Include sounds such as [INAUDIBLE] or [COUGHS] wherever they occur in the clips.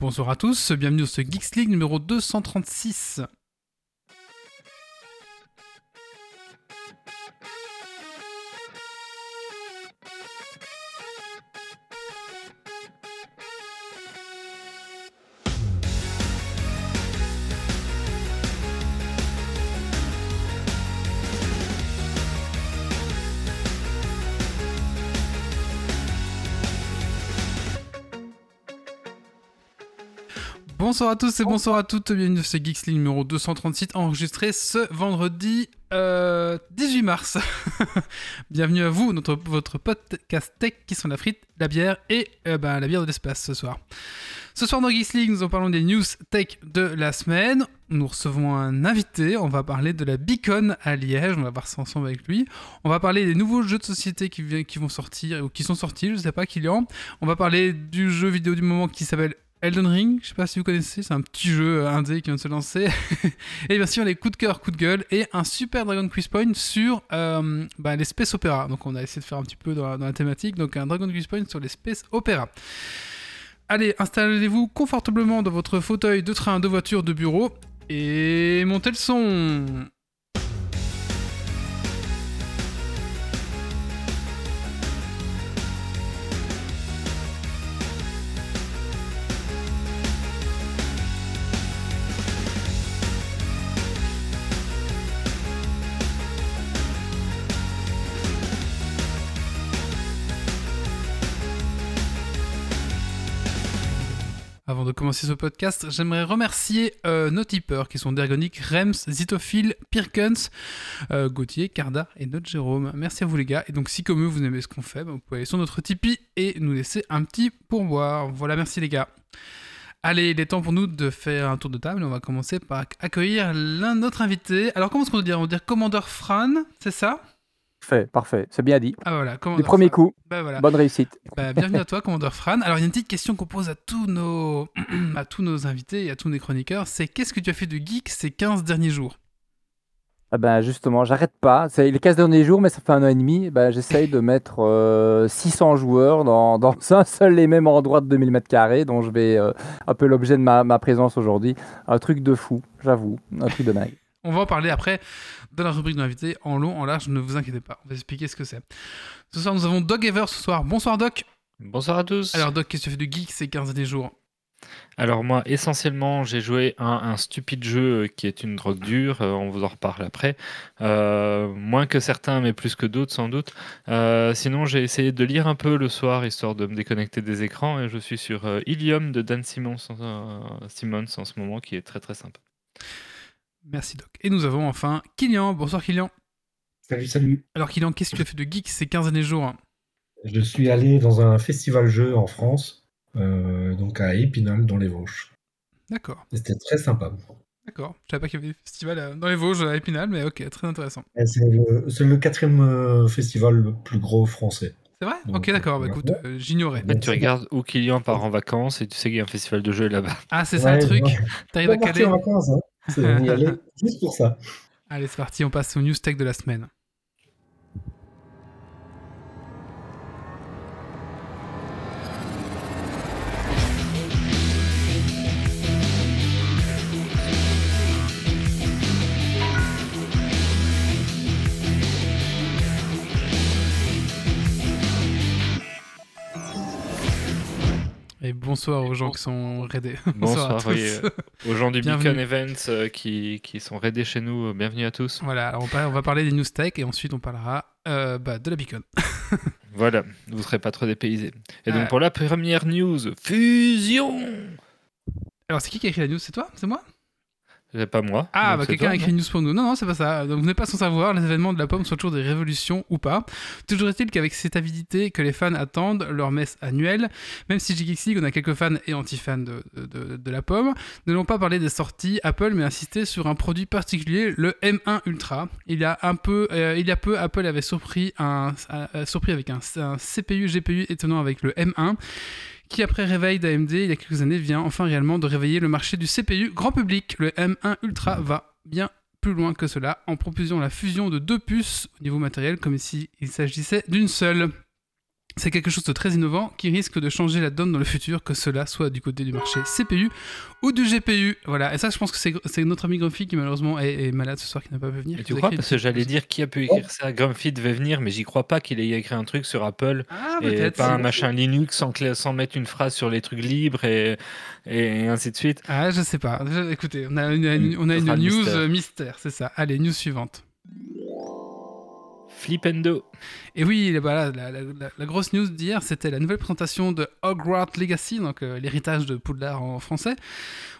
Bonsoir à tous, bienvenue sur ce Geeks League numéro 236. Bonsoir à tous et bonsoir à toutes, bienvenue sur ce Geeks League numéro 236 enregistré ce vendredi euh, 18 mars. [LAUGHS] bienvenue à vous, notre, votre podcast tech qui sont la frite, la bière et euh, ben, la bière de l'espace ce soir. Ce soir dans Geeks League, nous en parlons des news tech de la semaine. Nous recevons un invité, on va parler de la Beacon à Liège, on va voir ça ensemble avec lui. On va parler des nouveaux jeux de société qui, qui vont sortir, ou qui sont sortis, je sais pas, Kylian. On va parler du jeu vidéo du moment qui s'appelle Elden Ring, je sais pas si vous connaissez, c'est un petit jeu euh, indé qui vient de se lancer. [LAUGHS] et bien sûr, les coups de cœur, coups de gueule, et un super Dragon Quiz Point sur euh, bah, Opera. Donc on a essayé de faire un petit peu dans la, dans la thématique, donc un Dragon Quiz Point sur les Space Opera. Allez, installez-vous confortablement dans votre fauteuil de train, de voiture, de bureau, et montez le son de commencer ce podcast, j'aimerais remercier euh, nos tipeurs qui sont Dergonic, Rems, Zitophile, Pirkens, euh, Gauthier, Carda et notre Jérôme. Merci à vous les gars. Et donc si comme eux vous aimez ce qu'on fait, bah, vous pouvez aller sur notre Tipeee et nous laisser un petit pourboire. Voilà, merci les gars. Allez, il est temps pour nous de faire un tour de table. On va commencer par accueillir l'un de notre invité. Alors comment est-ce qu'on doit dire? On va dire Commandeur Fran, c'est ça? Parfait, parfait, c'est bien dit. Ah voilà, Du premier coup, Bah voilà. bonne réussite. Bah, bienvenue à toi, Commandeur Fran. Alors, il y a une petite question qu'on pose à tous nos, [CLEARS THROAT] à tous nos invités et à tous nos chroniqueurs. C'est qu'est-ce que tu as fait de geek ces 15 derniers jours? Ah ben justement, j'arrête pas. C'est les 15 derniers jours, mais ça fait un an et demi. Ben, J'essaye de mettre euh, 600 joueurs dans, dans [LAUGHS] un seul et même endroit de 2000 m2, dont je vais euh, un peu l'objet de ma, ma présence aujourd'hui. Un truc de fou, j'avoue. Un truc de dingue. [LAUGHS] On va en parler après dans la rubrique de l'invité, en long, en large, ne vous inquiétez pas. On va expliquer ce que c'est. Ce soir, nous avons Doc Ever ce soir. Bonsoir, Doc. Bonsoir à tous. Alors, Doc, qu'est-ce que tu fais de geek ces 15 derniers jours? Alors moi, essentiellement, j'ai joué à un stupide jeu euh, qui est une drogue dure, euh, on vous en reparle après. Euh, moins que certains, mais plus que d'autres sans doute. Euh, sinon, j'ai essayé de lire un peu le soir, histoire de me déconnecter des écrans, et je suis sur Ilium de Dan Simmons, Simmons en ce moment, qui est très très sympa. Merci, Doc. Et nous avons enfin Kylian. Bonsoir, Kylian. Salut, salut. Alors, Kylian, qu'est-ce que tu as fait de geek ces 15 derniers jours? Je suis allé dans un festival jeu en France, euh, donc à Épinal, dans les Vosges. D'accord, Et C'était très sympa. d'accord. Je savais pas qu'il y avait des festivals euh, dans les Vosges à Épinal, mais ok, très intéressant. C'est le, quatrième euh, festival le plus gros français. C'est vrai? Donc, Ok, d'accord. Bah écoute, euh, j'ignorais. En fait, tu regardes où Kylian part en vacances, et tu sais qu'il y a un festival de jeux là-bas. Ah, c'est ça le truc? T'arrives à caler partir en vacances, hein. C'est y [LAUGHS] juste pour ça. Allez, c'est parti, on passe au news tech de la semaine. Et bonsoir aux gens qui sont raidés. [LAUGHS] Bonsoir, à tous. oui, euh, Aux gens du Bienvenue. Beacon Events euh, qui, qui sont raidés chez nous, euh, bienvenue à tous. Voilà, alors on, va parler des news tech et ensuite on parlera euh, bah, de la beacon. [LAUGHS] Voilà, vous ne serez pas trop dépaysés. Et donc pour la première news, fusion Alors c'est qui qui a écrit la news? C'est toi? C'est moi? Pas moi. Ah, bah quelqu'un a écrit une news pour nous. Non, non, c'est pas ça. Donc vous n'êtes pas sans savoir, les événements de la pomme sont toujours des révolutions ou pas. Toujours est-il qu'avec cette avidité que les fans attendent leur messe annuelle, même si Geeks on a quelques fans et anti-fans de, de, la pomme, ne l'ont pas parlé des sorties Apple, mais insisté sur un produit particulier, le M1 Ultra. Il y a un peu, euh, il y a peu, Apple avait surpris, un, euh, surpris avec un, un CPU, GPU étonnant avec le M1 qui après réveil d'AMD il y a quelques années vient enfin réellement de réveiller le marché du CPU grand public. Le M1 Ultra va bien plus loin que cela en proposant la fusion de deux puces au niveau matériel comme si il s'agissait d'une seule. C'est quelque chose de très innovant qui risque de changer la donne dans le futur, que cela soit du côté du marché CPU ou du GPU. Voilà, et ça, je pense que c'est notre ami Grumpy qui malheureusement est, est malade ce soir, qui n'a pas pu venir. Et tu crois Parce que j'allais dire qui a pu écrire ça? Grumpy devait venir, mais j'y crois pas qu'il ait écrit un truc sur Apple Ah, et peut-être. pas un machin Linux sans, mettre une phrase sur les trucs libres et, et ainsi de suite. Ah, je sais pas. Écoutez, on a une, on a une news mystère. euh, mystère, c'est ça. Allez, news suivante. Flipendo. Et oui, la, la- grosse news d'hier, c'était la nouvelle présentation de Hogwarts Legacy, donc euh, l'héritage de Poudlard en français.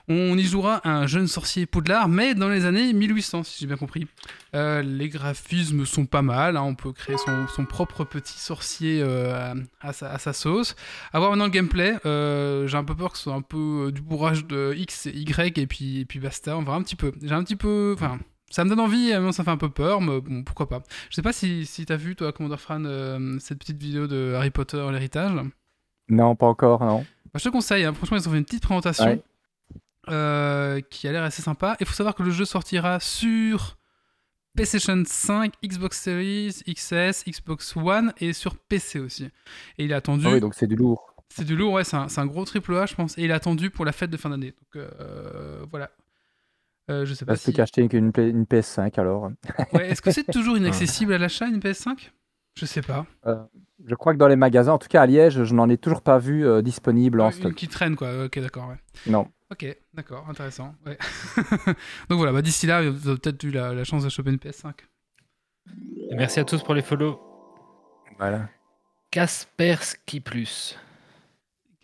On y jouera un jeune sorcier Poudlard, mais dans les années 1800, si j'ai bien compris. Euh, les graphismes sont pas mal, hein, on peut créer son, propre petit sorcier euh, à, sa, sauce. À voir maintenant le gameplay, j'ai un peu peur que ce soit un peu du bourrage de X et Y, et puis, et puis basta, on verra un petit peu. J'ai un petit peu... Enfin, ça me donne envie, mais ça fait un peu peur, mais bon, pourquoi pas. Je sais pas si, si t'as vu, toi, Commander Fran, euh, cette petite vidéo de Harry Potter, l'héritage. Bah, Non, pas encore, non. je te conseille, hein, franchement, ils ont fait une petite présentation Ouais. euh, qui a l'air assez sympa. Il faut savoir que le jeu sortira sur PlayStation 5, Xbox Series, XS, Xbox One et sur PC aussi. Et il est attendu. Ah oui, donc c'est du lourd. C'est du lourd, ouais, c'est un, un gros triple A, je pense. Et il est attendu pour la fête de fin d'année. Donc euh, voilà. Euh, je sais pas Bah, si. c'est qu'acheter une, Play- une PS5 alors. [LAUGHS] Ouais, Est-ce que c'est toujours inaccessible à l'achat une PS5 Je sais pas. Je crois que dans les magasins, en tout cas à Liège, je n'en ai toujours pas vu euh, disponible en Une stock. qui traîne, quoi. Ok, d'accord, ouais. Non. Ok, d'accord, intéressant. Ouais. [LAUGHS] Donc voilà, bah, d'ici là, vous avez peut-être eu la, la chance de choper une PS5. Et merci à tous pour les follow. Voilà. Kaspersky Plus.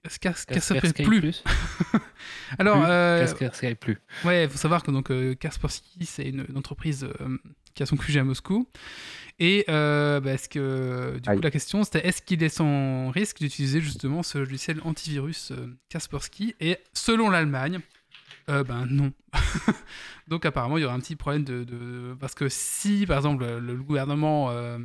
Prix Kaspersky plus Plus. [LAUGHS] Alors, Plus. euh, Kaspersky Plus. ouais, il faut savoir que donc euh, Kaspersky, c'est une, une entreprise euh, qui a son QG à Moscou. Et euh, bah, est-ce que, du coup, la question c'était est-ce qu'il est sans risque d'utiliser justement ce logiciel antivirus euh, Kaspersky Et selon l'Allemagne, euh, ben non. [LAUGHS] Donc apparemment, il y aura un petit problème de, de- parce que si par exemple le, le gouvernement euh,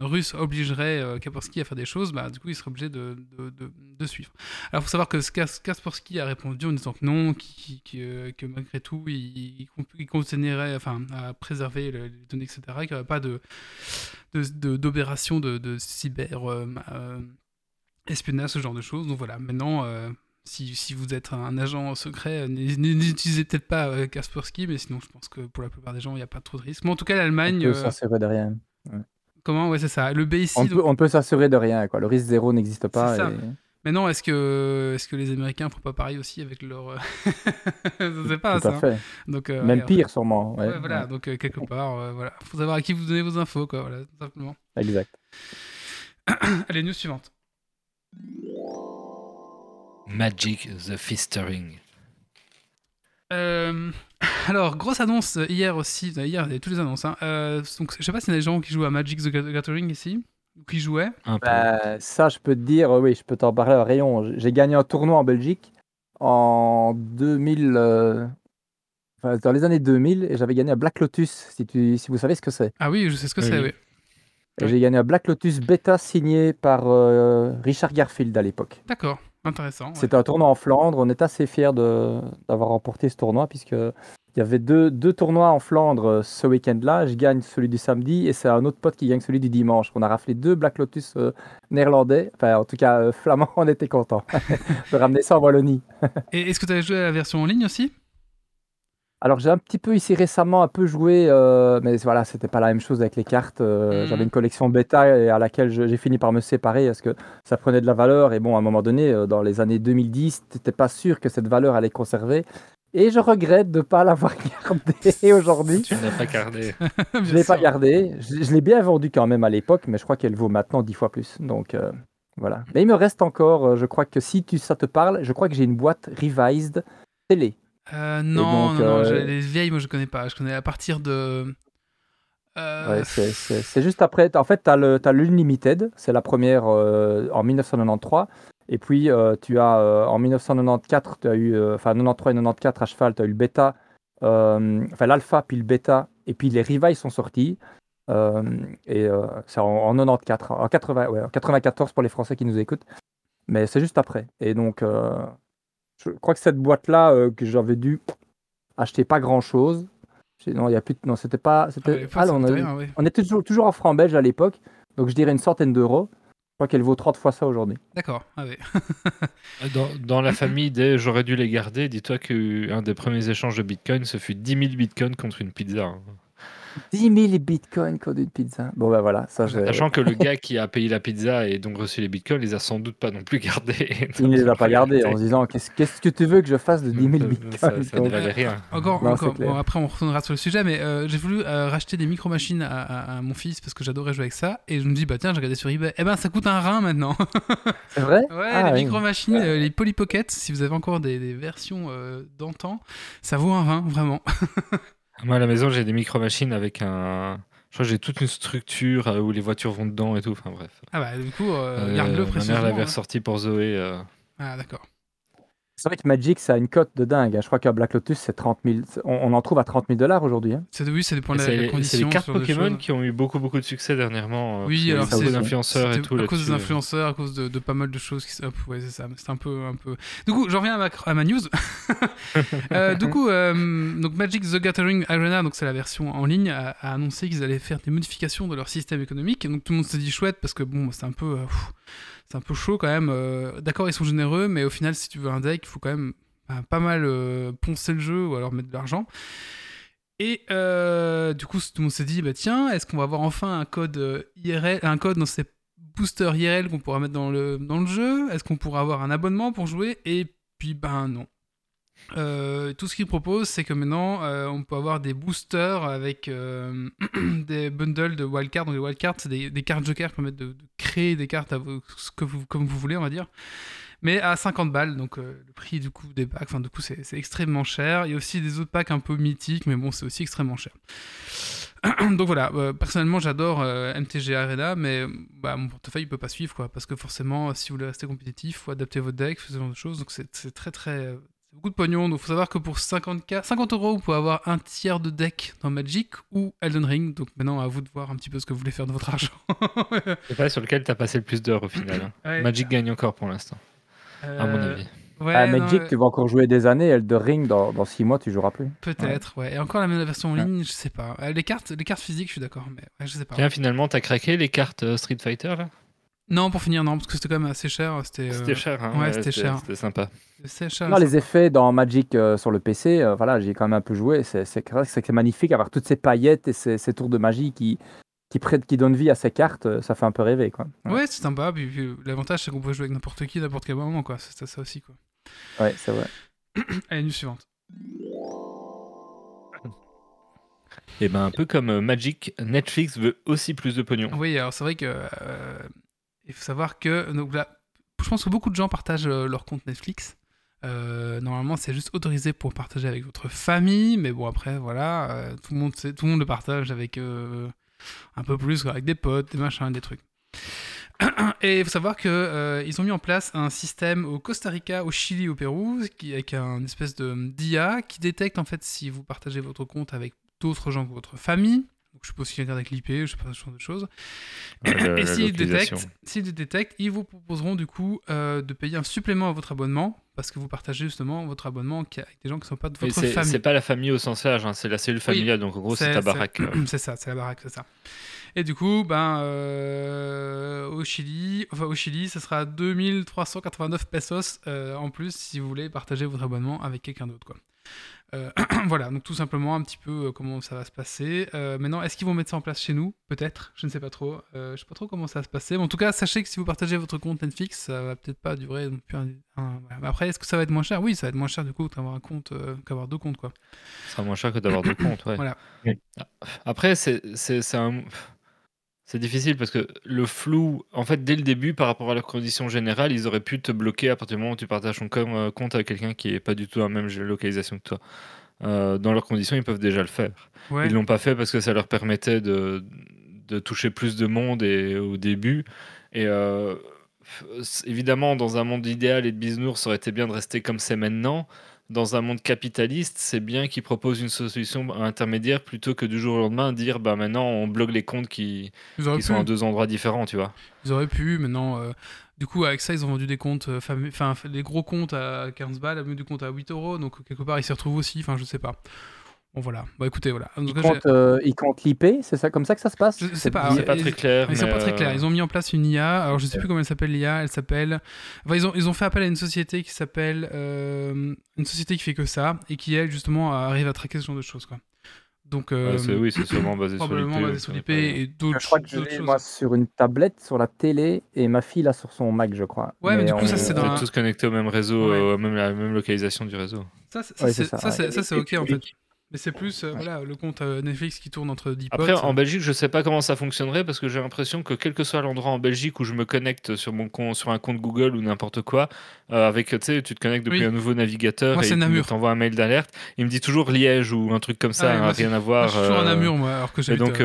russe obligerait euh, Kaspersky à faire des choses, bah, du coup il serait obligé de, de, de- de suivre. Alors il faut savoir que Kas- Kaspersky a répondu en disant que non, qui- qui- euh, que malgré tout il, il, con- il continuerait enfin, à préserver le- les données, etc. Qu'il n'y aurait pas de d'opération de, de, cyber euh, euh, espionnage, ce genre de choses. Donc voilà, maintenant. euh, si, si vous êtes un agent secret, euh, n'utilisez peut-être pas euh, Kaspersky, mais sinon je pense que pour la plupart des gens, il n'y a pas trop de risques. Mais en tout cas, l'Allemagne, euh, rien. Comment? Ouais, c'est ça. Le B ici, On donc- peut, on peut s'assurer de rien. Quoi. Le risque zéro n'existe pas. C'est ça. et- Maintenant, est-ce que, est que les Américains font pas pareil aussi avec leur. euh, [LAUGHS] Je sais pas Tout à ça. fait. Donc, euh, Même ouais, pire, sûrement. Ouais, Ouais, voilà, donc euh, quelque part, euh, voilà. Faut savoir à qui vous donnez vos infos, quoi, voilà, simplement. Exact. [CLEARS THROAT] Allez, news suivante. Magic the Fistering. Euh, alors, grosse annonce hier aussi. Hier, il y avait toutes les annonces. Hein. Euh, donc, je sais pas s'il y a des gens qui jouent à Magic the Gathering ici, ou qui jouaient. Un. Bah, ça, je peux te dire, euh, oui, je peux t'en parler à rayon. J'ai gagné un tournoi en Belgique en 2000, euh, enfin, dans les années 2000, et j'avais gagné à Black Lotus, si, tu, si vous savez ce que c'est. Ah oui, je sais ce que Oui, c'est, oui. oui. Et Oui. J'ai gagné à Black Lotus bêta signé par euh, Richard Garfield à l'époque. D'accord, intéressant. ouais. C'était un tournoi en Flandre. On est assez fiers d'avoir remporté ce tournoi puisque il y avait deux, deux tournois en Flandre euh, ce week-end-là. Je gagne celui du samedi et c'est un autre pote qui gagne celui du dimanche. On a raflé deux Black Lotus euh, néerlandais. Enfin, en tout cas, euh, flamands, [LAUGHS] on était contents [LAUGHS] de ramener ça en Wallonie. Et est-ce que tu avais joué à la version en ligne aussi? Alors, j'ai un petit peu ici récemment un peu joué, euh, mais voilà, c'était pas la même chose avec les cartes. euh, Mhm. J'avais une collection bêta et à laquelle j'ai fini par me séparer parce que ça prenait de la valeur. Et bon, à un moment donné, euh, dans les années 2010, t'étais pas sûr que cette valeur allait conserver. Et je regrette de ne pas [LAUGHS] l'avoir gardée [LAUGHS] aujourd'hui. Tu ne l'as pas gardé. [LAUGHS] Je ne l'ai pas gardée. Je, je l'ai bien vendue quand même à l'époque, mais je crois qu'elle vaut maintenant 10 fois plus. Donc euh, voilà. Mais il me reste encore, je crois que si tu, ça te parle, je crois que j'ai une boîte revised télé. Euh, non, donc, non, non, euh, les vieilles, moi je connais pas. Je connais à partir de. Euh, Ouais, c'est- juste après. En fait, tu as l'Unlimited, c'est la première en 1993. Et puis, tu as en 1994, tu as eu, enfin 93 et 94 à cheval, tu as eu le bêta, enfin l'alpha, puis le bêta, et puis les revives sont sortis. Euh, et euh, c'est en, en 94, en, 80, ouais, en 94 pour les Français qui nous écoutent. Mais c'est juste après. Et donc, euh, je crois que cette boîte-là, euh, que j'avais dû acheter pas grand-chose. Non, il y a plus. de- Non, c'était pas. ah, C'était. ah, on, me a dit eu- rien, ouais. on était toujours, toujours en francs belges à l'époque, donc je dirais une centaine d'euros. Je crois qu'elle vaut 30 fois ça aujourd'hui. D'accord. Ah ouais. [LAUGHS] Dans, dans la famille des j'aurais dû les garder, dis-toi qu'un des premiers échanges de bitcoin, ce fut 10 000 bitcoins contre une pizza. Hein. 10 000 bitcoins contre une pizza. Bon, ben voilà, ça, je... Sachant que le gars qui a payé la pizza et donc reçu les bitcoins, les a sans doute pas non plus gardés. il [LAUGHS] ne les a pas gardés en se disant Qu'est-ce qu'est-ce que tu veux que je fasse de 10 000 bitcoins Ça, ça ne valait rien. Encore, Non, encore. Bon, après, on retournera sur le sujet, mais euh, j'ai voulu euh, racheter des micro-machines à, à- à mon fils parce que j'adorais jouer avec ça. Et je me dis, bah tiens, j'ai regardé sur eBay. Eh ben, ça coûte un rein maintenant. C'est vrai? Ouais, Ah, les oui. micro-machines, euh, les Polly Pocket, si vous avez encore des, des versions euh, d'antan, ça vaut un rein, vraiment. [LAUGHS] Moi à la maison, j'ai des micro-machines avec un. Je crois que j'ai toute une structure euh, où les voitures vont dedans et tout. Enfin bref. Ah bah, du coup, euh, Euh, garde-le ma mère l'avait hein. ressorti pour Zoé. euh, Ah, d'accord. C'est vrai que Magic, ça a une cote de dingue. hein. Je crois qu'à Black Lotus, c'est 30 000. On, on en trouve à 30 000 dollars aujourd'hui. hein. C'est oui, ça dépend et de la, C'est la les- c'est condition. les cartes Pokémon qui ont eu beaucoup beaucoup de succès dernièrement. euh, Oui, alors c'est- d'influenceurs et C'était tout à cause des là-dessus. influenceurs, à cause de, de pas mal de choses qui hop, ouais, c'est ça. C'est un peu, un peu. Du coup, j'en reviens à ma, à ma news. [LAUGHS] Euh, du coup, euh, donc Magic the Gathering Arena, donc c'est la version en ligne, a, a annoncé qu'ils allaient faire des modifications de leur système économique. Et donc tout le monde s'est dit chouette parce que bon, c'est un peu, euh, c'est un peu chaud quand même. Euh, D'accord, ils sont généreux, mais au final, si tu veux un deck, il faut quand même bah, pas mal euh, poncer le jeu ou alors mettre de l'argent. Et euh, du coup, tout le monde s'est dit, bah tiens, est-ce qu'on va avoir enfin un code euh, IRL, un code dans ces boosters IRL qu'on pourra mettre dans le, dans le jeu? Est-ce qu'on pourra avoir un abonnement pour jouer? Et puis, ben non. Euh, tout ce qu'ils proposent, c'est que maintenant, euh, on peut avoir des boosters avec euh, [CLEARS THROAT] des bundles de wildcards. Donc, les wildcards, c'est des, cartes joker qui permettent de, créer des cartes à vos- ce que vous, comme vous voulez, on va dire. Mais à 50 balles, donc le prix du coup des packs, enfin du coup c'est extrêmement cher. Il y a aussi des autres packs un peu mythiques, mais bon c'est aussi extrêmement cher. [CLEARS THROAT] donc voilà, personnellement j'adore MTG Arena, mais bah, mon portefeuille il peut pas suivre quoi, parce que forcément si vous voulez rester compétitif, faut adapter votre deck, ce genre de choses, donc c'est très très c'est beaucoup de pognon. Donc faut savoir que pour 50 50 euros, vous pouvez avoir un tiers de deck dans Magic ou Elden Ring. Donc maintenant à vous de voir un petit peu ce que vous voulez faire de votre argent. [LAUGHS] C'est pas sur lequel tu as passé le plus d'heures au final. hein. Ouais. Magic gagne encore pour l'instant, à mon Euh, avis. ouais, à non, Magic, tu vas encore jouer des années. Elden Ring, dans, dans 6 mois, tu joueras plus. Peut-être, ouais. Et encore la même version en Ouais. ligne, je sais pas. Euh, les cartes, les cartes physiques, je suis d'accord, mais ouais, je sais pas. Tiens, finalement, t'as craqué les cartes euh, Street Fighter là? Non, pour finir, non, parce que c'était quand même assez cher. C'était euh, cher, hein ouais, c'était cher. C'était sympa. c'est cher. Non, les effets dans Magic euh, sur le PC, euh, voilà, j'ai quand même un peu joué. C'est magnifique avoir toutes ces paillettes et ces, ces tours de magie qui, qui, prêtent, qui donnent vie à ces cartes. Ça fait un peu rêver, quoi. Ouais, Ouais, c'est sympa. Puis, puis, l'avantage, c'est qu'on peut jouer avec n'importe qui, n'importe quel moment, quoi. C'est ça aussi, quoi. Ouais, c'est vrai. [CLEARS THROAT] Allez, news suivante. Et ben un peu comme Magic, Netflix veut aussi plus de pognon. Oui, alors c'est vrai que. euh, il faut savoir que. Donc là, je pense que beaucoup de gens partagent euh, leur compte Netflix. Euh, normalement, c'est juste autorisé pour partager avec votre famille, mais bon, après, voilà, euh, tout, le monde tout le monde le partage avec un peu plus, avec des potes, des machins, des trucs. [CLEARS THROAT] Et il faut savoir euh, ils ont mis en place un système au Costa Rica, au Chili, au Pérou, avec un espèce de d'IA qui détecte en fait si vous partagez votre compte avec d'autres gens que votre famille. Donc, je peux aussi regarder avec l'IP, je sais pas ce genre de choses. Et s'ils détectent, s'ils détectent, ils vous proposeront du coup euh, de payer un supplément à votre abonnement parce que vous partagez justement votre abonnement avec des gens qui ne sont pas de votre famille. c'est pas la famille au sens large, hein, c'est la cellule familiale, donc en gros c'est ta baraque. euh. [CLEARS THROAT] C'est ça, c'est la baraque, c'est ça. Et du coup, ben, euh, au Chili, enfin au Chili, ce sera 2389 pesos en plus si vous voulez partager votre abonnement avec quelqu'un d'autre, quoi. Euh, [CLEARS THROAT] voilà, donc tout simplement un petit peu euh, comment ça va se passer. Euh, maintenant, est-ce qu'ils vont mettre ça en place chez nous? Peut-être, je ne sais pas trop. Je sais pas trop comment ça va se passer. Mais en tout cas, sachez que si vous partagez votre compte Netflix, ça va peut-être pas durer non plus un- un- voilà. Mais après, est-ce que ça va être moins cher? Oui, ça va être moins cher du coup d'avoir un compte qu'avoir deux comptes, quoi. Ce sera moins cher que d'avoir deux comptes, ouais. [CLEARS THROAT] Voilà. Après, c'est un... C'est difficile parce que le flou, en fait, dès le début, par rapport à leurs conditions générales, ils auraient pu te bloquer à partir du moment où tu partages ton com- euh, compte avec quelqu'un qui est pas du tout dans la même localisation que toi. Euh, dans leurs conditions, ils peuvent déjà le faire. Ouais. Ils l'ont pas fait parce que ça leur permettait de, de toucher plus de monde et, au début. Et euh, évidemment, dans un monde idéal et de bisounours, ça aurait été bien de rester comme c'est maintenant. Dans un monde capitaliste, c'est bien qu'ils proposent une solution intermédiaire plutôt que du jour au lendemain dire bah maintenant on bloque les comptes qui, sont à deux endroits différents, tu vois. Ils auraient pu, maintenant, euh, du coup, avec ça, ils ont vendu des comptes, euh, enfin, des gros comptes à 15 balles, du compte à 8 euros, donc quelque part, ils s'y retrouvent aussi, enfin, je sais pas. Bon, voilà. Bah écoutez, voilà. Tout Ils comptent, euh, ils comptent l'IP, c'est ça comme ça que ça se passe Je sais pas, C'est pas ils- très clair. Ils sont mais, pas très clairs. euh, Ils ont mis en place une IA. Alors je sais plus comment elle s'appelle l'IA. Elle s'appelle. Enfin, ils ont ils ont fait appel à une société qui s'appelle euh, une société qui fait que ça et qui elle justement arrive à traquer ce genre de choses quoi. Donc euh, ouais, c'est- oui, c'est sûrement basé sur probablement l'IP. basé sur ouais, l'IP ouais. et d'autres Je crois que je l'ai moi sur une tablette, sur la télé, et ma fille là sur son Mac, je crois. Ouais, mais du coup, ça, on- c'est On dans tous connectés au même réseau, Ouais. euh, même la même localisation du réseau. Ça, c'est- ça, c'est c'est ça, ça, c'est- ça, c'est ok en fait. Mais c'est plus euh, voilà le compte euh, Netflix qui tourne entre 10 Après, potes. en Belgique, je sais pas comment ça fonctionnerait parce que j'ai l'impression que quel que soit l'endroit en Belgique où je me connecte sur mon compte, sur un compte Google ou n'importe quoi, euh, avec tu sais, tu te connectes depuis Oui. un nouveau navigateur Moi, et t'envoie un mail d'alerte. Il me dit toujours Liège ou un truc comme ça, Ah ouais, hein, moi, rien à Moi, voir. je suis toujours à Namur moi alors que Et j'habite. donc,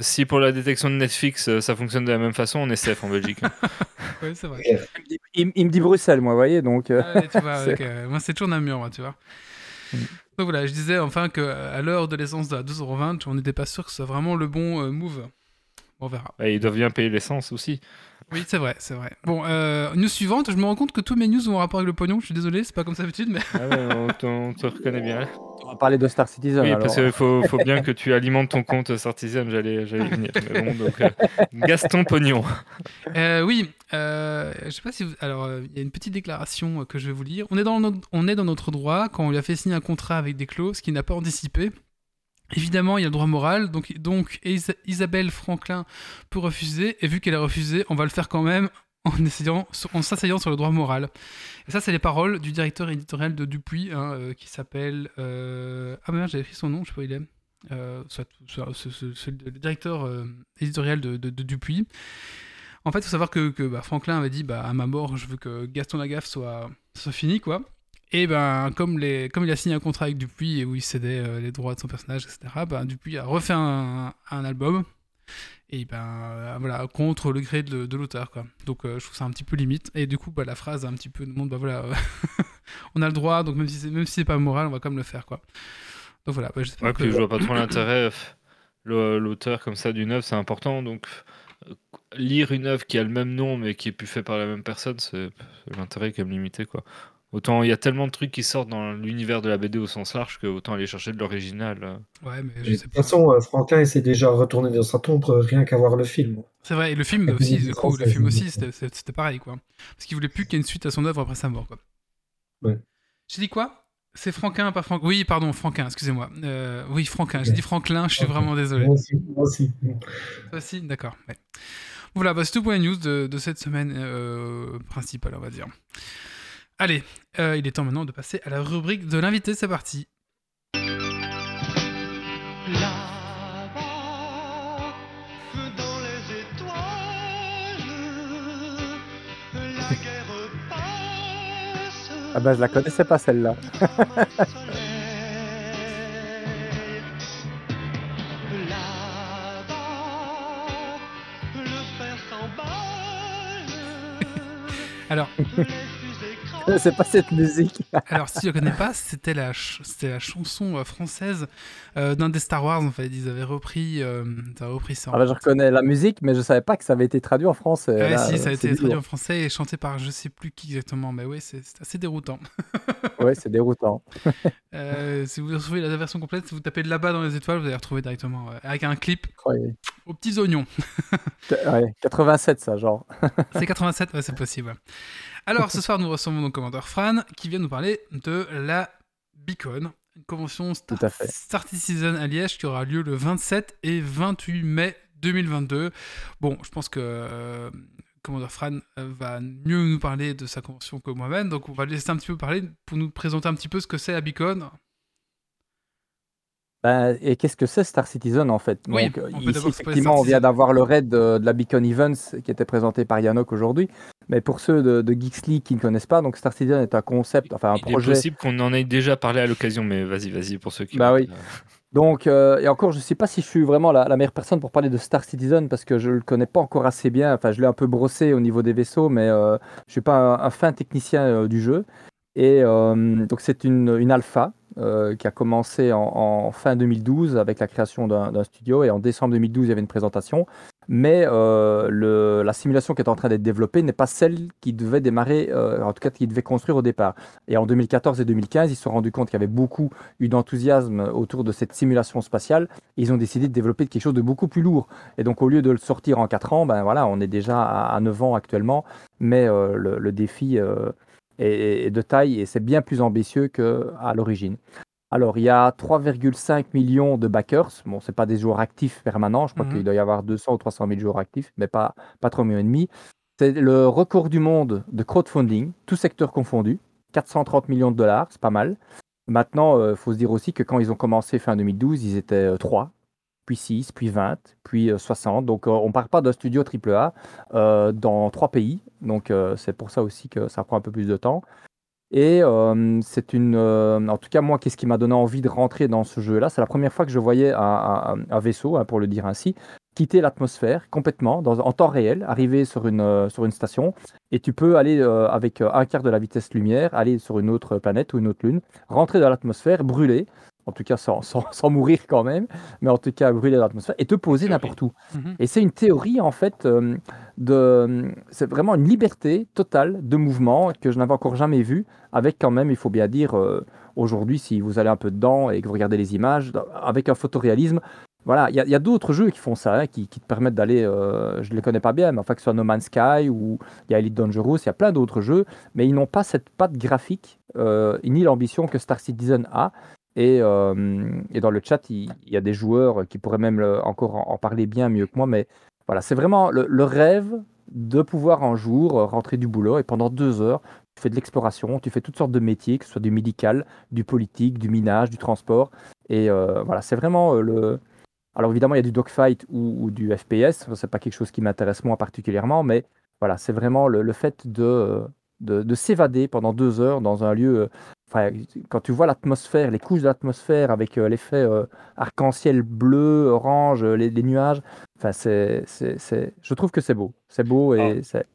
si pour la détection de Netflix, ça fonctionne de la même façon, on est safe en Belgique. hein. [LAUGHS] ouais, c'est vrai. Il me dit- il, il me dit Bruxelles, moi, vous voyez, donc. euh, Ouais, tu vois. [LAUGHS] Moi, c'est toujours Namur, moi, tu vois. Mm. Donc voilà, je disais enfin qu'à l'heure de l'essence de 2,20€, on n'était pas sûr que ce soit vraiment le bon euh, move. On verra. Et ils doivent bien payer l'essence aussi. Oui, c'est vrai, c'est vrai. Bon, euh, news suivante, je me rends compte que tous mes news ont rapport avec le pognon, je suis désolé, c'est pas comme ça d'habitude, mais Ah ouais, on, te- on te reconnaît bien. On va parler de Star Citizen. Oui, alors. parce qu'il faut, faut bien que tu alimentes ton compte Sartisian, j'allais j'allais venir. Mais bon, donc, euh, Gaston Pognon. Euh, oui, euh, je sais pas si vous... Alors, euh, il y a une petite déclaration que je vais vous lire. On est, dans notre... on est dans notre droit quand on lui a fait signer un contrat avec des clauses qu'il n'a pas anticipé. Évidemment, il y a le droit moral, donc, donc Isa- Isabelle Franklin peut refuser, et vu qu'elle a refusé, on va le faire quand même [LAUGHS] en essayant, en s'asseyant sur le droit moral. Et ça, c'est les paroles du directeur éditorial de Dupuis, hein, euh, qui s'appelle... euh, Ah merde, j'avais écrit son nom, je sais pas où il est. Euh, le directeur euh, éditorial de, Dupuis. En fait, il faut savoir que, que, bah, Franklin avait dit bah, à ma mort, je veux que Gaston Lagaffe soit, soit fini, quoi. Et ben, comme, les, comme il a signé un contrat avec Dupuis et où il cédait euh, les droits de son personnage, etc., ben, Dupuis a refait un, un album. Et ben, euh, voilà, contre le gré de, de l'auteur, quoi. Donc, euh, je trouve ça un petit peu limite. Et du coup, bah, la phrase a un petit peu nous montre, bah voilà, [LAUGHS] on a le droit, donc même si c'est, même si c'est pas moral, on va quand même le faire, quoi. Donc voilà, bah, j'espère Ouais, que- puis je vois pas trop l'intérêt. L'auteur comme ça d'une œuvre, c'est important. Donc, lire une œuvre qui a le même nom mais qui est plus fait par la même personne, c'est l'intérêt est quand même limité. Quoi. Autant il y a tellement de trucs qui sortent dans l'univers de la BD au sens large que autant aller chercher de l'original. euh. Ouais, mais De toute pas. façon, euh, Franklin s'est déjà retourné dans sa tombe euh, rien qu'à voir le film. C'est vrai, et le film aussi, du coup, le film aussi, c'était pareil, quoi. Parce qu'il voulait plus qu'il y ait une suite à son œuvre après sa mort, quoi. Ouais. J'ai dit quoi? C'est Franquin, pas Franck. Oui, pardon, Franquin, excusez-moi. Euh, oui, Franquin, j'ai dit Franklin, je suis vraiment désolé. Moi aussi. Moi aussi. Toi aussi D'accord. ouais. Voilà, bah, c'est tout pour les news de, de cette semaine euh, principale, on va dire. Allez, euh, il est temps maintenant de passer à la rubrique de l'invité, c'est parti. Ah bah, je la connaissais pas celle-là. Alors, [LAUGHS] C'est pas cette musique. Alors, si ne connais pas, c'était la, ch- c'était la chanson euh, française euh, d'un des Star Wars, en fait. Ils avaient repris, euh, ils avaient repris ça. Ah bah, je reconnais la musique, mais je savais pas que ça avait été traduit en français. Ouais, Là, si, ça a euh, été traduit en français et chanté par je sais plus qui exactement, mais oui, c'est assez déroutant. [LAUGHS] Ouais, c'est déroutant. Euh, si vous retrouvez la version complète, si vous tapez de là-bas dans les étoiles, vous allez retrouver directement avec un clip Ouais. aux petits oignons. Ouais, 87, ça, genre. C'est 87, ouais, c'est possible. Alors, ce soir, nous recevons nos commandeur Fran qui vient nous parler de la Beacon, une convention Star, Tout à fait. Star Citizen à Liège qui aura lieu le 27 et 28 mai 2022. Bon, je pense que euh, commandeur Fran euh, va mieux nous parler de sa convention que moi-même, donc on va laisser un petit peu parler pour nous présenter un petit peu ce que c'est la Beacon. Ben, et qu'est-ce que c'est Star Citizen en fait? Oui, Donc, euh, on ici, effectivement, on vient d'avoir le raid de, de la Beacon Events qui était présenté par Yannock aujourd'hui. Mais pour ceux de, de Geeks League qui ne connaissent pas, donc Star Citizen est un concept, enfin un Il est projet. possible qu'on en ait déjà parlé à l'occasion, mais vas-y, vas-y pour ceux qui. Bah oui. Donc, euh, et encore, je ne sais pas si je suis vraiment la, la meilleure personne pour parler de Star Citizen parce que je ne le connais pas encore assez bien. Enfin, je l'ai un peu brossé au niveau des vaisseaux, mais euh, je ne suis pas un, un fin technicien euh, du jeu. Et euh, donc, c'est une, une alpha euh, qui a commencé en, fin 2012 avec la création d'un studio. Et en décembre 2012, il y avait une présentation mais euh, la simulation qui est en train d'être développée n'est pas celle qui devait démarrer, euh, en tout cas qui devait construire au départ. Et en 2014 et 2015, ils se sont rendus compte qu'il y avait beaucoup eu d'enthousiasme autour de cette simulation spatiale. Ils ont décidé de développer quelque chose de beaucoup plus lourd. Et donc au lieu de le sortir en 4 ans, ben voilà, on est déjà à, à 9 ans actuellement, mais le défi euh, est de taille et c'est bien plus ambitieux qu'à l'origine. Alors, il y a 3,5 millions de backers. Bon, ce pas des joueurs actifs permanents. Je crois Mhm. qu'il doit y avoir 200 ou 300 000 joueurs actifs, mais pas, pas 3 millions et demi. C'est le record du monde de crowdfunding, tout secteur confondu. 430 millions de dollars, c'est pas mal. Maintenant, il faut se dire aussi que quand ils ont commencé fin 2012, ils étaient 3, puis 6, puis 20, puis euh, 60. Donc, euh, on ne part pas d'un studio AAA euh, dans trois pays. Donc, euh, c'est pour ça aussi que ça prend un peu plus de temps. Et euh, c'est une. euh, en tout cas, moi, qu'est-ce qui m'a donné envie de rentrer dans ce jeu-là? C'est la première fois que je voyais un, vaisseau, hein, pour le dire ainsi, quitter l'atmosphère complètement, dans, en temps réel, arriver sur une, euh, sur une station. Et tu peux aller euh, avec euh, un quart de la vitesse lumière, aller sur une autre planète ou une autre lune, rentrer dans l'atmosphère, brûler. En tout cas, sans, sans, sans mourir quand même, mais en tout cas, brûler dans l'atmosphère et te poser n'importe où. Mhm. Et c'est une théorie, en fait, euh, de. C'est vraiment une liberté totale de mouvement que je n'avais encore jamais vue, avec quand même, il faut bien dire, euh, aujourd'hui, si vous allez un peu dedans et que vous regardez les images, avec un photoréalisme. Voilà, il y a, d'autres jeux qui font ça, hein, qui, qui te permettent d'aller, euh, je ne les connais pas bien, mais enfin que ce soit No Man's Sky ou il y a Elite Dangerous, il y a plein d'autres jeux, mais ils n'ont pas cette patte graphique, euh, ni l'ambition que Star Citizen a. Et, euh, et dans le chat, il, y a des joueurs qui pourraient même encore en, parler bien mieux que moi, mais voilà, c'est vraiment le, rêve de pouvoir un jour rentrer du boulot et pendant deux heures, tu fais de l'exploration, tu fais toutes sortes de métiers, que ce soit du médical, du politique, du minage, du transport. Et euh, voilà, c'est vraiment euh, le. Alors évidemment, il y a du dogfight ou, du FPS, c'est pas quelque chose qui m'intéresse moi particulièrement, mais voilà, c'est vraiment le, fait de, de, de s'évader pendant deux heures dans un lieu. euh, Enfin, quand tu vois l'atmosphère, les couches de l'atmosphère avec euh, l'effet euh, arc-en-ciel bleu, orange, les, les nuages, enfin, c'est, c'est, c'est- je trouve que c'est beau. C'est beau et Ah. c'est.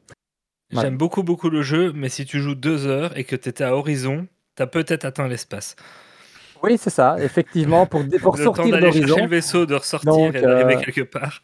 Ouais. J'aime beaucoup, beaucoup le jeu, mais si tu joues deux heures et que tu étais à Horizon, tu as peut-être atteint l'espace. Oui, c'est ça, effectivement, pour, pour le temps sortir d'aller chercher d'horizon. le vaisseau, de ressortir Donc, et d'arriver euh, quelque part.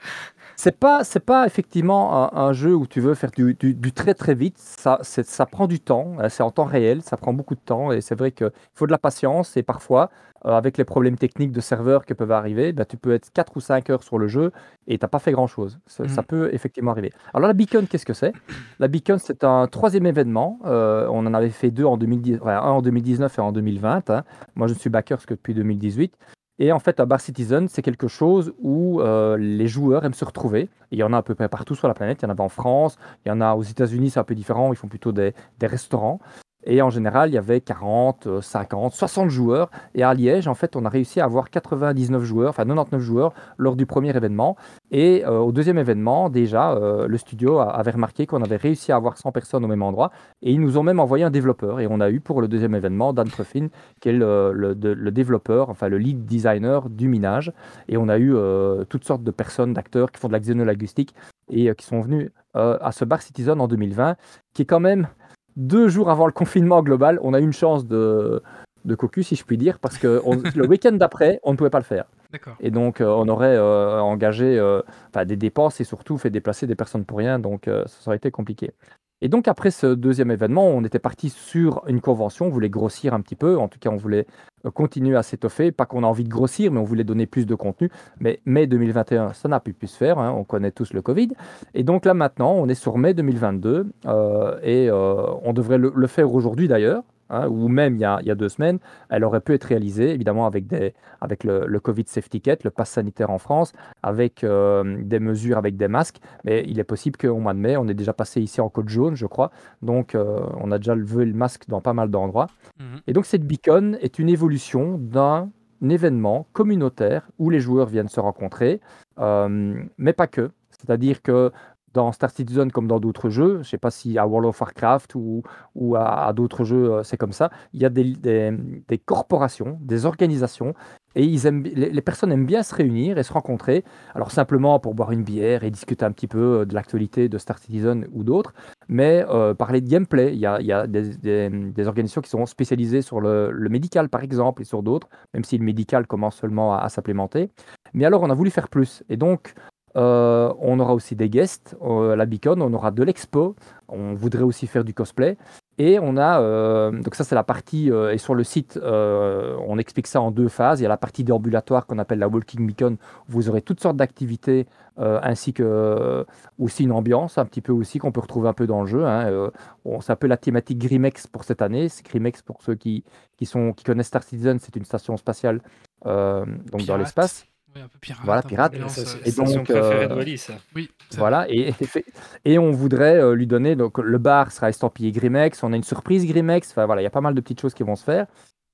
C'est pas, c'est pas effectivement un, un jeu où tu veux faire du, du- du très très vite. Ça, ça prend du temps. euh, C'est en temps réel. Ça prend beaucoup de temps. Et c'est vrai qu'il faut de la patience. Et parfois, euh, avec les problèmes techniques de serveurs qui peuvent arriver, bah, tu peux être 4 ou 5 heures sur le jeu et t'as pas fait grand chose. Ça, ça peut effectivement arriver. Alors la Beacon, qu'est-ce que c'est? La Beacon, c'est un troisième événement. Euh, on en avait fait deux en 2010, ouais, un en 2019 et un en 2020. hein. Moi, je ne suis backer que depuis 2018. Et en fait, un Bar Citizen, c'est quelque chose où euh, les joueurs aiment se retrouver. Il y en a à peu près partout sur la planète. Il y en a en France, il y en a aux États-Unis, c'est un peu différent. Ils font plutôt des restaurants. Et en général, il y avait 40, euh, 50, 60 joueurs. Et à Liège, en fait, on a réussi à avoir 99 joueurs, enfin 99 joueurs lors du premier événement. Et euh, au deuxième événement, déjà, euh, le studio avait remarqué qu'on avait réussi à avoir 100 personnes au même endroit. Et ils nous ont même envoyé un développeur. Et on a eu pour le deuxième événement Dan Truffin, qui est le, développeur, enfin le lead designer du minage. Et on a eu euh, toutes sortes de personnes, d'acteurs qui font de la xénolinguistique et qui sont venus à ce Bar Citizen en 2020, qui est quand même deux jours avant le confinement global. On a eu une chance de, de cocu, si je puis dire, parce que on- le [LAUGHS] week-end d'après, on ne pouvait pas le faire. Et donc, euh, on aurait euh, engagé euh, des dépenses et surtout fait déplacer des personnes pour rien. Donc, ça aurait été compliqué. Et donc, après ce deuxième événement, on était parti sur une convention. On voulait grossir un petit peu. En tout cas, on voulait euh, continuer à s'étoffer. Pas qu'on a envie de grossir, mais on voulait donner plus de contenu. Mais mai 2021, ça n'a plus pu se faire. hein. On connaît tous le Covid. Et donc, là, maintenant, on est sur mai 2022. euh, et euh, on devrait le, le faire aujourd'hui d'ailleurs. Hein, ou même il y, a, il y a deux semaines, elle aurait pu être réalisée, évidemment, avec des, avec le, le Covid Safety Ticket, le pass sanitaire en France, avec euh, des mesures, avec des masques. Mais il est possible qu'au mois de mai, on est déjà passé ici en côte jaune, je crois. Donc, euh, on a déjà levé le masque dans pas mal d'endroits. Mhm. Et donc, cette beacon est une évolution d'un événement communautaire où les joueurs viennent se rencontrer, euh, mais pas que. C'est-à-dire que dans Star Citizen, comme dans d'autres jeux, je ne sais pas si à World of Warcraft ou, à, d'autres jeux, euh, c'est comme ça, il y a des, corporations, des organisations, et ils aiment, les, personnes aiment bien se réunir et se rencontrer, alors simplement pour boire une bière et discuter un petit peu euh, de l'actualité de Star Citizen ou d'autres, mais euh, parler de gameplay. Il y a, des, organisations qui sont spécialisées sur le, le médical, par exemple, et sur d'autres, même si le médical commence seulement à, à s'implémenter. Mais alors, on a voulu faire plus. Et donc, Euh, on aura aussi des guests euh, à la Beacon, on aura de l'expo, on voudrait aussi faire du cosplay. Et on a, euh, donc ça c'est la partie, et sur le site, on explique ça en deux phases. Il y a la partie déambulatoire qu'on appelle la Walking Beacon, où vous aurez toutes sortes d'activités, ainsi que aussi une ambiance, un petit peu aussi, qu'on peut retrouver un peu dans le jeu. hein. On- c'est un peu la thématique Grimex pour cette année. C'est Grimex, pour ceux qui, qui, sont, qui connaissent Star Citizen, c'est une station spatiale donc dans l'espace. Un peu pirate. Voilà, peu pirate. euh, c'est Et donc, euh, de Wally, ça. Oui, Voilà, et, et on voudrait euh, lui donner, donc le bar sera estampillé Grimex, on a une surprise Grimex, enfin voilà, il y a pas mal de petites choses qui vont se faire.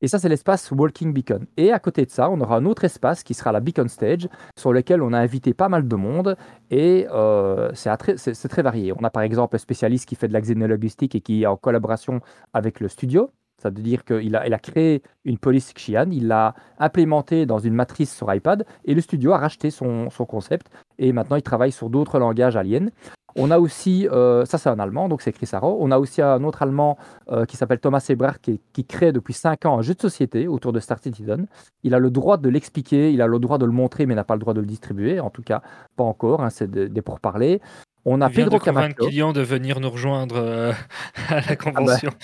Et ça, c'est l'espace Walking Beacon. Et à côté de ça, on aura un autre espace qui sera la Beacon Stage, sur lequel on a invité pas mal de monde, et euh, c'est très- très varié. On a par exemple un spécialiste qui fait de la xénologistique et qui est en collaboration avec le studio. Ça veut dire qu'il a, créé une police Xi'an, il l'a implémentée dans une matrice sur iPad, et le studio a racheté son, concept, et maintenant il travaille sur d'autres langages aliens. On a aussi, euh, ça c'est un Allemand, donc c'est Chris Haro. On a aussi un autre Allemand euh, qui s'appelle Thomas Ebrard qui, crée depuis 5 ans un jeu de société autour de Star Citizen. Il a le droit de l'expliquer, il a le droit de le montrer, mais n'a pas le droit de le distribuer. En tout cas, pas encore, hein, c'est des pourparlers. On a Pedro de Camacho. Kylian de venir nous rejoindre euh, [LAUGHS] à la convention. [LAUGHS]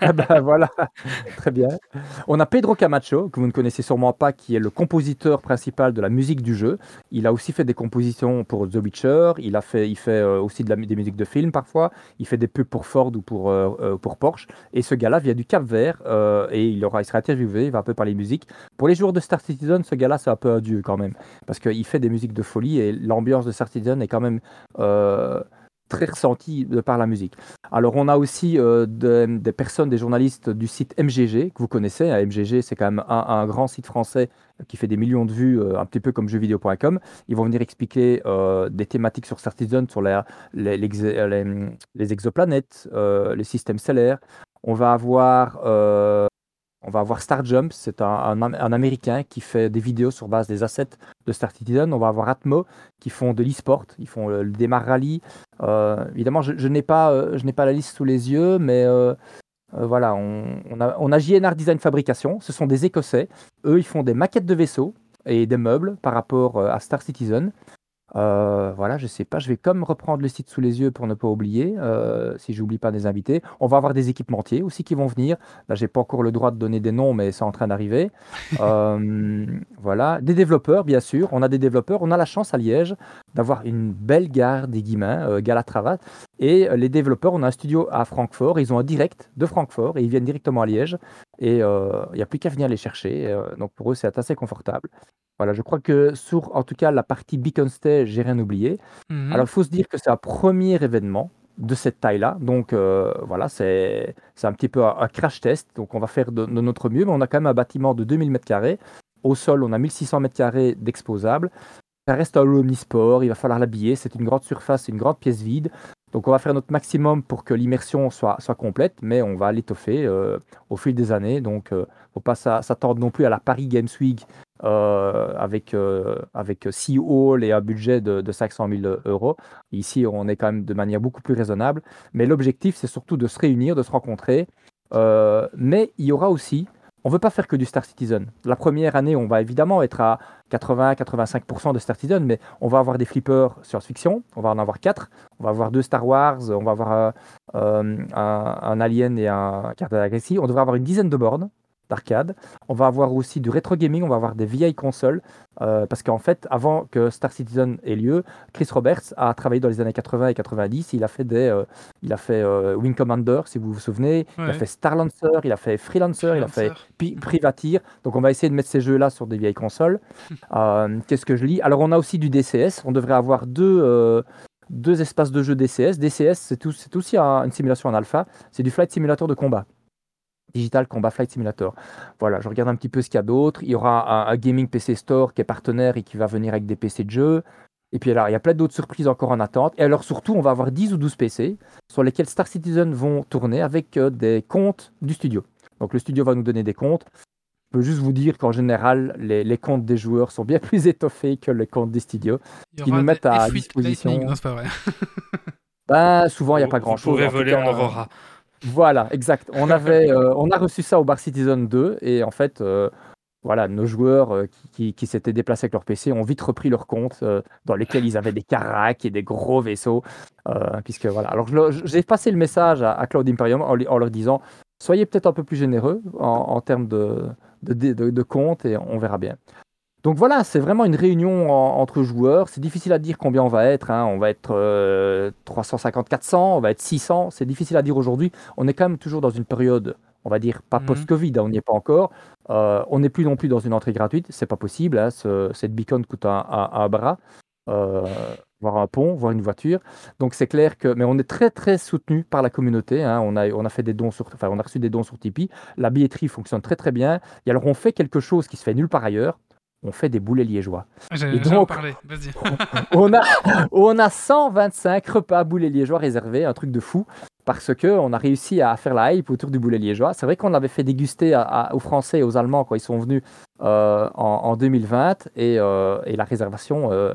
Ah bah voilà, très bien. On a Pedro Camacho, que vous ne connaissez sûrement pas, qui est le compositeur principal de la musique du jeu. Il a aussi fait des compositions pour The Witcher, il, a fait, il fait euh, aussi de la, des musiques de films parfois, il fait des pubs pour Ford ou pour, euh, euh, pour Porsche. Et ce gars-là vient du Cap Vert euh, et il, aura, il sera interviewé, il va un peu parler musique. Pour les joueurs de Star Citizen, ce gars-là, c'est un peu un dieu quand même, parce qu'il fait des musiques de folie et l'ambiance de Star Citizen est quand même... euh, très ressentie de par la musique. Alors, on a aussi euh, de- des personnes, des journalistes du site MGG, que vous connaissez. hein. MGG, c'est quand même un, grand site français qui fait des millions de vues, euh, un petit peu comme jeuxvideo.com. Ils vont venir expliquer euh, des thématiques sur Star Citizen, sur les, les- les exoplanètes, euh, les systèmes stellaires. On va avoir... on va avoir Star Jump, c'est un, un Am- un Américain qui fait des vidéos sur base des assets de Star Citizen. On va avoir Atmo qui font de l'e-sport, ils font euh, le Démarre Rally. Euh, évidemment, je, n'ai pas, euh, je n'ai pas la liste sous les yeux, mais voilà, on, a, on JNR Design Fabrication. Ce sont des Écossais. Eux, ils font des maquettes de vaisseaux et des meubles par rapport à Star Citizen. Euh, voilà, je sais pas, je vais comme reprendre le site sous les yeux pour ne pas oublier, euh, si j'oublie pas des invités. On va avoir des équipementiers aussi qui vont venir. Là, j'ai pas encore le droit de donner des noms, mais c'est en train d'arriver. [LAUGHS] Euh, voilà, des développeurs, bien sûr. On a des développeurs. On a la chance à Liège d'avoir une belle gare des Guillemins, euh. Et euh, les développeurs, on a un studio à Francfort. Ils ont un direct de Francfort et ils viennent directement à Liège. Et euh, il n'y a plus qu'à venir les chercher. euh, donc pour eux, c'est assez confortable. Voilà, je crois que sur, en tout cas, la partie Beacon Stage, j'ai rien oublié. Mhm. Alors, il faut se dire que c'est un premier événement de cette taille-là. Donc, voilà, c'est c'est un petit peu un, un crash test. Donc, on va faire de, de notre mieux. Mais on a quand même un bâtiment de 2000 m2. Au sol, on a 1600 m2 d'exposables. Ça reste un omnisport. Il va falloir l'habiller. C'est une grande surface, une grande pièce vide. Donc, on va faire notre maximum pour que l'immersion soit, complète. Mais on va l'étoffer euh, au fil des années. Donc, il ne faut pas s'a- s'attendre non plus à la Paris Games Week euh, avec, euh, avec six halls et un budget de, de 500 000 euros. Ici, on est quand même de manière beaucoup plus raisonnable. Mais l'objectif, c'est surtout de se réunir, de se rencontrer. Euh, mais il y aura aussi, on ne veut pas faire que du Star Citizen. La première année, on va évidemment être à 80-85% de Star Citizen, mais on va avoir des flippers science-fiction. On va en avoir quatre. On va avoir deux Star Wars, on va avoir euh, euh, un, Alien et un Carte de. On devrait avoir une dizaine de bornes d'arcade. On va avoir aussi du rétro gaming, on va avoir des vieilles consoles, euh, parce qu'en fait, avant que Star Citizen ait lieu, Chris Roberts a travaillé dans les années 80 et 90. Il a fait des, euh, il a fait euh, Wing Commander, si vous vous souvenez. Il a fait Star Lancer, il a fait Freelancer, il a fait Privateer. Donc on va essayer de mettre ces jeux-là sur des vieilles consoles. [LAUGHS] Qu'est-ce que je lis? Alors on a aussi du DCS. On devrait avoir deux, deux espaces de jeu DCS. DCS, c'est aussi un- une simulation en alpha. C'est du Flight Simulator de combat. Digital Combat Flight Simulator. Voilà, je regarde un petit peu ce qu'il y a d'autre. Il y aura un, un Gaming PC Store qui est partenaire et qui va venir avec des PC de jeu. Et puis alors, il y a plein d'autres surprises encore en attente. Et alors surtout, on va avoir 10 ou 12 PC sur lesquels Star Citizen vont tourner avec euh, des comptes du studio. Donc le studio va nous donner des comptes. Je peux juste vous dire qu'en général, les, les comptes des joueurs sont bien [LAUGHS] plus étoffés que les comptes des studios. Il y qui aura nous mettent des à F8 disposition. Lightning. Non, c'est pas vrai. Ben, souvent, il n'y a Vous- pas vous grand-chose. En tout voler en Aurora. Voilà, exact. On, avait, [LAUGHS] euh, on a reçu ça au Bar Citizen 2 et en fait, euh, voilà, nos joueurs euh, qui, qui- qui s'étaient déplacés avec leur PC ont vite repris leur compte dans lesquels ils avaient des caracs et des gros vaisseaux. puisque voilà. Alors j'ai passé le message à, à Cloud Imperium en, leur disant soyez peut-être un peu plus généreux en, en termes de, de, de, de- de compte et on verra bien. Donc voilà, c'est vraiment une réunion en- entre joueurs. C'est difficile à dire combien on va être. hein. On va être euh, 350-400, on va être 600. C'est difficile à dire aujourd'hui. On est quand même toujours dans une période, on va dire, pas Mhm. post-Covid, hein, on n'y est pas encore. Euh, on n'est plus non plus dans une entrée gratuite. C'est pas possible. hein. Ce- cette beacon coûte un, un- un bras, euh, voire un pont, voire une voiture. Donc c'est clair que, mais on est très très soutenu par la communauté. On a on a fait des dons sur, enfin on a reçu des dons sur Tipeee. La billetterie fonctionne très très bien. Et alors on fait quelque chose qui se fait nulle part ailleurs. On fait des boulets liégeois. J'allais en donc- parler. Vas-y. on, a, on a 125 repas boulets liégeois réservés, un truc de fou, parce que on a réussi à faire la hype autour du boulet liégeois. C'est vrai qu'on l'avait fait déguster à- à- aux Français et aux Allemands quand ils sont venus euh, en, en 2020, et, euh, et la réservation euh,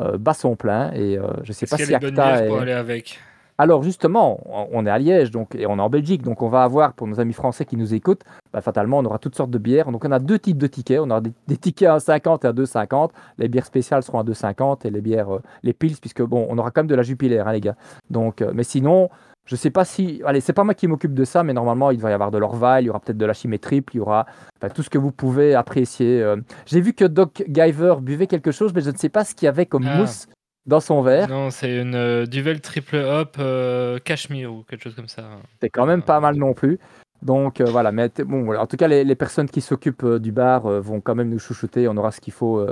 euh, bat son plein. Et euh, je sais Est-ce pas si Acta est- pour aller avec? Alors justement, on- est à Liège donc, et on est en Belgique, donc on va avoir pour nos amis français qui nous écoutent, bah, fatalement on aura toutes sortes de bières. Donc on a deux types de tickets, on aura des, des tickets à 1,50 et à 2,50. Les bières spéciales seront à 2,50 et les bières, euh, les pils, puisque bon, on aura quand même de la jupilaire, hein, les gars. Donc, euh, mais sinon, je sais pas si, allez, c'est pas moi qui m'occupe de ça, mais normalement il va y avoir de l'Orval, il y aura peut-être de la chimie triple, il y aura enfin, tout ce que vous pouvez apprécier. euh. J'ai vu que Doc Giver buvait quelque chose, mais je ne sais pas ce qu'il y avait comme Ah. mousse dans son verre. Non, c'est une euh, Duvel triple hop euh, cachemire ou quelque chose comme ça. C'est quand même pas mal non plus. Donc euh, voilà, mais bon, en tout cas, les, les personnes qui s'occupent euh, du bar vont quand même nous chouchouter. On aura ce qu'il faut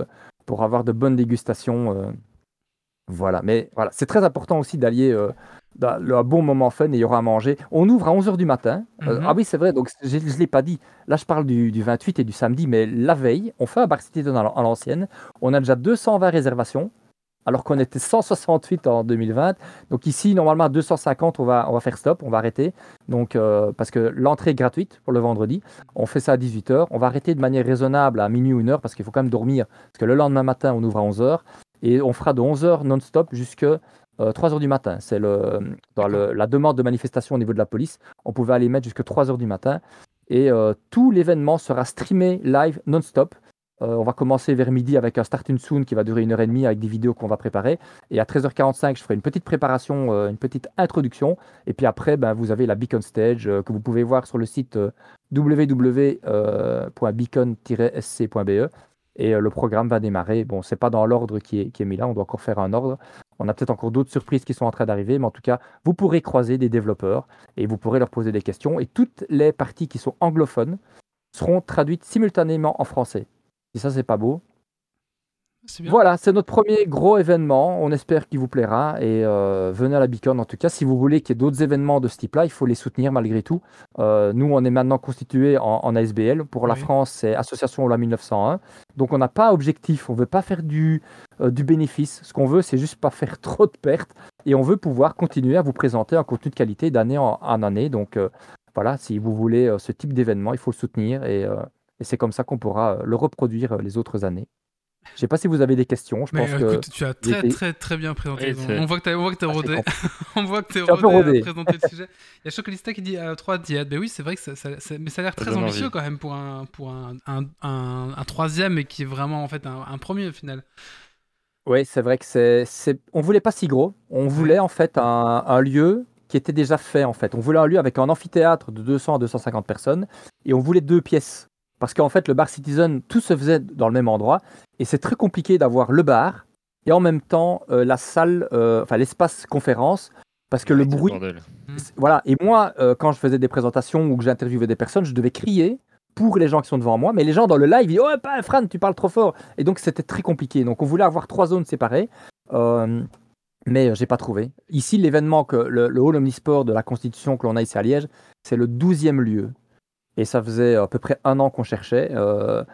pour avoir de bonnes dégustations. Voilà, mais voilà, c'est très important aussi d'allier le- un bon moment fun et il y aura à manger. On ouvre à 11h du matin. Mhm. ah oui, c'est vrai, donc je ne l'ai pas dit. Là, je parle du, du 28 et du samedi, mais la veille, on fait un bar l'an- à l'ancienne. On a déjà 220 réservations, alors qu'on était 168 en 2020. Donc ici, normalement, à 250, on va, on va faire stop, on va arrêter. Donc, euh, parce que l'entrée est gratuite pour le vendredi. On fait ça à 18h. On va arrêter de manière raisonnable à minuit ou une heure parce qu'il faut quand même dormir. Parce que le lendemain matin, on ouvre à 11h. Et on fera de 11h non-stop jusqu'à 3h du matin. C'est la demande de manifestation au niveau de la police. On pouvait aller mettre jusqu'à 3h du matin. Et euh, tout l'événement sera streamé live non-stop. Euh, on va commencer vers midi avec un Start in Soon qui va durer une heure et demie avec des vidéos qu'on va préparer. Et à 13h45, je ferai une petite préparation, euh, une petite introduction. Et puis après, ben, vous avez la Beacon Stage euh, que vous pouvez voir sur le site www.beacon-sc.be. Et le programme va démarrer. Bon, c'est pas dans l'ordre qui est, qui est mis là, on doit encore faire un ordre. On a peut-être encore d'autres surprises qui sont en train d'arriver, mais en tout cas, vous pourrez croiser des développeurs et vous pourrez leur poser des questions. Et toutes les parties qui sont anglophones seront traduites simultanément en français. Et ça, c'est pas beau. Bien. Voilà, c'est notre premier gros événement. On espère qu'il vous plaira. Et euh, venez à la Beacon. En tout cas, si vous voulez qu'il y ait d'autres événements de ce type-là, il faut les soutenir malgré tout. Euh, nous, on est maintenant constitué en, en ASBL. Pour la Oui. France, c'est Association OLA 1901. Donc, on n'a pas objectif. On ne veut pas faire du, euh, du bénéfice. Ce qu'on veut, c'est juste pas faire [LAUGHS] trop de pertes. Et on veut pouvoir continuer à vous présenter un contenu de qualité d'année en, en année. Donc, voilà, si vous voulez ce type d'événement, il faut le soutenir. Et, et c'est comme ça qu'on pourra euh, le reproduire euh, les autres années. Je sais pas si vous avez des questions. Je Mais pense euh, que écoute, tu as très très très bien présenté. Oui, on voit que t'as- on voit que t'es Ah, c'est rodé. [LAUGHS] on voit que Je suis un peu rodé à rodé. présenter le sujet. Il y a Chocolista qui dit euh, 3 diètes. Ben oui, c'est vrai que ça, ça- ça- mais ça a l'air très ambitieux envie. quand même pour un pour un, un, un- un troisième et qui est vraiment en fait un, un premier au final. Oui, c'est vrai que c'est, c'est... On voulait pas si gros. On voulait en fait un, un lieu qui était déjà fait en fait. On voulait un lieu avec un amphithéâtre de 200 à 250 personnes et on voulait deux pièces. Parce qu'en fait, le bar Citizen, tout se faisait dans le même endroit et c'est très compliqué d'avoir le bar et en même temps euh, la salle, euh, enfin l'espace conférence, parce que le C'est bruit, bordel. c'est- voilà. Et moi, euh, quand je faisais des présentations ou que j'interviewais des personnes, je devais crier pour les gens qui sont devant moi, mais les gens dans le live, ils disent Oh, pas Fran, tu parles trop fort. Et donc, c'était très compliqué. Donc, on voulait avoir trois zones séparées, euh, mais j'ai pas trouvé. Ici, l'événement, que le, le Hall Omnisport de la Constitution que l'on a ici à Liège, c'est le 12e lieu. Et ça faisait à peu près un an qu'on cherchait. euh,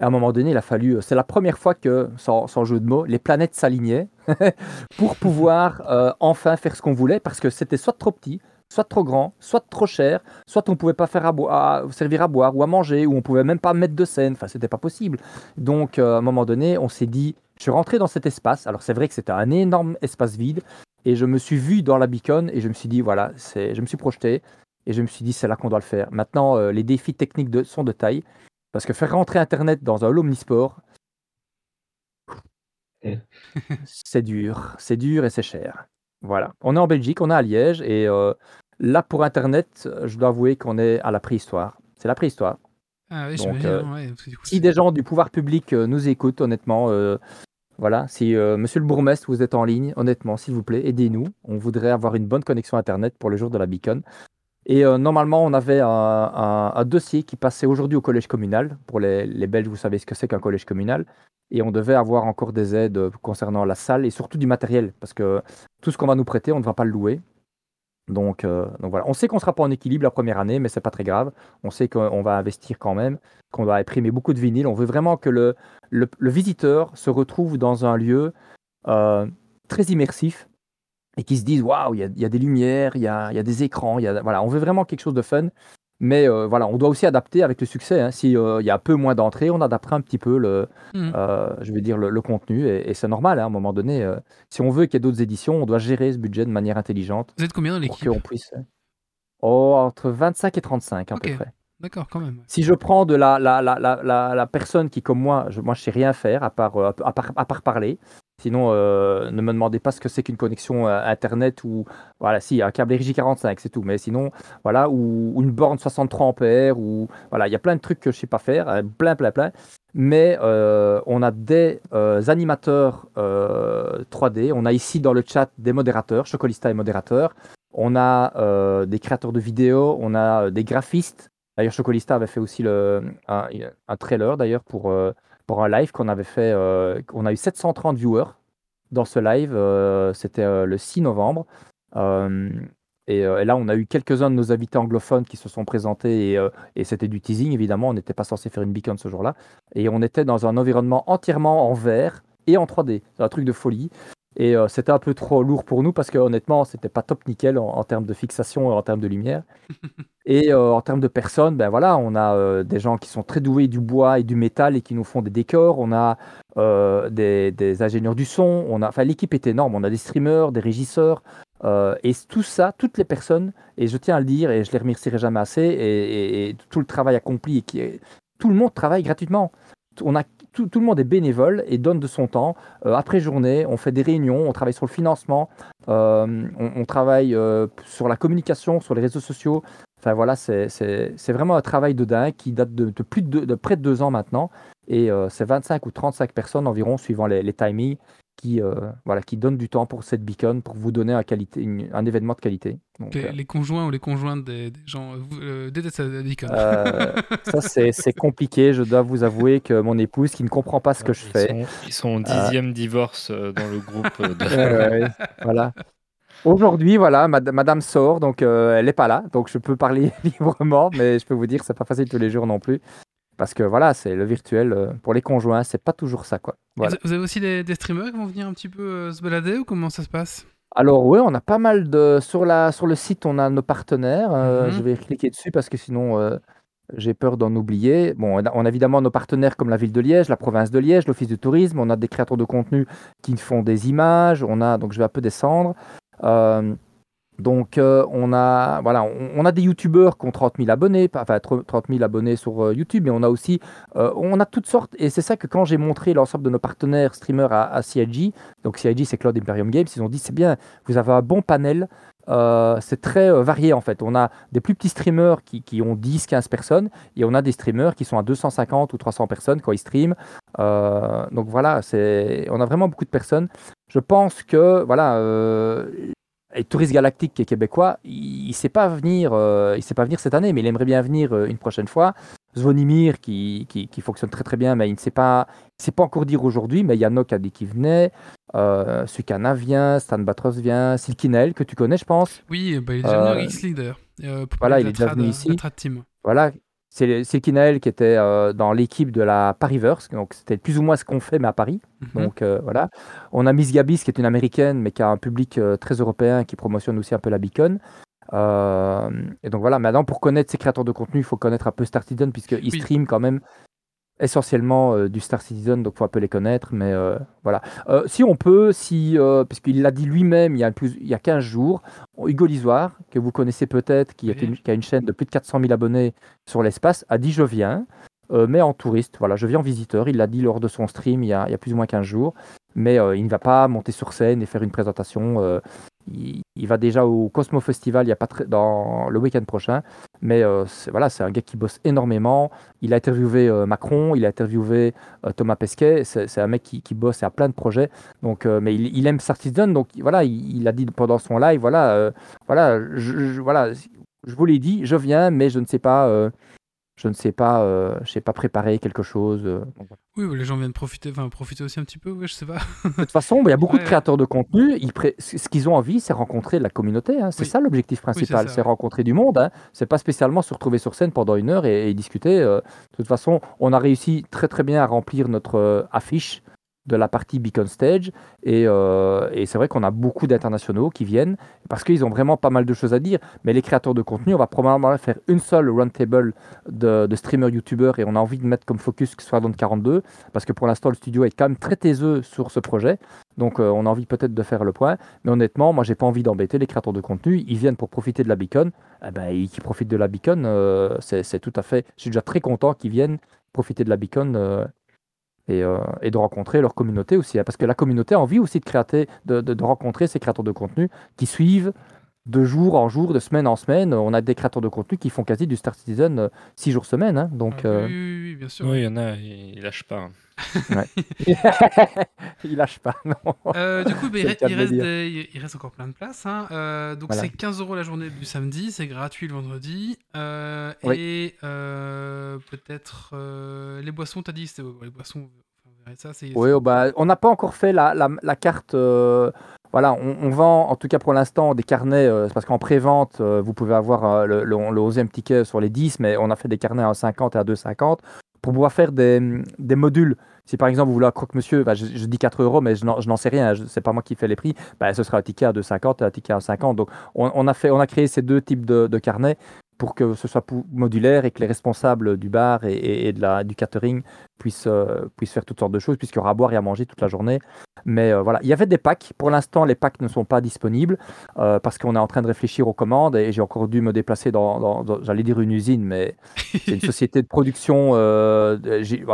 à un moment donné, il a fallu. C'est la première fois que, sans, jeu de mots, les planètes s'alignaient [LAUGHS] pour pouvoir euh, enfin faire ce qu'on voulait, parce que c'était soit trop petit, soit trop grand, soit trop cher, soit on pouvait pas faire à servir à boire ou à manger, ou on pouvait même pas mettre de scène. Enfin, c'était pas possible. Donc, euh, à un moment donné, on s'est dit, je suis rentré dans cet espace. Alors, c'est vrai que c'était un énorme espace vide, et je me suis vu dans la beacon, et je me suis dit, voilà, je me suis projeté, et je me suis dit, c'est là qu'on doit le faire. Maintenant, euh, les défis techniques de, sont de taille. Parce que faire rentrer Internet dans un hall omnisport, [LAUGHS] c'est dur. C'est dur et c'est cher. Voilà. On est en Belgique, on est à Liège. Et euh, là, pour Internet, je dois avouer qu'on est à la préhistoire. C'est la préhistoire. Ah oui, Donc, euh, ouais, parce que du coup, Si des gens du pouvoir public euh, nous écoutent, honnêtement, euh, voilà, si euh, monsieur le bourgmestre, vous êtes en ligne, honnêtement, s'il vous plaît, aidez-nous. On voudrait avoir une bonne connexion Internet pour le jour de la beacon. Et euh, normalement, on avait un, dossier qui passait aujourd'hui au collège communal. Pour les, Belges, vous savez ce que c'est qu'un collège communal. Et on devait avoir encore des aides concernant la salle et surtout du matériel. Parce que tout ce qu'on va nous prêter, on ne va pas le louer. Donc, euh, voilà. On sait qu'on ne sera pas en équilibre la première année, mais c'est pas très grave. On sait qu'on va investir quand même, qu'on va imprimer beaucoup de vinyles. On veut vraiment que le, le, le visiteur se retrouve dans un lieu euh, très immersif et qui se dise waouh, il y a, il y a des lumières, il y a, il y a des écrans. Y a, voilà, on veut vraiment quelque chose de fun. Mais euh, voilà, on doit aussi adapter avec le succès. hein. Si euh, y a peu moins d'entrées, on adaptera un petit peu le, Mhm. euh, je veux dire le, le contenu et, et c'est normal. hein, à un moment donné, si on veut qu'il y ait d'autres éditions, on doit gérer ce budget de manière intelligente Vous êtes combien dans pour l'équipe? qu'on puisse. Oh, entre 25 et 35 à peu près. D'accord, quand même. Si je prends de la, la, la, la, personne qui, comme moi, je, moi je sais rien faire à part, à part, à part parler. Sinon, euh, ne me demandez pas ce que c'est qu'une connexion euh, Internet ou, voilà, si, un câble RJ45, c'est tout. Mais sinon, voilà, ou, une borne 63 ampères, ou, voilà, il y a plein de trucs que je sais pas faire, euh, plein, plein, plein. Mais on a des animateurs euh, 3D. On a ici dans le chat des modérateurs, Chocolista est modérateur. On a des créateurs de vidéos, on a des graphistes. D'ailleurs, Chocolista avait fait aussi le, un, trailer d'ailleurs pour, pour un live qu'on avait fait. euh, on a eu 730 viewers dans ce live. euh, C'était euh, le 6 novembre. Et, là, on a eu quelques-uns de nos invités anglophones qui se sont présentés et, et c'était du teasing évidemment. On n'était pas censé faire une beacon ce jour-là. Et on était dans un environnement entièrement en vert et en 3D. C'est un truc de folie. Et euh, c'était un peu trop lourd pour nous parce que honnêtement, c'était pas top nickel en, en termes de fixation et en termes de lumière. [LAUGHS] Et euh, en termes de personnes, ben voilà, on a euh, des gens qui sont très doués du bois et du métal et qui nous font des décors. On a euh, des, des ingénieurs du son. On a, enfin, l'équipe est énorme. On a des streamers, des régisseurs. et tout ça, toutes les personnes, et je tiens à le dire, et je les remercierai jamais assez, et, et- et tout le travail accompli, et qui est- tout le monde travaille gratuitement. On a, tout, le monde est bénévole et donne de son temps. Euh, après journée, on fait des réunions, on travaille sur le financement, euh, on, travaille euh, sur la communication, sur les réseaux sociaux. Enfin voilà, c'est- vraiment un travail de dingue qui date de, plus de, près de deux ans maintenant. Et c'est 25 ou 35 personnes environ, suivant les timings, qui, euh, voilà, qui donnent du temps pour cette beacon, pour vous donner un, qualité, une- un événement de qualité. Donc, Les, euh, les conjoints ou les conjointes des, des gens euh, vous- euh, détestent la beacon. euh, [LAUGHS] ça, c'est c'est compliqué. Je dois vous avouer que mon épouse, qui ne comprend pas ce que je Ils fais, sont- Ils sont au dixième divorce dans le groupe. de- [LAUGHS] voilà. Aujourd'hui, voilà, mad- madame sort, donc euh, elle n'est pas là, donc je peux parler [LAUGHS] librement, mais je peux vous dire que c'est pas facile tous les jours non plus. Parce que voilà, c'est le virtuel, euh, pour les conjoints, c'est pas toujours ça, quoi. Voilà. Vous avez aussi des, des streamers qui vont venir un petit peu euh, se balader ou comment ça se passe? Alors oui, on a pas mal de... Sur, la... Sur le site, on a nos partenaires. euh, Mhm. Je vais cliquer dessus parce que sinon, euh, j'ai peur d'en oublier. Bon, on a, on a évidemment nos partenaires comme la ville de Liège, la province de Liège, l'office du tourisme. On a des créateurs de contenu qui font des images. On a, donc je vais un peu descendre. Euh, donc euh, on a voilà, on, a des youtubeurs qui ont 30 000 abonnés, enfin 30 000 abonnés sur euh, YouTube, mais on a aussi euh, on a toutes sortes et c'est ça que quand j'ai montré l'ensemble de nos partenaires streamers à, à CIG, donc CIG c'est Cloud Imperium Games, ils ont dit c'est bien, vous avez un bon panel, c'est très varié en fait. On a des plus petits streamers qui, qui ont 10-15 personnes et on a des streamers qui sont à 250 ou 300 personnes quand ils streament. Donc voilà, on a vraiment beaucoup de personnes. Je pense que voilà. Et Touriste Galactique qui est québécois, il ne sait pas venir, euh, il sait pas venir cette année, mais il aimerait bien venir euh, une prochaine fois. Zvonimir qui, qui, qui fonctionne très très bien, mais il ne sait pas, il sait pas encore dire aujourd'hui. Mais Yannock a dit qu'il venait, euh, Sukana vient, Stan Batros vient, Silkinel que tu connais, je pense. Oui, bah, il est déjà venu à. Euh, pour voilà, parler il est déjà venu ici. Voilà, c'est Silkinael qui était euh, dans l'équipe de la Pariverse, donc c'était plus ou moins ce qu'on fait, mais à Paris. Mhm. Donc euh, voilà. On a Miss Gabis qui est une américaine, mais qui a un public euh, très européen qui promotionne aussi un peu la beacon. Et donc voilà, maintenant pour connaître ces créateurs de contenu, il faut connaître un peu Star Citizen, puisqu'ils Oui. streament quand même essentiellement euh, du Star Citizen, donc il faut un peu les connaître. Mais euh, voilà. Euh, si on peut, si, puisqu'il l'a dit lui-même il, y a plus- il y a 15 jours, Hugo Lisoire, que vous connaissez peut-être, qui, Oui. a une chaîne de plus de 400 000 abonnés sur l'espace, a dit Je viens. mais en touriste. Voilà, je viens en visiteur. Il l'a dit lors de son stream il y a, il y a plus ou moins 15 jours. Mais il ne va pas monter sur scène et faire une présentation. il, il va déjà au Cosmo Festival il y a pas très- dans le week-end prochain. Mais euh, voilà, c'est un gars qui bosse énormément. Il a interviewé euh, Macron, il a interviewé euh, Thomas Pesquet. C'est un mec qui, qui bosse a plein de projets. Donc, mais il, il aime Star Citizen. Donc voilà, il, a dit pendant son live, voilà, voilà, je, vous l'ai dit, je viens, mais je ne sais pas, je ne sais pas, euh, je sais pas préparer quelque chose. euh, donc voilà. Oui, les gens viennent profiter, enfin profiter aussi un petit peu, ouais, je sais pas. De toute façon, il y a beaucoup Ouais. de créateurs de contenu. Ils pré- ce qu'ils ont envie, c'est rencontrer la communauté. hein. C'est Oui. ça l'objectif principal, c'est rencontrer du monde. Hein. C'est pas spécialement se retrouver sur scène pendant une heure et, et discuter. euh. De toute façon, on a réussi très très bien à remplir notre affiche de la partie Beacon Stage. Et, euh, et c'est vrai qu'on a beaucoup d'internationaux qui viennent parce qu'ils ont vraiment pas mal de choses à dire. Mais les créateurs de contenu, on va probablement faire une seule roundtable de, de streamers, youtubeurs et on a envie de mettre comme focus que ce soit dans le 42 parce que pour l'instant, le studio est quand même très taiseux sur ce projet. Donc, euh, on a envie peut-être de faire le point. Mais honnêtement, moi, j'ai pas envie d'embêter les créateurs de contenu. Ils viennent pour profiter de la beacon. Eh ben, ils qui profitent de la beacon, euh, c'est tout à fait. Je suis déjà très content qu'ils viennent profiter de la beacon. Et, euh, et de rencontrer leur communauté aussi. hein, parce que la communauté a envie aussi de, créer, de, de- de rencontrer ces créateurs de contenu qui suivent de jour en jour, de semaine en semaine. On a des créateurs de contenu qui font quasi du Star Citizen euh, six jours semaine. hein. donc, Ah, euh, oui, oui, oui, bien sûr. Oui, il y en a, ils lâchent pas. hein. [LAUGHS] [LAUGHS] il lâche pas. Non. Euh, du coup, bah, il, reste dire. des- il- il reste encore plein de places. hein. Euh, donc Voilà. c'est 15 euros la journée du samedi, c'est gratuit le vendredi. Euh, Oui. Et euh, peut-être euh, les boissons, t'as dit, c'était ouais, les boissons. ça, c'est. Oui, oh, bah, on n'a pas encore fait la, la- la carte. euh, voilà, on, vend en tout cas pour l'instant des carnets. euh, parce qu'en pré-vente, euh, vous pouvez avoir euh, le, le, le 11e ticket sur les 10, mais on a fait des carnets à 1,50 et à 2,50 pour pouvoir faire des, des modules. Si par exemple vous voulez un croque-monsieur, bah, je, dis 4 euros, mais je n'en sais rien, c'est pas moi qui fais les prix, bah, ce sera un ticket à 2,50 et un ticket à 50. Donc on, a, fait, on a créé ces deux types de, de carnets pour que ce soit modulaire et que les responsables du bar et, et- de la, du catering puissent, puissent faire toutes sortes de choses, puisqu'il y aura à boire et à manger toute la journée. Mais euh, voilà, il y avait des packs. Pour l'instant, les packs ne sont pas disponibles euh, parce qu'on est en train de réfléchir aux commandes et j'ai encore dû me déplacer dans, dans- dans- j'allais dire une usine, mais c'est une [LAUGHS] société de production. euh,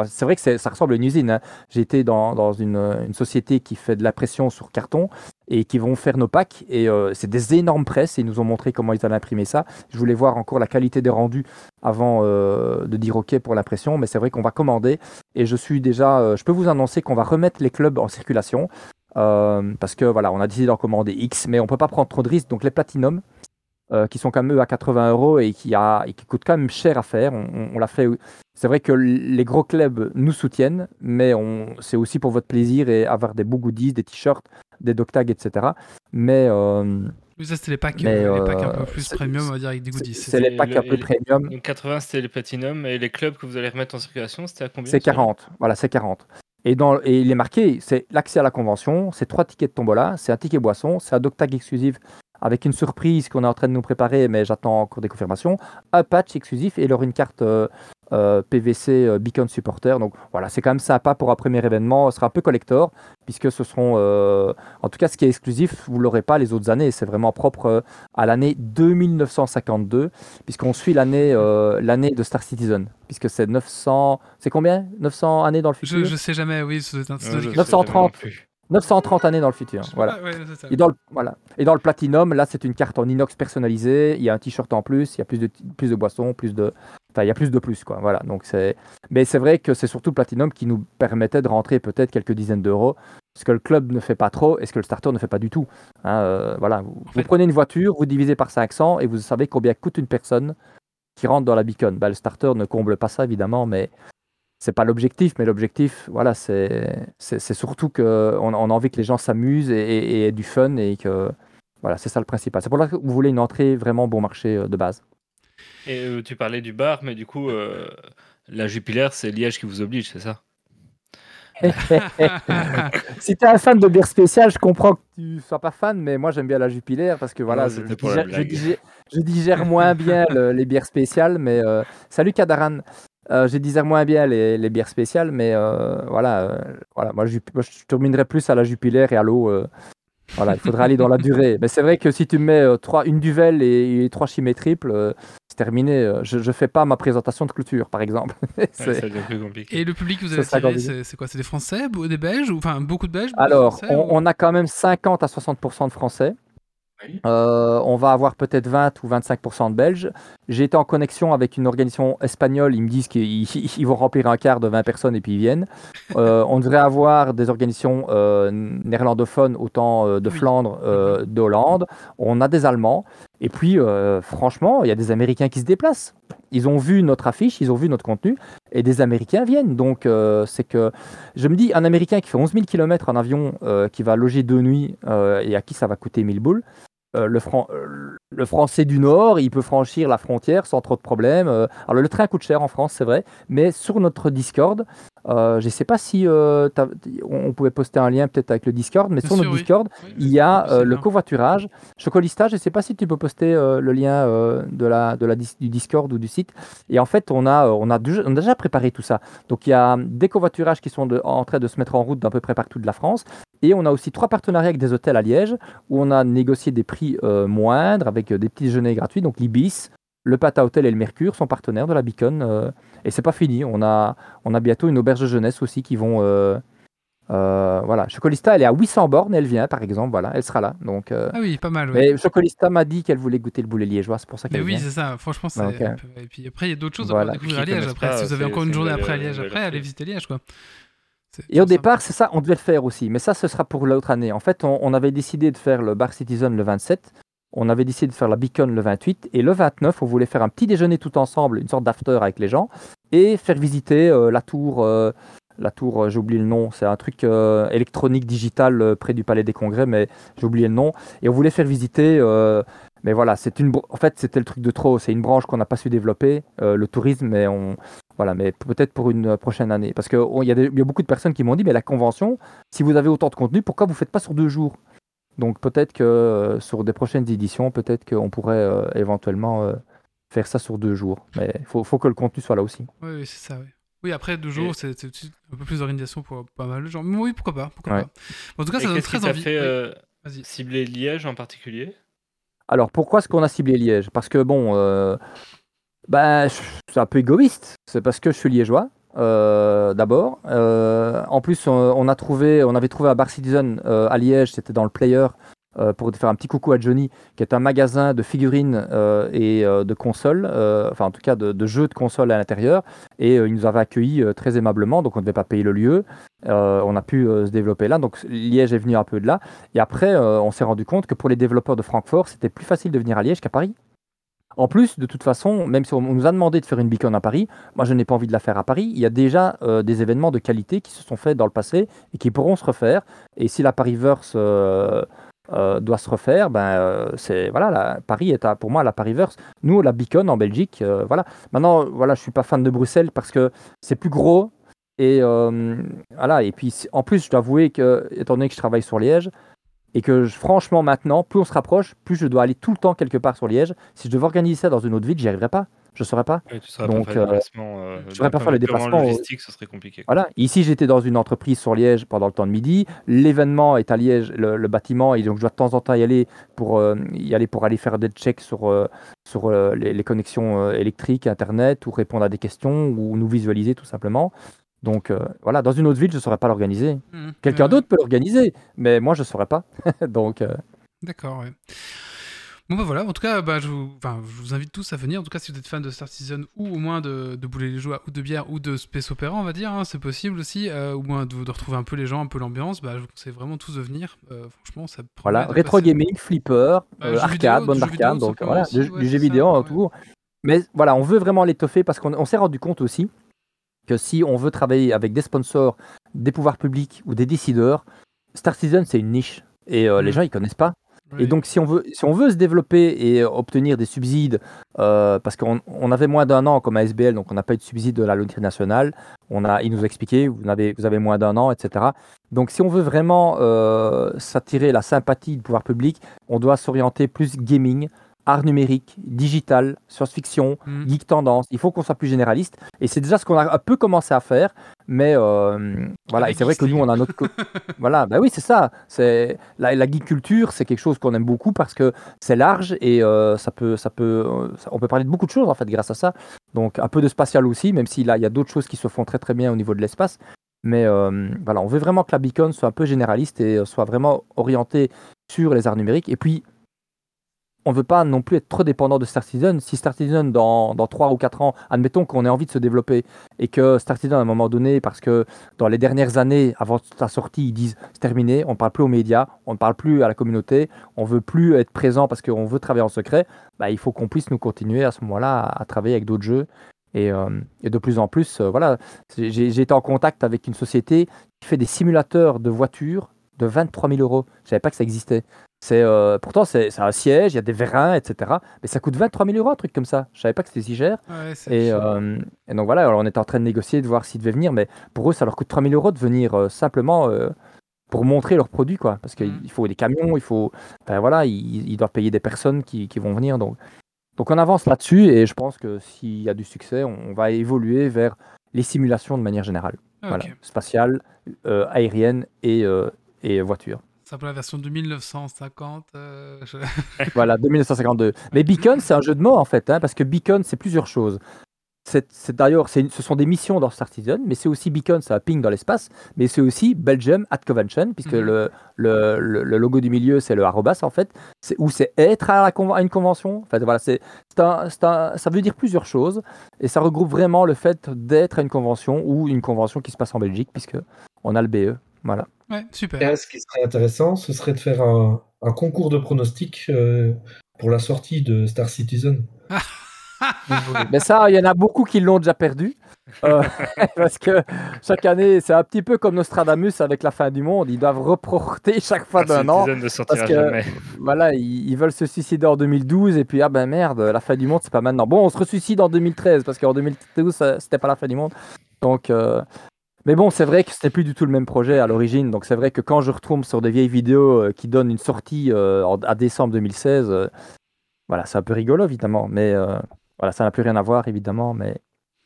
c'est vrai que ça ressemble à une usine. hein. J'ai été dans, dans une, une société qui fait de la pression sur carton et qui vont faire nos packs. Et c'est des énormes presses. Et ils nous ont montré comment ils allaient imprimer ça. Je voulais voir encore la qualité des rendus avant de dire OK pour l'impression. Mais c'est vrai qu'on va commander. Et je suis déjà, je peux vous annoncer qu'on va remettre les clubs en circulation. Euh, parce que voilà, on a décidé d'en commander X, mais on peut pas prendre trop de risques. Donc les Platinum, euh, qui sont quand même eux à 80 euros et qui, a, et qui coûtent quand même cher à faire. On, on- on l'a fait. C'est vrai que les gros clubs nous soutiennent, mais on, c'est aussi pour votre plaisir et avoir des beaux goodies, des t-shirts, des dog tags, etc. Mais euh, Oui, ça c'était les packs, Mais, euh, les packs un euh, peu plus premium, on va dire, avec des c'est, goodies. c'est les le- packs un peu premium. Donc 80, c'était les Platinum. Et les clubs que vous allez remettre en circulation, c'était à combien C'est celui-là 40. Voilà, c'est 40. Et, il est marqué, c'est l'accès à la convention, c'est trois tickets de tombola, c'est un ticket boisson, c'est un dog tag exclusif avec une surprise qu'on est en train de nous préparer, mais j'attends encore des confirmations, un patch exclusif et alors une carte euh, euh, PVC euh, Beacon Supporter. Donc voilà, c'est quand même sympa pour un premier événement. Ce sera un peu collector, puisque ce seront, euh, en tout cas, ce qui est exclusif, vous ne l'aurez pas les autres années. C'est vraiment propre à l'année 2952, puisqu'on suit l'année euh, l'année de Star Citizen, puisque c'est 900. C'est combien? 900 années dans le futur? Je, je sais jamais, oui, ça doit être un- ça doit Ouais, être je quelque sais chose. 930. jamais non plus. 930 années dans le futur. Voilà. Ah, ouais, c'est ça. Et dans, le, voilà. et dans le Platinum, là, c'est une carte en inox personnalisée. Il y a un t-shirt en plus, il y a plus de, plus de boissons, plus de. Enfin, il y a plus de plus, quoi. Voilà. Donc, c'est. Mais c'est vrai que c'est surtout le Platinum qui nous permettait de rentrer peut-être quelques dizaines d'euros. Ce que le club ne fait pas trop et ce que le starter ne fait pas du tout. Hein, euh, voilà. Vous, prenez une voiture, vous divisez par 500 et vous savez combien coûte une personne qui rentre dans la beacon. Bah, le starter ne comble pas ça, évidemment, mais c'est pas l'objectif, mais l'objectif, voilà, c'est c'est surtout que on, on a envie que les gens s'amusent et, et- et aient du fun et que voilà, c'est ça le principal. C'est pour ça que vous voulez une entrée vraiment bon marché euh, de base. Et euh, tu parlais du bar, mais du coup, euh, la Jupiler, c'est Liège qui vous oblige, c'est ça [LAUGHS] si tu es un fan de bière spéciale, je comprends que tu sois pas fan, mais moi j'aime bien la Jupiler parce que voilà, Non, je, digère, je blague. digère- je digère moins bien le- les bières spéciales, mais euh, salut Kadaran. Euh, je digère moins bien les, les bières spéciales, mais euh, voilà, euh, voilà, moi, je, moi, je terminerai plus à la Jupiler et à l'eau euh, Voilà, il faudrait aller dans la durée. Mais c'est vrai que si tu me mets euh, trois, une duvel et, et trois chimées triples, euh, c'est terminé. Euh, Je ne fais pas ma présentation de clôture, par exemple. [LAUGHS] Ouais, C'est- ça devient plus compliqué. Et le public que vous avez attiré, c'est c'est quoi? C'est des Français, des Belges ou enfin beaucoup de Belges beaucoup de Alors, Français, on, ou- on a quand même 50 à 60% de Français. Oui. Euh, on va avoir peut-être 20 ou 25% de Belges. J'ai été en connexion avec une organisation espagnole. Ils me disent qu'ils [LAUGHS] ils vont remplir un quart de 20 personnes et puis ils viennent. Euh, on devrait avoir des organisations euh, néerlandophones, autant de. Flandre, euh, de Hollande. On a des Allemands. Et puis, franchement, il y a des Américains qui se déplacent. Ils ont vu notre affiche, ils ont vu notre contenu, et des Américains viennent. Donc, c'est que je me dis, un Américain qui fait 11 000 km en avion, qui va loger deux nuits et à qui ça va coûter 1000 boules, euh, le, Fran- euh, le Français du Nord, il peut franchir la frontière sans trop de problèmes. Euh, alors, le train coûte cher en France, c'est vrai, mais sur notre Discord, je ne sais pas si on pouvait poster un lien peut-être avec le Discord, mais Bien sur sûr, notre oui. Discord, Oui, il y a le bien. covoiturage. Chocolista, je ne sais pas si tu peux poster le lien de la, de la, dis- du Discord ou du site. Et en fait, on a, on a, déjà, on a déjà préparé tout ça. Donc, il y a des covoiturages qui sont de- en train de se mettre en route d'un peu près partout de la France. Et on a aussi trois partenariats avec des hôtels à Liège où on a négocié des prix euh, moindres avec euh, des petits déjeuners gratuits. Donc, l'Ibis, le Pata Hotel et le Mercure sont partenaires de la Beacon. euh, et c'est pas fini. On a, on a bientôt une auberge de jeunesse aussi qui vont. euh, euh, voilà, Chocolista, elle est à 800 bornes, elle vient par exemple, voilà, elle sera là. Donc, euh, Ah oui, pas mal. oui. mais Chocolista m'a dit qu'elle voulait goûter le boulet liégeois, c'est pour ça Mais qu'elle oui, vient. c'est ça. Franchement, c'est. Peu- Et puis après, il y a d'autres choses voilà. à découvrir à Liège. Après, pas, si vous avez encore une journée après à Liège, après, allez visiter Liège, quoi. Et au départ, c'est ça, on devait le faire aussi. Mais ça, ce sera pour l'autre année. En fait, on, on avait décidé de faire le Bar Citizen le 27. On avait décidé de faire la Beacon le 28. Et le 29, on voulait faire un petit déjeuner tout ensemble, une sorte d'after avec les gens. Et faire visiter euh, la tour. euh, la tour, euh, j'ai oublié le nom. C'est un truc euh, électronique digital près du Palais des Congrès, mais j'ai oublié le nom. Et on voulait faire visiter. Mais voilà, c'est une. En fait, c'était le truc de trop. C'est une branche qu'on n'a pas su développer, euh, le tourisme, mais on. Voilà, mais peut-être pour une euh, prochaine année. Parce qu'il y, a des- il y a beaucoup de personnes qui m'ont dit, mais la convention, si vous avez autant de contenu, pourquoi vous ne faites pas sur deux jours? Donc peut-être que euh, sur des prochaines éditions, peut-être qu'on pourrait euh, éventuellement euh, faire ça sur deux jours. Mais il faut, faut que le contenu soit là aussi. Oui, oui, c'est ça, oui. Oui, après deux jours, c'est un peu plus d'organisation pour pas mal de gens. Mais oui, pourquoi pas, pourquoi Ouais. pas. En tout cas, Et ça donne très envie. fait Oui, euh, cibler Liège en particulier? Alors pourquoi est-ce qu'on a ciblé Liège? Parce que bon, euh, ben, c'est un peu égoïste. C'est parce que je suis liégeois. euh, D'abord, Euh, en plus, on, a trouvé, on avait trouvé un bar Citizen à Liège. C'était dans le Player euh, pour faire un petit coucou à Johnny, qui est un magasin de figurines euh, et euh, de consoles, enfin en tout cas de, jeux de consoles à l'intérieur. Et il nous avait accueillis très aimablement, donc on ne devait pas payer le lieu. On a pu se développer là. Donc Liège est venu un peu de là. Et après, on s'est rendu compte que pour les développeurs de Francfort, c'était plus facile de venir à Liège qu'à Paris. En plus, de toute façon, même si on nous a demandé de faire une beacon à Paris, moi je n'ai pas envie de la faire à Paris. Il y a déjà des événements de qualité qui se sont faits dans le passé et qui pourront se refaire. Et si la Pariverse euh, euh, doit se refaire, ben euh, c'est voilà, la- Paris est à- pour moi la Pariverse. Nous, la beacon en Belgique, euh, voilà. Maintenant, voilà, je suis pas fan de Bruxelles parce que c'est plus gros. Et voilà. Et puis en plus, je dois avouer que, étant donné que je travaille sur Liège, et que franchement maintenant, plus on se rapproche, plus je dois aller tout le temps quelque part sur Liège. Si je devais organiser ça dans une autre ville, j'y arriverais pas. Je saurais pas. Ouais, Tu saurais Donc, pas faire les euh, déplacements. euh, je saurais pas faire les purement déplacements, logistique, ce serait compliqué. Voilà. Ici, j'étais dans une entreprise sur Liège pendant le temps de midi. L'événement est à Liège, le, le bâtiment, et donc je dois de temps en temps y aller pour euh, y aller pour aller faire des checks sur euh, sur euh, les, les connexions euh, électriques, internet, ou répondre à des questions, ou nous visualiser tout simplement. Donc euh, voilà, dans une autre ville, je ne saurais pas l'organiser. Mhm. Quelqu'un Euh, d'autre peut l'organiser, mais moi, je ne saurais pas. [LAUGHS] donc euh, D'accord, ouais. Bon bah voilà, en tout cas, bah, je, vous, enfin, je vous invite tous à venir. En tout cas, si vous êtes fan de Star Citizen ou au moins de, de Boulet les Joies ou de bière ou de Space Opera, on va dire, hein, c'est possible aussi. euh, ou moins de, de retrouver un peu les gens, un peu l'ambiance. Bah, je vous conseille vraiment tous de venir. Euh, franchement, ça Voilà, rétro passer- gaming, flipper, Bah, euh, arcade, vidéo, bonne vidéo, arcade, donc voilà, aussi, du, ouais, du jeu c'est ça, vidéo ouais. autour. Mais voilà, on veut vraiment l'étoffer parce qu'on on s'est rendu compte aussi que si on veut travailler avec des sponsors, des pouvoirs publics ou des décideurs, Star Citizen c'est une niche et euh, les Mhm. gens ils connaissent pas. Oui. Et donc si on veut, si on veut se développer et euh, obtenir des subsides, euh, parce qu'on on avait moins d'un an comme ASBL, donc on n'a pas eu de subside de la loterie nationale. On a, il nous a expliqué, vous avez, vous avez moins d'un an, etc. Donc si on veut vraiment euh, s'attirer la sympathie du pouvoir public, on doit s'orienter plus gaming. Art numérique, digital, science-fiction, Mhm. geek tendance. Il faut qu'on soit plus généraliste. Et c'est déjà ce qu'on a un peu commencé à faire. Mais euh, voilà, et c'est vrai que nous, on a notre. [LAUGHS] voilà, bah oui, c'est ça. C'est la, la geek culture, c'est quelque chose qu'on aime beaucoup parce que c'est large et euh, ça peut, ça peut, euh, ça- on peut parler de beaucoup de choses en fait grâce à ça. Donc un peu de spatial aussi, même si là, il y a d'autres choses qui se font très très bien au niveau de l'espace. Mais euh, voilà, on veut vraiment que la Beacon soit un peu généraliste et soit vraiment orientée sur les arts numériques. Et puis, on veut pas non plus être trop dépendant de Star Citizen. Si Star Citizen, dans, dans 3 ou 4 ans, admettons qu'on ait envie de se développer et que Star Citizen, à un moment donné, parce que dans les dernières années, avant sa sortie, ils disent c'est terminé, on ne parle plus aux médias, on ne parle plus à la communauté, on veut plus être présent parce qu'on veut travailler en secret, bah, il faut qu'on puisse nous continuer à ce moment-là à, travailler avec d'autres jeux. Et, euh, de plus en plus, euh, voilà, j'ai été en contact avec une société qui fait des simulateurs de voitures de 23 000 euros. Je savais pas que ça existait. C'est euh, pourtant c'est un siège, il y a des vérins, etc. Mais ça coûte 23 000 euros un truc comme ça. Je savais pas que c'était si cher. Ouais, Et, euh, et donc voilà, alors on était en train de négocier, de voir s'ils devaient venir, mais pour eux, ça leur coûte 3 000 euros de venir euh, simplement euh, pour montrer leurs produits, quoi. Parce qu'il Mm. faut des camions, il faut. Enfin voilà, ils, ils doivent payer des personnes qui, qui vont venir. Donc, donc on avance là-dessus et je pense que s'il y a du succès, on, va évoluer vers les simulations de manière générale. Ah, Voilà, spatiale, aérienne et, et voiture. Ça pour la version de 1950. euh, je- [LAUGHS] Voilà, 2952. Mais Beacon, c'est un jeu de mots en fait, hein, parce que Beacon, c'est plusieurs choses. C'est c'est d'ailleurs, c'est ce sont des missions dans Star Citizen, mais c'est aussi Beacon, ça ping dans l'espace, mais c'est aussi Belgium at Convention, puisque Mhm. le, le, le- le logo du milieu, c'est le arrobas en fait, c'est où c'est être à, la conven- à une convention. En fait, voilà, c'est c'est un- c'est un- ça veut dire plusieurs choses, et ça regroupe vraiment le fait d'être à une convention ou une convention qui se passe en Belgique, puisque on a le BE. Voilà. Ouais, super. Et ce qui serait intéressant, ce serait de faire un, un concours de pronostics euh, pour la sortie de Star Citizen. [LAUGHS] Mais ça, il y en a beaucoup qui l'ont déjà perdu. Euh, [LAUGHS] parce que chaque année, c'est un petit peu comme Nostradamus avec la fin du monde. Ils doivent reporter chaque fois d'un an. Parce que- jamais. Voilà, ils, ils veulent se suicider en 2012 et puis, ah ben merde, la fin du monde, c'est pas maintenant. Bon, on se ressuicide en 2013 parce qu'en 2012, ça- c'était pas la fin du monde. Donc, euh, mais bon, c'est vrai que c'était plus du tout le même projet à l'origine. Donc, c'est vrai que quand je retombe sur des vieilles vidéos euh, qui donnent une sortie euh, en- à décembre 2016, euh, voilà, c'est un peu rigolo évidemment. Mais euh, voilà, ça n'a plus rien à voir évidemment. Mais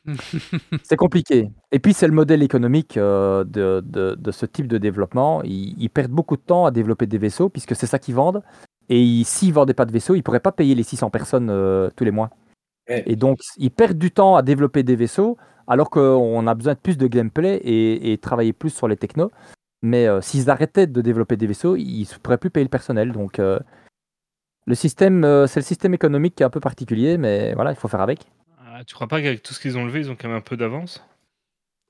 [LAUGHS] c'est compliqué. Et puis, c'est le modèle économique euh, de, de- de ce type de développement. Ils, ils perdent beaucoup de temps à développer des vaisseaux, puisque c'est ça qu'ils vendent. Et ils- s'ils vendaient pas de vaisseaux, ils pourraient pas payer les 600 personnes euh, tous les mois. Ouais. Et donc, ils perdent du temps à développer des vaisseaux, alors qu'on a besoin de plus de gameplay et, et travailler plus sur les technos. Mais euh, s'ils arrêtaient de développer des vaisseaux, ils ne pourraient plus payer le personnel. Donc, euh, le système, euh, c'est le système économique qui est un peu particulier, mais voilà, il faut faire avec. Ah, tu crois pas qu'avec tout ce qu'ils ont levé, ils ont quand même un peu d'avance?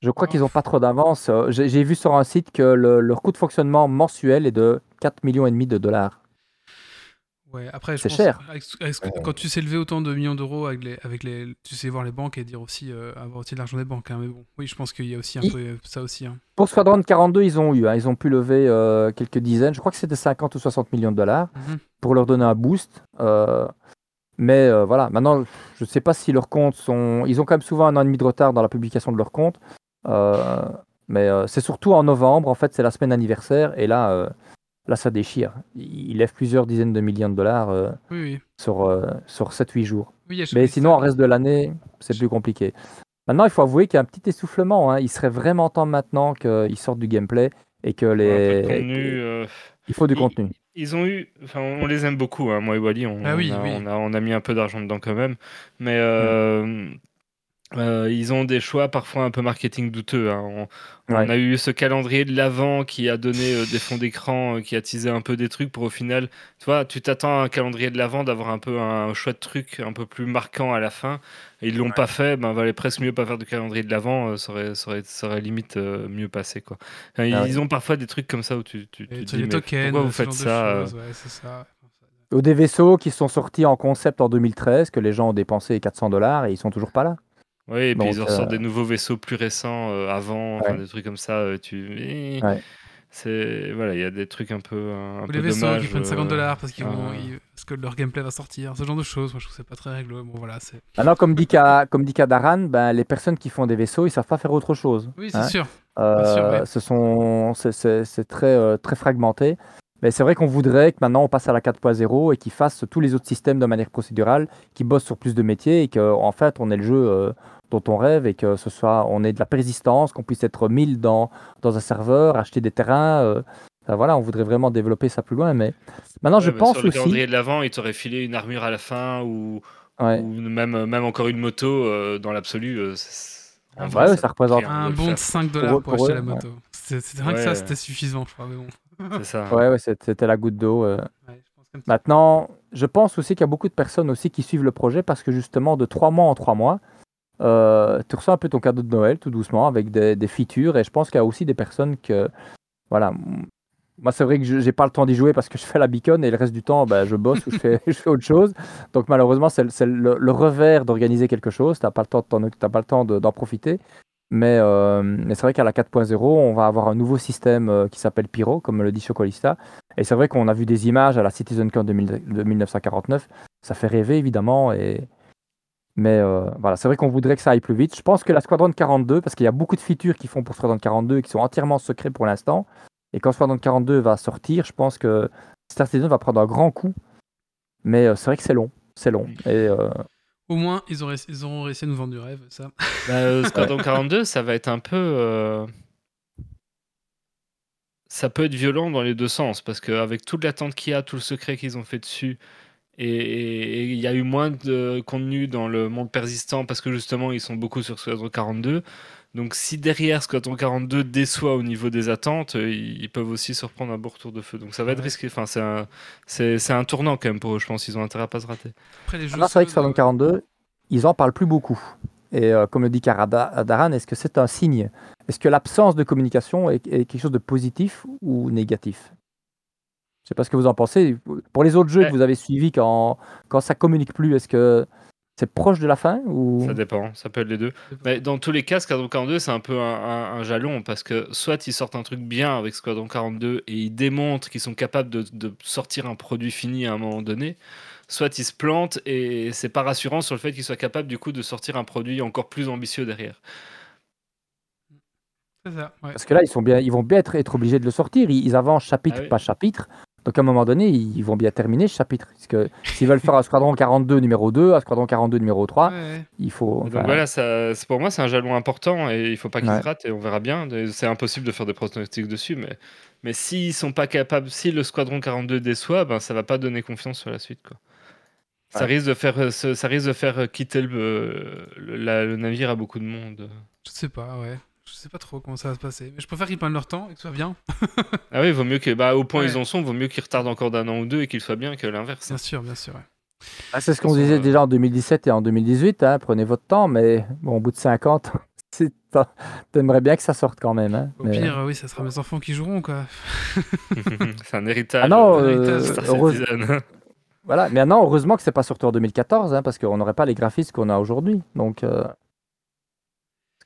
Je crois qu'ils n'ont pas trop d'avance. J'ai vu sur un site que le- leur coût de fonctionnement mensuel est de 4 millions et demi de dollars. Ouais, après, je C'est pense, cher. avec- avec ce que- Ouais. quand tu sais lever autant de millions d'euros avec les, avec les, tu sais voir les banques et dire aussi euh, avoir aussi de l'argent des banques. hein, mais bon, oui, je pense qu'il y a aussi un Il- peu euh, ça aussi. hein. Pour Squadron 42, ils ont eu, hein, ils ont pu lever euh, quelques dizaines, je crois que c'était 50 ou 60 millions de dollars Mhm. pour leur donner un boost. Euh, mais euh, voilà, maintenant, je ne sais pas si leurs comptes sont. Ils ont quand même souvent un an et demi de retard dans la publication de leurs comptes. Euh, mais euh, c'est surtout en novembre, en fait, c'est la semaine anniversaire, et là, euh, là ça déchire. Ils ils lèvent plusieurs dizaines de millions de dollars euh, Oui, oui. sur, euh, sur 7-8 jours. Oui, il Mais sinon, ça- en reste de l'année, c'est plus compliqué. Maintenant, il faut avouer qu'il y a un petit essoufflement. hein. Il serait vraiment temps maintenant qu'ils sortent du gameplay et que les. contenu, euh, Il faut du il- contenu. Ils ont eu, enfin, on les aime beaucoup, hein, moi et Wally, on, Ah oui, on a, oui. on a- on a mis un peu d'argent dedans quand même, mais euh, euh, ils ont des choix parfois un peu marketing douteux. hein. On, a eu ce calendrier de l'avant qui a donné euh, des fonds d'écran, euh, qui a teasé un peu des trucs pour au final, tu vois, tu t'attends à un calendrier de l'avant d'avoir un peu un choix de trucs un peu plus marquant à la fin. Et ils l'ont pas fait, ben valait presque mieux pas faire de calendrier de l'avant, euh, ça aurait, ça aurait, ça aurait limite euh, mieux passé quoi. Enfin, ils Ah ouais. ont parfois des trucs comme ça où tu, tu, tu te tu as dis tokens, pourquoi vous faites ça choses, ouais, c'est ça. Ou des vaisseaux qui sont sortis en concept en 2013, que les gens ont dépensé 400 dollars et ils sont toujours pas là. Oui, et puis Donc, ils en ressortent euh, des nouveaux vaisseaux plus récents euh, avant, Ouais. des trucs comme ça. euh, tu, Ouais. c'est voilà, il y a des trucs un peu un Ou peu les vaisseaux dommages, qui prennent 50 euh, dollars parce, qu'ils vont- ils- parce que leur gameplay va sortir. Ce genre de choses, moi je trouve que c'est pas très réglo. Bon voilà, c'est. Maintenant, comme dit, comme dit Kadaran, ben, les personnes qui font des vaisseaux, ils savent pas faire autre chose. Oui, c'est hein. sûr. Euh, sûr, ouais. ce sont, c'est- très, euh, très fragmenté. Mais c'est vrai qu'on voudrait que maintenant on passe à la 4.0 et qu'ils fassent tous les autres systèmes de manière procédurale, qui bossent sur plus de métiers et qu'en en fait on ait le jeu euh, dont on rêve et que ce soit on ait de la persistance, qu'on puisse être 1000 dans, dans un serveur, acheter des terrains. euh, enfin, voilà, on voudrait vraiment développer ça plus loin. Mais maintenant je Ouais, mais pense sur le aussi. calendrier de l'avant, il t'aurait filé une armure à la fin ou, Ouais. ou même, même encore une moto euh, dans l'absolu. euh, c'est- en Ouais, vrai, ouais, ça représente- Un bon de faire. 5 dollars pour, pour acheter eux, la ouais. moto. C'est c'est vrai que Ouais. ça, c'était suffisant, je crois. Mais bon. C'est ça. Ouais, ouais, c'était la goutte d'eau. euh. Ouais, je Maintenant, je pense aussi qu'il y a beaucoup de personnes aussi qui suivent le projet parce que justement, de trois mois en trois mois, euh, tu reçois un peu ton cadeau de Noël tout doucement avec des, features. Et je pense qu'il y a aussi des personnes que. Voilà. Moi, c'est vrai que j'ai pas le temps d'y jouer parce que je fais la beacon et le reste du temps, ben, je bosse ou je fais, [LAUGHS] je fais autre chose. Donc, malheureusement, c'est le- le, revers d'organiser quelque chose. Tu n'as pas le temps, de t'en- t'as pas le temps de- d'en profiter. Mais, euh, mais c'est vrai qu'à la 4.0, on va avoir un nouveau système euh, qui s'appelle Pyro, comme le dit Chocolista. Et c'est vrai qu'on a vu des images à la CitizenCon de, 1000 de 1949. Ça fait rêver, évidemment. Et... Mais euh, voilà, c'est vrai qu'on voudrait que ça aille plus vite. Je pense que la Squadron 42, parce qu'il y a beaucoup de features qui font pour Squadron 42 et qui sont entièrement secrets pour l'instant. Et quand Squadron 42 va sortir, je pense que Star Citizen va prendre un grand coup. Mais euh, c'est vrai que c'est long. C'est long. Et euh, Au moins, ils, auraient, ils auront réussi à nous vendre du rêve, ça. Bah, euh, [LAUGHS] Squadron 42, ça va être un peu. euh, Ça peut être violent dans les deux sens, parce qu'avec toute l'attente qu'il y a, tout le secret qu'ils ont fait dessus, et il y a eu moins de contenu dans le monde persistant, parce que justement, ils sont beaucoup sur Squadron 42. Donc, si derrière Squadron 42 déçoit au niveau des attentes, ils ils peuvent aussi se reprendre un beau retour de feu. Donc, ça va être Ouais. risqué. Enfin, c'est un, c'est, c'est un tournant quand même pour eux, je pense. qu'ils ont intérêt à pas se rater. Après, les jeux. là, c'est vrai que Squadron 42, ils en parlent plus beaucoup. Et euh, comme le dit Karada- Daran, est-ce que c'est un signe? Est-ce que l'absence de communication est, est quelque chose de positif ou négatif? Je sais pas ce que vous en pensez. Pour les autres jeux Ouais. que vous avez suivis, quand, quand ça communique plus, est-ce que c'est proche de la fin ou... Ça dépend, ça peut être les deux. Mais dans tous les cas, Squadron 42, c'est un peu un, un- un jalon parce que soit ils sortent un truc bien avec Squadron 42 et ils démontrent qu'ils sont capables de, de sortir un produit fini à un moment donné, soit ils se plantent et c'est pas rassurant sur le fait qu'ils soient capables du coup de sortir un produit encore plus ambitieux derrière. C'est ça, ouais. Parce que là, ils, sont bien, ils vont bien être, être obligés de le sortir. Ils, ils avancent chapitre Ah oui. par chapitre. Donc à un moment donné, ils vont bien terminer ce chapitre. Parce que s'ils veulent faire un Squadron 42 numéro 2, un Squadron 42 numéro 3, Ouais, ouais. il faut... Enfin, Donc voilà, ça, c'est- pour moi c'est un jalon important et il faut pas qu'ils Ouais. se ratent et on verra bien. C'est impossible de faire des pronostics dessus, mais, mais s'ils sont pas capables, si le Squadron 42 déçoit, ben ça va pas donner confiance sur la suite quoi. Ça risque de faire, euh, ça risque de faire euh, quitter le, le, la- le navire à beaucoup de monde. Je sais pas, ouais. Je sais pas trop comment ça va se passer. Mais je préfère qu'ils prennent leur temps et que ce soit bien. [LAUGHS] Ah oui, vaut mieux que, bah, au point où Ouais. ils en sont, vaut mieux qu'ils retardent encore d'un an ou deux et qu'ils soient bien que l'inverse. Bien sûr, bien sûr. ouais. Ah, c'est ce qu'on disait euh, déjà en 2017 et en 2018. hein, prenez votre temps, mais bon, au bout de 50, [LAUGHS] c'est- t'aimerais bien que ça sorte quand même. hein, Au mais- pire, oui, ça sera mes enfants qui joueront, quoi. [LAUGHS] c'est un héritage. Ah non, euh, euh, Star heureuse- Citizen. Voilà, mais non, heureusement que c'est pas sorti en 2014, hein, parce qu'on n'aurait pas les graphismes qu'on a aujourd'hui. Donc, euh,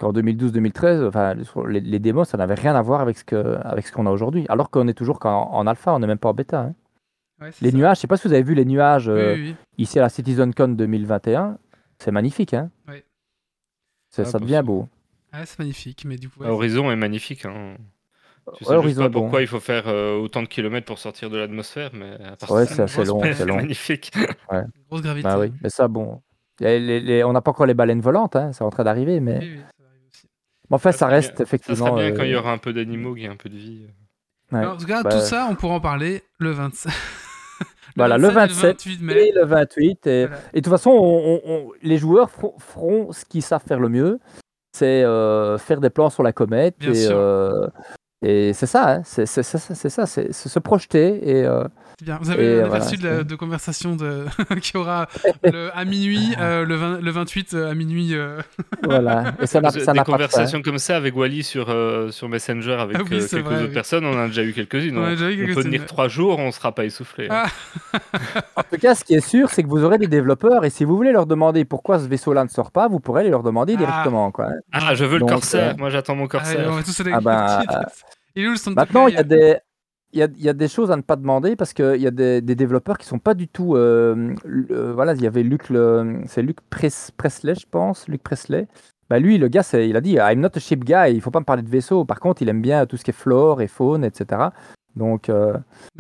qu'en 2012-2013, enfin, les, les démos, ça n'avait rien à voir avec ce que, avec ce qu'on a aujourd'hui. Alors qu'on est toujours qu'en en alpha, on n'est même pas en bêta. hein. Ouais, Les ça. nuages, je sais pas si vous avez vu les nuages Oui, euh, oui, oui. ici à la CitizenCon 2021, c'est magnifique. Hein. Ouais. C'est- Ah, ça bah, devient ça- beau. Ah, c'est magnifique, mais du coup. ouais, Horizon est magnifique. hein. Tu sais Ouais, juste Horizon pas bon. pourquoi il faut faire euh, autant de kilomètres pour sortir de l'atmosphère, mais à part Ouais, ça, c'est assez long, c'est long. magnifique. Grosse gravité. Bah oui, mais ça, bon. Les- les- les- on n'a pas encore les baleines volantes, hein, c'est en train d'arriver, mais Oui, oui, ça. Mais en fait, Ça ça reste bien- Ça effectivement. serait bien quand euh, il y aura un peu d'animaux, qu'il y ait un peu de vie. ouais. Alors, en tout cas, Bah, tout ça, on pourra en parler le 27. [LAUGHS] Voilà, le 27 et le 28 mai. Et le 28. Et, Voilà. et de toute façon, on- on- on- les joueurs feront, feront ce qu'ils savent faire le mieux. C'est euh, faire des plans sur la comète. Bien et euh, et c'est ça, hein, c'est ça, c'est ça, c'est se projeter. Et, euh, C'est bien. Vous avez Et voilà, aperçu de, de conversation de... [LAUGHS] qui aura le- à minuit, euh, le, 20 le 28 euh, à minuit. euh, [LAUGHS] voilà. Et ça ça des pas conversations comme ça avec Wally sur, euh, sur Messenger avec Ah oui, euh, quelques vrai, autres oui. personnes, on en a déjà eu quelques-unes. On On, déjà eu on peut tenir trois jours, on sera pas essoufflé. hein. Ah. En tout cas, ce qui est sûr, c'est que vous aurez des développeurs. Et si vous voulez leur demander pourquoi ce vaisseau-là ne sort pas, vous pourrez les leur demander Ah. directement. Quoi. hein. Ah, je veux le Donc, euh, moi j'attends mon Ah, corsaire. on va tous aller Ah bah, Il est où le Maintenant, il y a d'accueil des. Il y, a, il y a des choses à ne pas demander parce qu'il y a des, des développeurs qui sont pas du tout. euh, le- voilà, il y avait Luc, le- c'est Luc Pres- Presley, je pense, Luc Presley. Bah lui, le gars, il a dit I'm not a ship guy, il faut pas me parler de vaisseau. Par contre, il aime bien tout ce qui est flore et faune, etc. Donc, euh,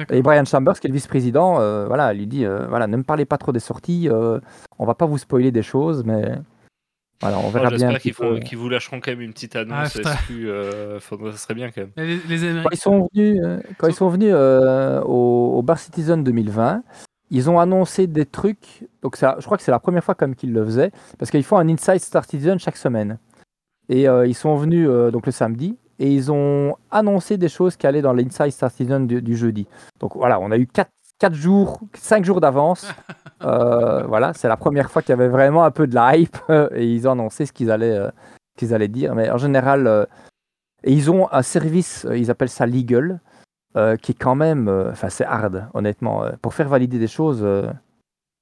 et Brian Chambers, qui est le vice-président, euh, voilà, lui dit euh, voilà, ne me parlez pas trop des sorties, euh, on va pas vous spoiler des choses, mais voilà, on Oh, verra bien. J'espère qu'ils peu. vous lâcheront quand même une petite annonce. putain. exclue, euh, faudrait- ça serait bien quand même. Les, Quand ils sont venus, euh, quand ils sont venus euh, au, au Bar Citizen 2020, ils ont annoncé des trucs. Donc ça, je crois que c'est la première fois comme qu'ils le faisaient, parce qu'ils font un Inside Star Citizen chaque semaine. Et euh, ils sont venus euh, donc le samedi et ils ont annoncé des choses qui allaient dans l'Inside Star Citizen du, du jeudi. Donc voilà, on a eu 4, jours, 5 jours d'avance. [LAUGHS] Euh, voilà, c'est la première fois qu'il y avait vraiment un peu de la hype [LAUGHS] et ils ont annoncé ce qu'ils allaient, euh, allaient dire. Mais en général, euh, ils ont un service, euh, ils appellent ça legal, euh, qui est quand même, euh, enfin c'est hard, honnêtement. Euh, pour faire valider des choses, euh,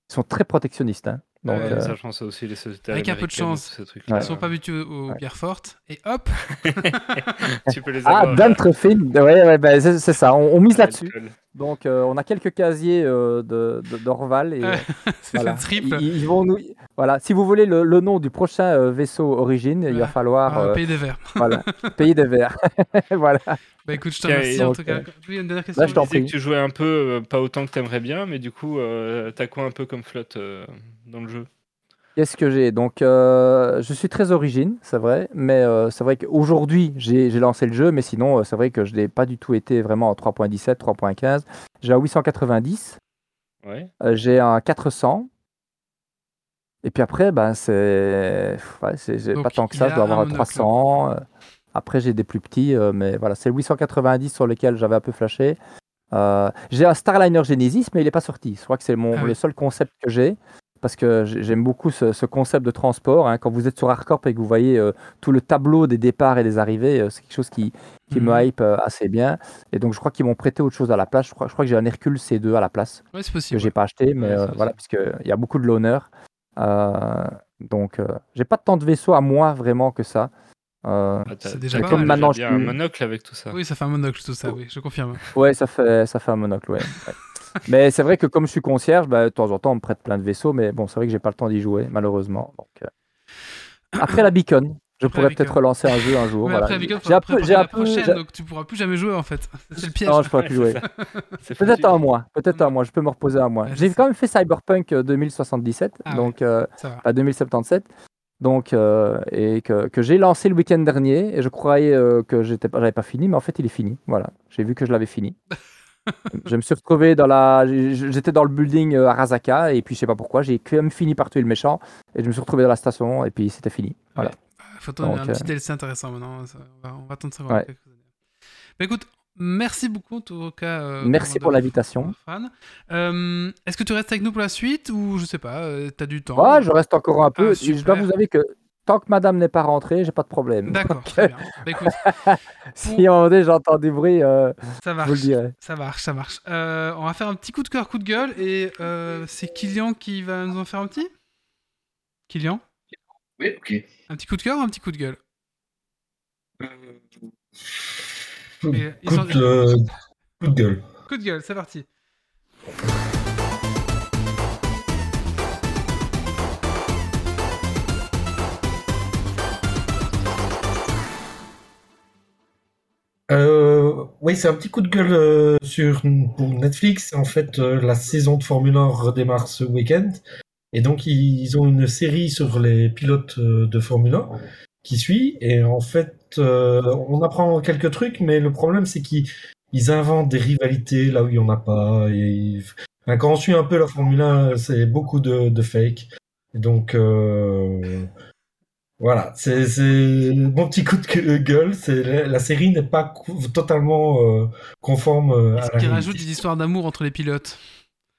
ils sont très protectionnistes. hein. Donc, Ouais, euh, Ça, je pense aussi les sociétés Avec un peu de chance. ce truc Ils Ouais. sont pas habitués aux Ouais. bières fortes. Et hop [LAUGHS] tu peux les ah, avoir. Duntrefin, ouais, ouais, bah, c'est c'est ça, on, on mise là-dessus. Donc euh, on a quelques casiers euh, de, de- d'Orval et euh, [LAUGHS] C'est voilà. le triple. Ils, ils vont nous, voilà. Si vous voulez le, le nom du prochain euh, vaisseau origine, il va Ouais. falloir Ah, euh, payer des verres. voilà, [LAUGHS] payer des verres. [LAUGHS] voilà. Bah écoute, je te remercie en tout cas. euh, Oui, une dernière question. Là, je t'en prie. que tu jouais un peu, euh, pas autant que t'aimerais bien, mais du coup, euh, t'as quoi un peu comme flotte euh, dans le jeu? Qu'est-ce que j'ai? Donc, euh, je suis très origine, c'est vrai, mais euh, c'est vrai qu'aujourd'hui, j'ai j'ai lancé le jeu, mais sinon, euh, c'est vrai que je n'ai pas du tout été vraiment en 3.17, 3.15. J'ai un 890, Ouais. euh, j'ai un 400, et puis après, ben, c'est ouais, c'est- j'ai Donc, pas tant que il ça, je dois avoir un un monocle. 300. euh, après, j'ai des plus petits, euh, mais voilà, c'est le 890 sur lequel j'avais un peu flashé. Euh, j'ai un Starliner Genesis, mais il n'est pas sorti. Je crois que c'est mon, Ah oui. le seul concept que j'ai. Parce que j'ai- j'aime beaucoup ce, ce concept de transport. hein. Quand vous êtes sur Hardcorp et que vous voyez euh, tout le tableau des départs et des arrivées, euh, c'est quelque chose qui, qui me Mhm. hype euh, assez bien. Et donc, je crois qu'ils m'ont prêté autre chose à la place. Je crois, je crois que j'ai un Hercule C2 à la place Ouais, c'est que possible. j'ai pas acheté, mais Ouais, euh, ça voilà, puisqu'il y a beaucoup de l'honneur. Euh, donc, euh, j'ai pas tant de vaisseaux à moi vraiment que ça. Euh, Ah, C'est déjà pas comme mal. maintenant bien un monocle avec tout ça. Oui, ça fait un monocle tout ça, oui, je confirme. ouais, ça fait, ça fait un monocle, ouais. ouais. [LAUGHS] mais c'est vrai que comme je suis concierge, bah, de temps en temps, on me prête plein de vaisseaux, mais bon, c'est vrai que j'ai pas le temps d'y jouer, malheureusement. Donc, euh. Après la Beacon, je Après pourrais peut-être Beacon. relancer un jeu un jour. Voilà. après, J'ai un peu, j'ai préparer un la peu, prochaine, j'ai- donc tu pourras plus jamais jouer en fait. [LAUGHS] C'est le piège. non, je pourrais plus jouer. [LAUGHS] C'est Peut-être un mois, peut-être un mois, je peux me reposer un mois. Ouais, J'ai quand même fait Cyberpunk euh, 2077, Ah donc euh, Ça va. à 2077. Donc, euh, et que, que j'ai lancé le week-end dernier, et je croyais euh, que j'étais pas, j'avais pas fini, mais en fait, il est fini. Voilà, j'ai vu que je l'avais fini. [LAUGHS] je me suis retrouvé dans la, j'étais dans le building euh, Arasaka, et puis je sais pas pourquoi, j'ai quand même fini par tuer le méchant, et je me suis retrouvé dans la station, et puis c'était fini. Voilà. Faut Donc, un petit euh, DLC intéressant maintenant. ça- on, va, on va attendre de savoir Ouais. quelques années. Bah écoute, merci beaucoup en tout cas. euh, Merci pour l'invitation. Euh, Est-ce que tu restes avec nous pour la suite ou je sais pas, euh, t'as du temps Ouais, je reste encore un peu. Ah, je dois vous avouer que tant que madame n'est pas rentrée, j'ai pas de problème. D'accord, très bien. Bah écoute, [LAUGHS] si à un moment donné j'entends du bruit, euh, ça marche. vous le dirai. Ça marche, ça marche. Euh, on va faire un petit coup de cœur, coup de gueule, et euh, c'est Kylian qui va nous en faire un petit? Kylian? Oui, ok. Un petit coup de cœur ou un petit coup de gueule? Coup, Et, ils coup sont- de, coup de gueule. Coup de gueule, c'est parti. Euh, oui, c'est un petit coup de gueule euh, sur, pour Netflix. En fait, euh, la saison de Formule 1 redémarre ce week-end. Et donc, ils ont une série sur les pilotes euh, de Formule 1 qui suit. Et en fait, euh, on apprend quelques trucs, mais le problème, c'est qu'ils ils inventent des rivalités là où il n'y en a pas. Et ils- enfin, quand on suit un peu la Formule 1, c'est beaucoup de, de fake. Et donc, euh, voilà, c'est c'est mon petit coup de gue- gueule. C'est la, la série n'est pas totalement euh, conforme euh, à Est-ce la qu'il rajoute des histoires d'amour entre les pilotes?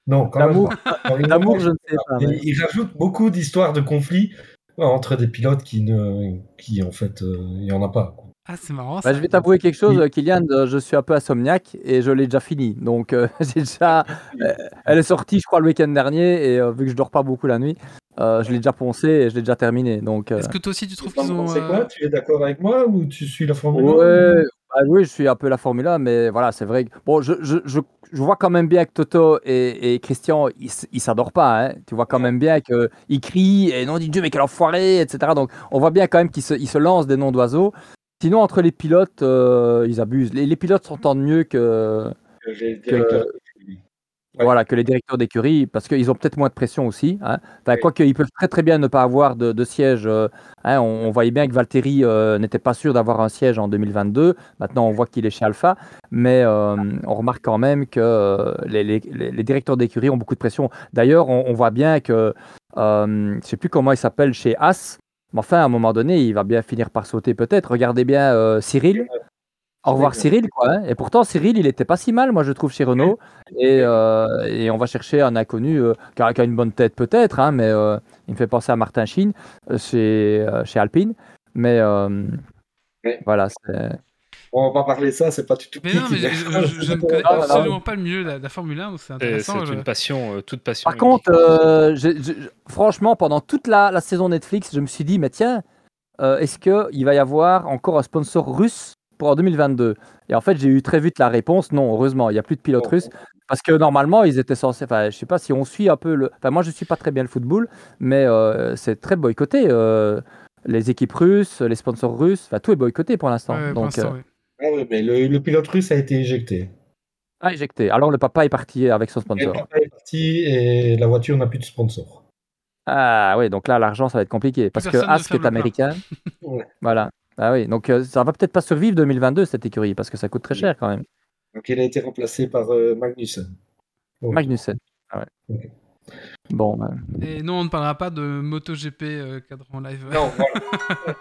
Non, quand L'amour, je ne sais pas. il, mais- il rajoute beaucoup d'histoires de conflits euh, entre des pilotes qui ne, qui en fait, euh, il y en a pas. quoi. Ah, c'est marrant. Bah, ça. je vais t'avouer quelque chose, Oui. Kylian, euh, je suis un peu insomniaque et je l'ai déjà fini. Donc, euh, [LAUGHS] j'ai déjà. euh, elle est sortie, je crois, le week-end dernier et euh, vu que je dors pas beaucoup la nuit, euh, je l'ai déjà poncé et je l'ai déjà terminé. Donc, euh, Est-ce que toi aussi tu trouves qu'ils ont. c'est quoi? Tu es d'accord avec moi ou tu suis la Formule 1 Ouais, bah oui, je suis un peu la Formule 1, mais voilà, c'est vrai. que- Bon, je, je, je, je vois quand même bien que Toto et, et Christian, ils s- ils s'adorent pas. Hein. Tu vois quand même bien qu'ils crient et non, dit Dieu, mais quel enfoiré, etc. Donc, on voit bien quand même qu'ils se, ils se lancent des noms d'oiseaux. Sinon, entre les pilotes, euh, ils abusent. Les, les pilotes s'entendent mieux que, directeurs. Ouais. Voilà, que les directeurs d'écurie, parce qu'ils ont peut-être moins de pression aussi. Hein. Enfin, Oui. Quoique, ils peuvent très très bien ne pas avoir de, de siège. euh, hein, on, on voyait bien que Valtteri euh, n'était pas sûr d'avoir un siège en 2022. Maintenant, on voit qu'il est chez Alpha. Mais euh, on remarque quand même que les, les- les- les directeurs d'écurie ont beaucoup de pression. D'ailleurs, on, on voit bien que, je ne sais plus comment il s'appelle chez As, mais enfin, à un moment donné, il va bien finir par sauter peut-être. Regardez bien Cyril. Au revoir Cyril, quoi. hein. Et pourtant, Cyril, il était pas si mal, moi, je trouve, chez Renault. [LAUGHS] Et, euh, et on va chercher un inconnu euh, qui, a, qui a une bonne tête, peut-être, hein, mais euh, il me fait penser à Martin Sheen euh, chez, euh, chez Alpine. Mais euh, Ouais. voilà, c'est. On va pas parler de ça, c'est pas du tout Mais non, mais je, je- je [LAUGHS] ne connais Non, non, non. absolument pas le milieu de la, la Formule 1, donc c'est intéressant. c'est une passion, euh, toute passion. Par unique. contre, euh, franchement, pendant toute la, la saison Netflix, je me suis dit, mais tiens, euh, est-ce qu'il va y avoir encore un sponsor russe pour en 2022 Et en fait, j'ai eu très vite la réponse, non, heureusement, il n'y a plus de pilote russe. Parce que normalement, ils étaient censés. Enfin, je sais pas si on suit un peu le. Enfin, moi, je suis pas très bien le football, mais euh, c'est très boycotté. euh, les équipes russes, les sponsors russes, enfin, tout est boycotté pour l'instant. Ouais, Donc, euh, oui. Ah oui, mais le, le pilote russe a été éjecté. ah, éjecté. Alors, le papa est parti avec son Et le sponsor. papa est parti et la voiture n'a plus de sponsor. Ah oui, donc là, l'argent, ça va être compliqué. Parce que personne ne As, qui ferme est américain. Voilà. Ah oui, donc euh, ça va peut-être pas survivre 2022, cette écurie, parce que ça coûte très cher quand même. Donc il a été remplacé par euh, Magnussen. Magnussen. Ah ouais. Bon, ben, Et non, on ne parlera pas de MotoGP euh, cadre en live. Non, voilà.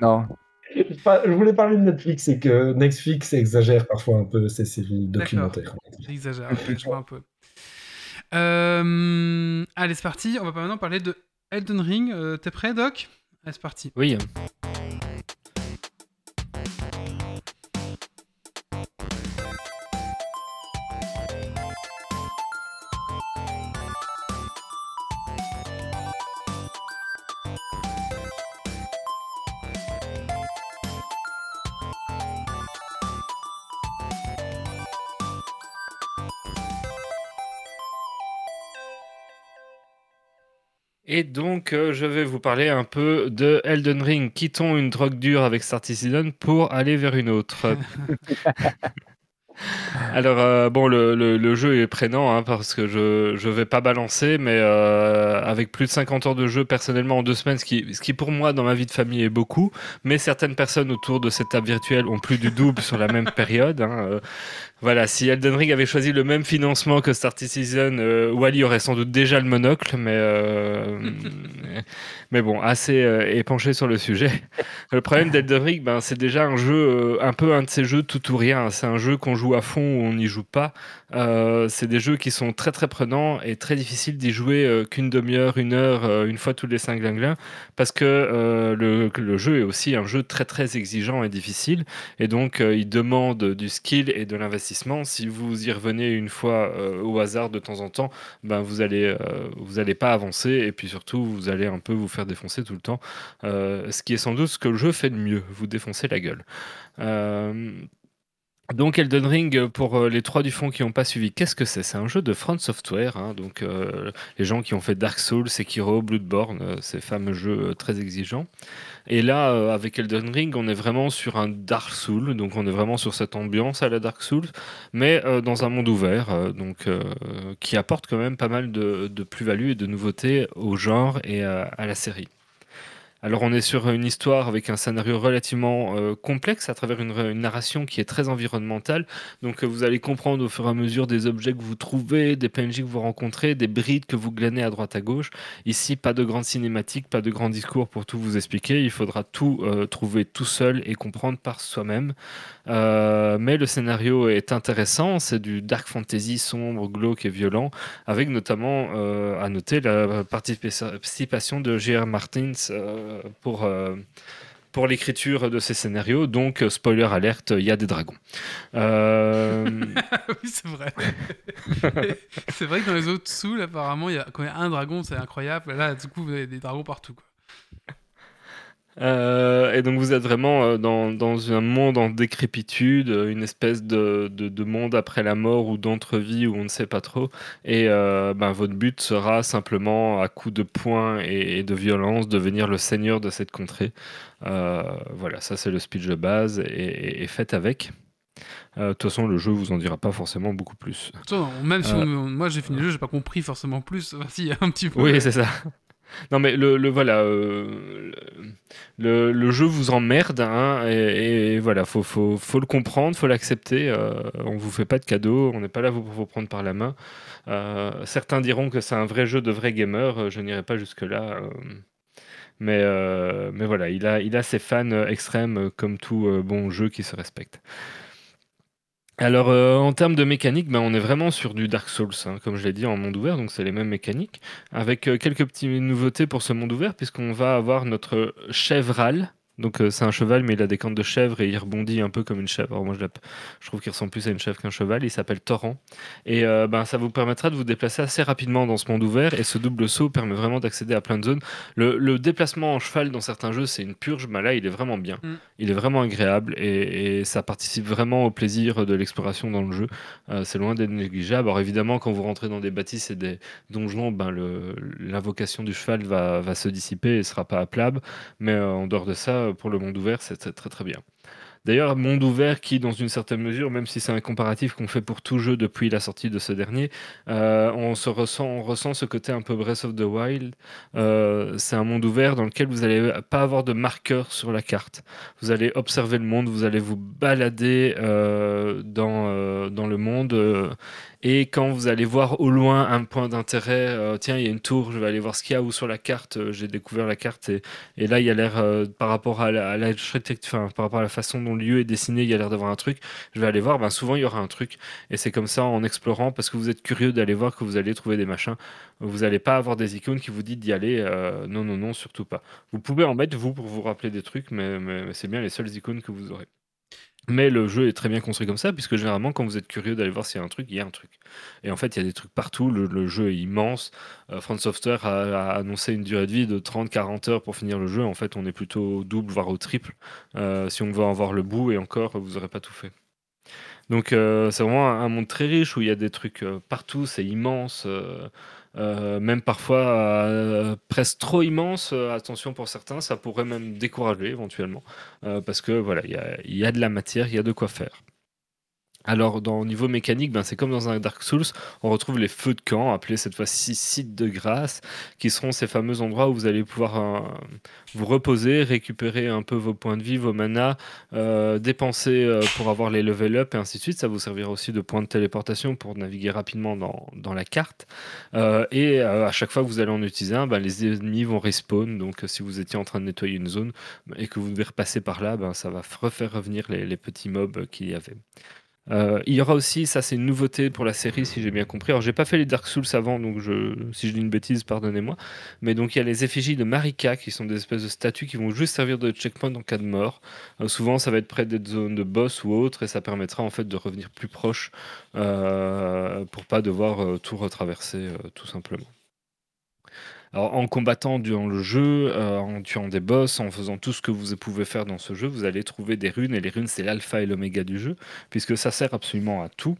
non. [LAUGHS] Je voulais parler de Netflix, c'est que Netflix exagère parfois un peu ses séries documentaires. J'exagère, je vois un peu. Euh, allez, c'est parti. On va pas maintenant parler de Elden Ring. Euh, T'es prêt, Doc? Allez, c'est parti. Oui. Et donc, euh, je vais vous parler un peu de Elden Ring. Quittons une drogue dure avec Star Citizen pour aller vers une autre. [LAUGHS] [LAUGHS] Alors, euh, bon, le, le- le jeu est prenant hein, parce que je ne vais pas balancer, mais euh, avec plus de 50 heures de jeu personnellement en deux semaines, ce qui, ce qui pour moi dans ma vie de famille est beaucoup, mais certaines personnes autour de cette table virtuelle ont plus du double sur la même [LAUGHS] période. hein, euh, voilà, si Elden Ring avait choisi le même financement que Star Citizen, Wally aurait sans doute déjà le monocle, mais, [LAUGHS] mais bon, assez épanché sur le sujet. Le problème d'Elden Ring, ben, c'est déjà un jeu, un peu un de ces jeux tout ou rien. C'est un jeu qu'on joue à fond ou on n'y joue pas. Euh, c'est des jeux qui sont très très prenants et très difficiles d'y jouer euh, qu'une demi-heure, une heure, euh, une fois tous les cinq glinglins, parce que le, jeu est aussi un jeu très très exigeant et difficile, et donc il demande du skill et de l'investissement. Si vous y revenez une fois au hasard de temps en temps, ben vous allez vous pas avancer, et puis surtout vous allez un peu vous faire défoncer tout le temps, ce qui est sans doute ce que le jeu fait de mieux, vous défoncer la gueule. Donc Elden Ring, pour euh, les trois du fond qui n'ont pas suivi, qu'est-ce que c'est? C'est un jeu de Front Software, hein, donc euh, les gens qui ont fait Dark Souls, Sekiro, Bloodborne, euh, ces fameux jeux euh, très exigeants. Et là, euh, avec Elden Ring, on est vraiment sur un Dark Souls, donc on est vraiment sur cette ambiance à la Dark Souls, mais euh, dans un monde ouvert, euh, donc euh, qui apporte quand même pas mal de, de plus-value et de nouveautés au genre et à la série. Alors on est sur une histoire avec un scénario relativement euh, complexe à travers une, narration qui est très environnementale. Donc euh, vous allez comprendre au fur et à mesure des objets que vous trouvez, des PNJ que vous rencontrez, des brides que vous glanez à droite à gauche. Ici, pas de grande cinématique, pas de grand discours pour tout vous expliquer. Il faudra tout euh, trouver tout seul et comprendre par soi-même. Mais le scénario est intéressant. C'est du dark fantasy sombre, glauque et violent, avec notamment à noter la participation de J.R. Martins pour, euh, pour l'écriture de ces scénarios. Donc, euh, spoiler alerte, il y a des dragons. Euh, [LAUGHS] oui, c'est vrai. [LAUGHS] c'est vrai que dans les autres Souls, apparemment, y a, quand il y a un dragon, c'est incroyable. Là, du coup, vous avez des dragons partout. Quoi. Euh, et donc vous êtes vraiment euh, dans, dans un monde en décrépitude, euh, une espèce de, de, de monde après la mort ou d'entre-vie où on ne sait pas trop. Et euh, ben, votre but sera simplement, à coups de poing et, et de violence, devenir le seigneur de cette contrée. Euh, voilà, ça c'est le speech de base et, et, et faites avec. De toute façon, le jeu vous en dira pas forcément beaucoup plus. Même si on- moi j'ai fini le jeu, j'ai pas compris forcément plus. [LAUGHS] Si, un petit peu. Oui, c'est ça. Non, mais le, voilà, euh, le, jeu vous emmerde, hein, et, voilà, faut, le comprendre, faut l'accepter. euh, on vous fait pas de cadeaux, on n'est pas là pour vous prendre par la main. Euh, certains diront que c'est un vrai jeu de vrais gamers, euh, je n'irai pas jusque-là. euh, mais, voilà, il a, il a ses fans extrêmes, comme tout bon jeu qui se respecte. Alors, euh, en termes de mécanique, ben, on est vraiment sur du Dark Souls, hein, comme je l'ai dit, en monde ouvert, donc c'est les mêmes mécaniques, avec euh, quelques petites nouveautés pour ce monde ouvert, puisqu'on va avoir notre chevral. Donc euh, c'est un cheval, mais il a des cornes de chèvre et il rebondit un peu comme une chèvre. Alors moi je, je trouve qu'il ressemble plus à une chèvre qu'un cheval. Il s'appelle Torrent. Et euh, ben, ça vous permettra de vous déplacer assez rapidement dans ce monde ouvert. Et ce double saut permet vraiment d'accéder à plein de zones. Le, le déplacement en cheval dans certains jeux, c'est une purge, mais là il est vraiment bien. Mm. Il est vraiment agréable et, et ça participe vraiment au plaisir de l'exploration dans le jeu. Euh, c'est loin d'être négligeable. Alors évidemment, quand vous rentrez dans des bâtisses et des donjons, ben, l'invocation du cheval va, va se dissiper et sera pas appelable. Mais euh, en dehors de ça, pour le monde ouvert, c'est très très, bien. D'ailleurs, monde ouvert qui, dans une certaine mesure, même si c'est un comparatif qu'on fait pour tout jeu depuis la sortie de ce dernier, euh, on, se ressent, on ressent ce côté un peu Breath of the Wild. Euh, c'est un monde ouvert dans lequel vous n'allez pas avoir de marqueur sur la carte. Vous allez observer le monde, vous allez vous balader euh, dans, dans le monde. Et quand vous allez voir au loin un point d'intérêt, euh, tiens, il y a une tour, je vais aller voir ce qu'il y a, ou sur la carte, euh, j'ai découvert la carte, et, là, il y a l'air, euh, par rapport à la, rapport à la façon dont le lieu est dessiné, il y a l'air d'avoir un truc, je vais aller voir, ben, souvent, il y aura un truc, et c'est comme ça, en explorant, parce que vous êtes curieux d'aller voir, que vous allez trouver des machins, vous n'allez pas avoir des icônes qui vous disent d'y aller, non, non, non, surtout pas. Vous pouvez en mettre, vous, pour vous rappeler des trucs, mais c'est bien les seules icônes que vous aurez. Mais le jeu est très bien construit comme ça, puisque généralement, quand vous êtes curieux d'aller voir s'il y a un truc, il y a un truc. Et en fait, il y a des trucs partout. Le, jeu est immense. Euh, Software a, annoncé une durée de vie de 30-40 heures pour finir le jeu. En fait, on est plutôt au double, voire au triple. euh, si on veut en voir le bout, et encore, vous n'aurez pas tout fait. Donc, euh, c'est vraiment un, un monde très riche où il y a des trucs euh, partout. C'est immense. Euh, même parfois euh, presque trop immense. Euh, attention pour certains, ça pourrait même décourager éventuellement. Parce que voilà, il y y a de la matière, il y a de quoi faire. Alors, dans, au niveau mécanique, ben, c'est comme dans un Dark Souls, on retrouve les feux de camp, appelés cette fois-ci sites de grâce, qui seront ces fameux endroits où vous allez pouvoir euh, vous reposer, récupérer un peu vos points de vie, vos manas, euh, dépenser euh, pour avoir les level up et ainsi de suite. Ça vous servira aussi de point de téléportation pour naviguer rapidement dans, la carte. Et à chaque fois que vous allez en utiliser un, ben, les ennemis vont respawn. Donc, si vous étiez en train de nettoyer une zone et que vous devez repasser par là, ben, ça va refaire revenir les, les petits mobs qu'il y avait. Euh, il y aura aussi, ça c'est une nouveauté pour la série si j'ai bien compris. Alors j'ai pas fait les Dark Souls avant, donc si je dis une bêtise, pardonnez-moi. Mais donc il y a les effigies de Marika qui sont des espèces de statues qui vont juste servir de checkpoint en cas de mort. Euh, souvent ça va être près des zones de boss ou autres et ça permettra en fait de revenir plus proche euh, pour pas devoir tout retraverser tout simplement. En combattant durant le jeu, euh, en tuant des boss, en faisant tout ce que vous pouvez faire dans ce jeu, vous allez trouver des runes. Et les runes, c'est l'alpha et l'oméga du jeu, puisque ça sert absolument à tout.